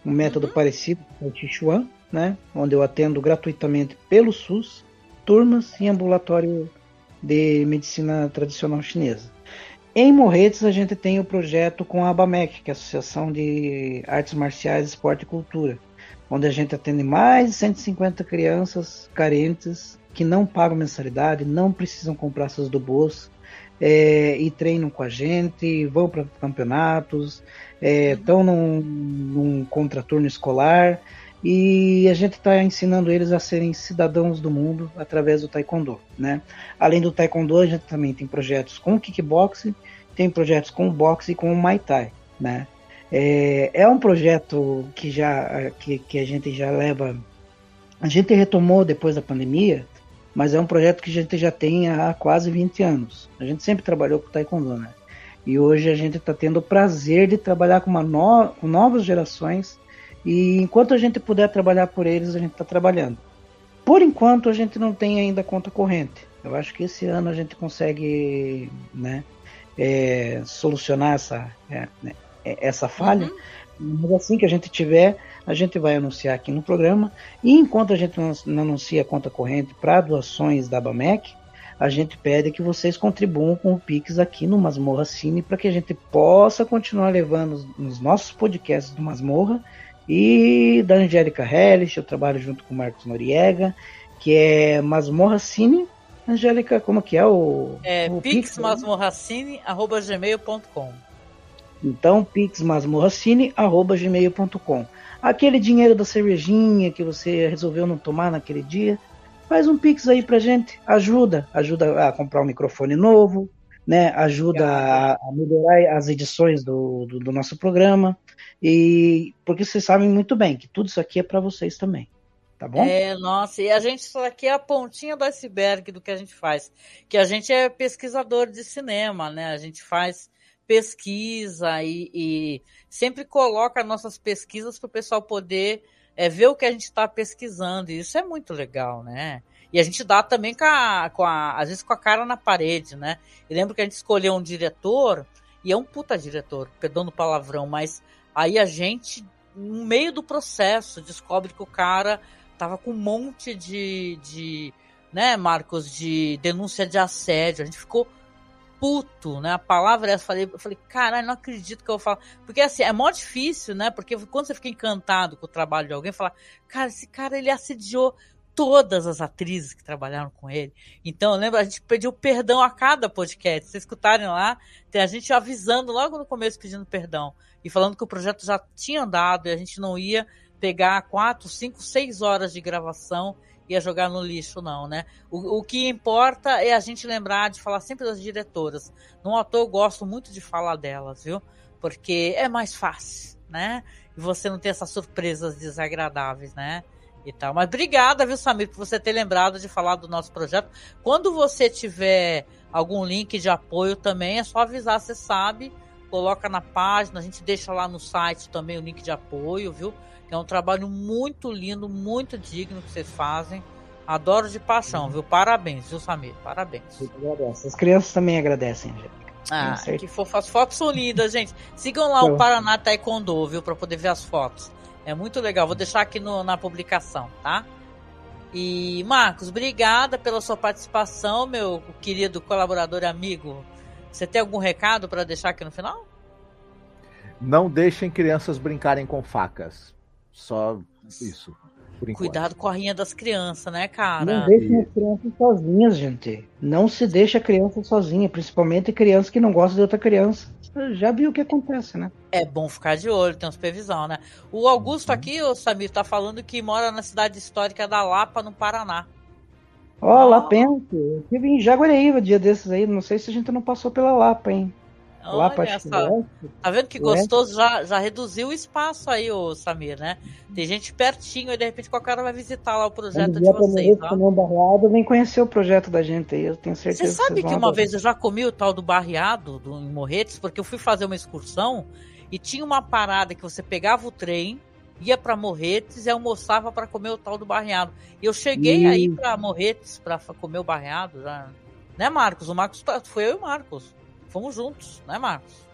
Um método uhum. parecido com o Sichuan, né? Onde eu atendo gratuitamente pelo SUS, turmas e ambulatório de medicina tradicional chinesa. Em Morretes a gente tem o projeto com a ABAMEC, que é a Associação de Artes Marciais, Esporte e Cultura. onde a gente atende mais de 150 crianças carentes que não pagam mensalidade, não precisam comprar seus do bolso é, e treinam com a gente, vão para campeonatos, estão é, num, num contraturno escolar e a gente está ensinando eles a serem cidadãos do mundo através do taekwondo, né? Além do taekwondo, a gente também tem projetos com kickboxing, tem projetos com boxe e com muay thai, né? É, é um projeto que já que, que a gente já leva, a gente retomou depois da pandemia, mas é um projeto que a gente já tem há quase 20 anos. A gente sempre trabalhou com taekwondo, né? E hoje a gente está tendo o prazer de trabalhar com, uma no... com novas gerações e enquanto a gente puder trabalhar por eles, a gente está trabalhando. Por enquanto, a gente não tem ainda conta corrente. Eu acho que esse ano a gente consegue né, é, solucionar essa, é, né, é, essa falha. Uhum. Mas assim que a gente tiver, a gente vai anunciar aqui no programa. E enquanto a gente não anuncia a conta corrente para doações da Bamec, a gente pede que vocês contribuam com o Pix aqui no Masmorra Cine para que a gente possa continuar levando os, os nossos podcasts do Masmorra e da Angélica Hellish, eu trabalho junto com o Marcos Noriega, que é Masmorra Cine. Angélica, como que é o. É o pixmasmorracine.gmail.com Então, pixmasmorracine.gmail.com Aquele dinheiro da cervejinha que você resolveu não tomar naquele dia, faz um pix aí pra gente. Ajuda. Ajuda a comprar um microfone novo, né? Ajuda a, a melhorar as edições do, do, do nosso programa. E porque vocês sabem muito bem que tudo isso aqui é para vocês também. Tá bom? É, nossa, e a gente isso aqui é a pontinha do iceberg do que a gente faz. Que a gente é pesquisador de cinema, né? A gente faz pesquisa e, e sempre coloca nossas pesquisas para o pessoal poder é, ver o que a gente está pesquisando. E isso é muito legal, né? E a gente dá também com a, com a, às vezes com a cara na parede, né? Eu lembro que a gente escolheu um diretor, e é um puta diretor, perdão no palavrão, mas Aí a gente, no meio do processo, descobre que o cara tava com um monte de, de né, Marcos, de denúncia de assédio. A gente ficou puto, né? A palavra é essa. Falei, eu falei, caralho, não acredito que eu falar. Porque assim, é mó difícil, né? Porque quando você fica encantado com o trabalho de alguém, fala, cara, esse cara ele assediou todas as atrizes que trabalharam com ele. Então, eu lembro, a gente pediu perdão a cada podcast. Se escutarem lá, tem a gente avisando logo no começo pedindo perdão e falando que o projeto já tinha andado e a gente não ia pegar quatro, cinco, seis horas de gravação e ia jogar no lixo, não, né? O, o que importa é a gente lembrar de falar sempre das diretoras. No ator eu gosto muito de falar delas, viu? Porque é mais fácil, né? E você não ter essas surpresas desagradáveis, né? E tal. Mas obrigada, viu, Samir, por você ter lembrado de falar do nosso projeto. Quando você tiver algum link de apoio também, é só avisar, você sabe coloca na página, a gente deixa lá no site também o link de apoio, viu? É um trabalho muito lindo, muito digno que vocês fazem. Adoro de paixão, viu? Parabéns, viu, Samir? Parabéns. As crianças também agradecem, gente. Ah, que fofo. As fotos são lindas, gente. Sigam lá o Paraná Taekwondo, viu? Pra poder ver as fotos. É muito legal. Vou deixar aqui no, na publicação, tá? E, Marcos, obrigada pela sua participação, meu querido colaborador e amigo. Você tem algum recado para deixar aqui no final? Não deixem crianças brincarem com facas. Só isso. Cuidado com a rinha das crianças, né, cara? Não deixem as crianças sozinhas, gente. Não se deixa a criança sozinha, principalmente criança que não gosta de outra criança. Já viu o que acontece, né? É bom ficar de olho, tem supervisão, né? O Augusto uhum. aqui, o Samir, tá falando que mora na cidade histórica da Lapa, no Paraná. Ó, oh, Lapense. Eu estive em Jaguareíba dia desses aí. Não sei se a gente não passou pela Lapa, hein? Olha Lapa, acho Tá vendo que gostoso? Já, já reduziu o espaço aí, o Samir, né? Tem gente pertinho e de repente qualquer hora vai visitar lá o projeto de vocês. Ó. Barreado, vem conhecer o projeto da gente aí, eu tenho certeza. Você sabe que, que uma vez eu já comi o tal do barreado do, em Morretes, porque eu fui fazer uma excursão e tinha uma parada que você pegava o trem, ia para Morretes e almoçava para comer o tal do barreado. E eu cheguei e... aí para Morretes para comer o barreado, já. Né, Marcos? O Marcos tá, foi eu e o Marcos. Fomos juntos, né, Marcos?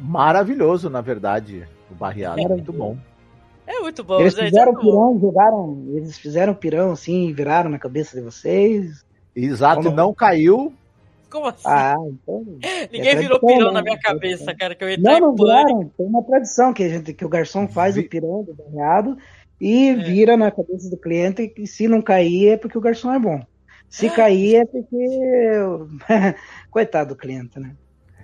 Maravilhoso, na verdade, o barreado, é muito bom. É muito bom, eles gente. Fizeram é pirão, jogaram, eles fizeram pirão assim, viraram na cabeça de vocês. Exato, Como... não caiu, como assim? Ah, então. Ninguém é virou pirão na minha cabeça, cara, que eu ia Não, não viraram. Tem uma tradição que, a gente, que o garçom faz Vi... o pirão do banhado. e é. vira na cabeça do cliente que se não cair é porque o garçom é bom. Se cair é porque. Coitado do cliente, né?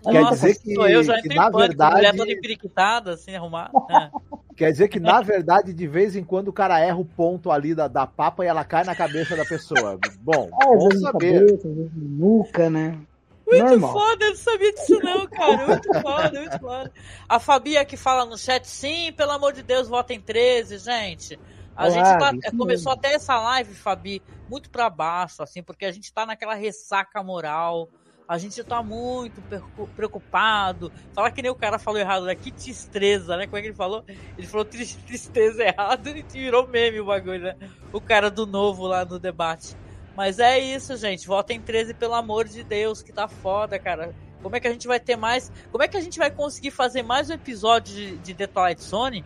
Quer Nossa, dizer que, eu já que na verdade. Mulher toda empiriquitada, assim, arrumar. É. Quer dizer que, na verdade, de vez em quando o cara erra o ponto ali da, da papa e ela cai na cabeça da pessoa. Bom, é, bom saber. Cabeça, nuca, né? Muito Normal. foda, eu não sabia disso não, cara. Muito foda, muito foda. A Fabia que fala no chat, sim, pelo amor de Deus, vota em 13, gente. A gente tá, começou até essa live, Fabi, muito para baixo, assim, porque a gente tá naquela ressaca moral a gente tá muito preocupado. Falar que nem o cara falou errado, né? Que tristeza, né? Como é que ele falou? Ele falou tristeza errado e virou meme o bagulho, né? O cara do novo lá no debate. Mas é isso, gente. Votem 13, pelo amor de Deus, que tá foda, cara. Como é que a gente vai ter mais. Como é que a gente vai conseguir fazer mais um episódio de, de The Twilight Zone?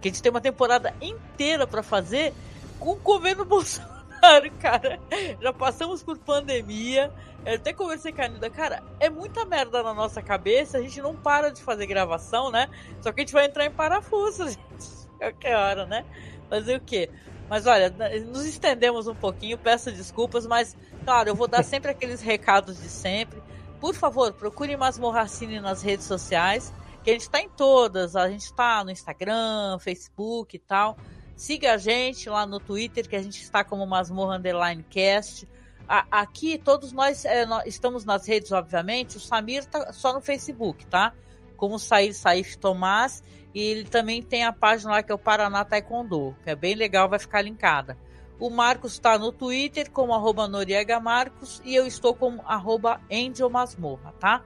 Que a gente tem uma temporada inteira para fazer com o governo Bolsonaro, cara. Já passamos por pandemia, eu até conversei com a Anida, cara, é muita merda na nossa cabeça, a gente não para de fazer gravação, né? Só que a gente vai entrar em parafuso, gente. Qualquer hora, né? Fazer o quê? Mas olha, nos estendemos um pouquinho, peço desculpas, mas, claro, eu vou dar sempre aqueles recados de sempre. Por favor, procure Masmorracine nas redes sociais, que a gente está em todas. A gente está no Instagram, Facebook e tal. Siga a gente lá no Twitter, que a gente está como Masmorra Underline Cast a, aqui todos nós, é, nós, estamos nas redes, obviamente. O Samir tá só no Facebook, tá? Como Sair Saif Tomás. E ele também tem a página lá que é o Paraná Taekwondo, que é bem legal, vai ficar linkada. O Marcos está no Twitter como arroba Noriega Marcos e eu estou como arroba Angel Masmorra, tá?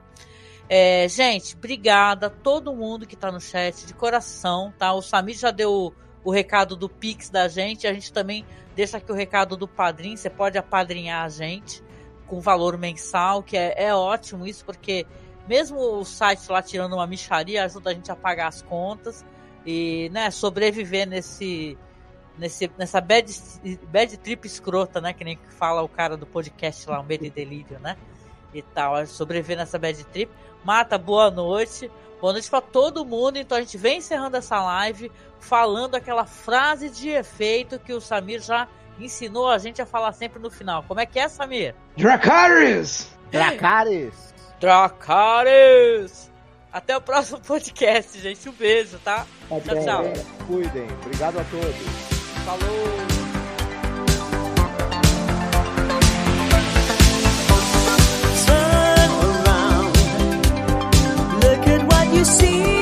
É, gente, obrigada a todo mundo que está no chat, de coração, tá? O Samir já deu o, o recado do Pix da gente, a gente também Deixa aqui o recado do padrinho, você pode apadrinhar a gente com valor mensal, que é, é ótimo isso, porque mesmo o site lá tirando uma micharia ajuda a gente a pagar as contas e né, sobreviver nesse, nesse nessa bad, bad trip escrota, né? Que nem fala o cara do podcast lá, um bad delírio, né? E tal, sobreviver nessa bad trip. Mata, boa noite. Boa noite para todo mundo. Então a gente vem encerrando essa live falando aquela frase de efeito que o Samir já ensinou a gente a falar sempre no final. Como é que é, Samir? Dracarys! Dracarys! Dracarys! Até o próximo podcast, gente. Um beijo, tá? Até. Tchau, tchau. Cuidem. Obrigado a todos. Falou! you see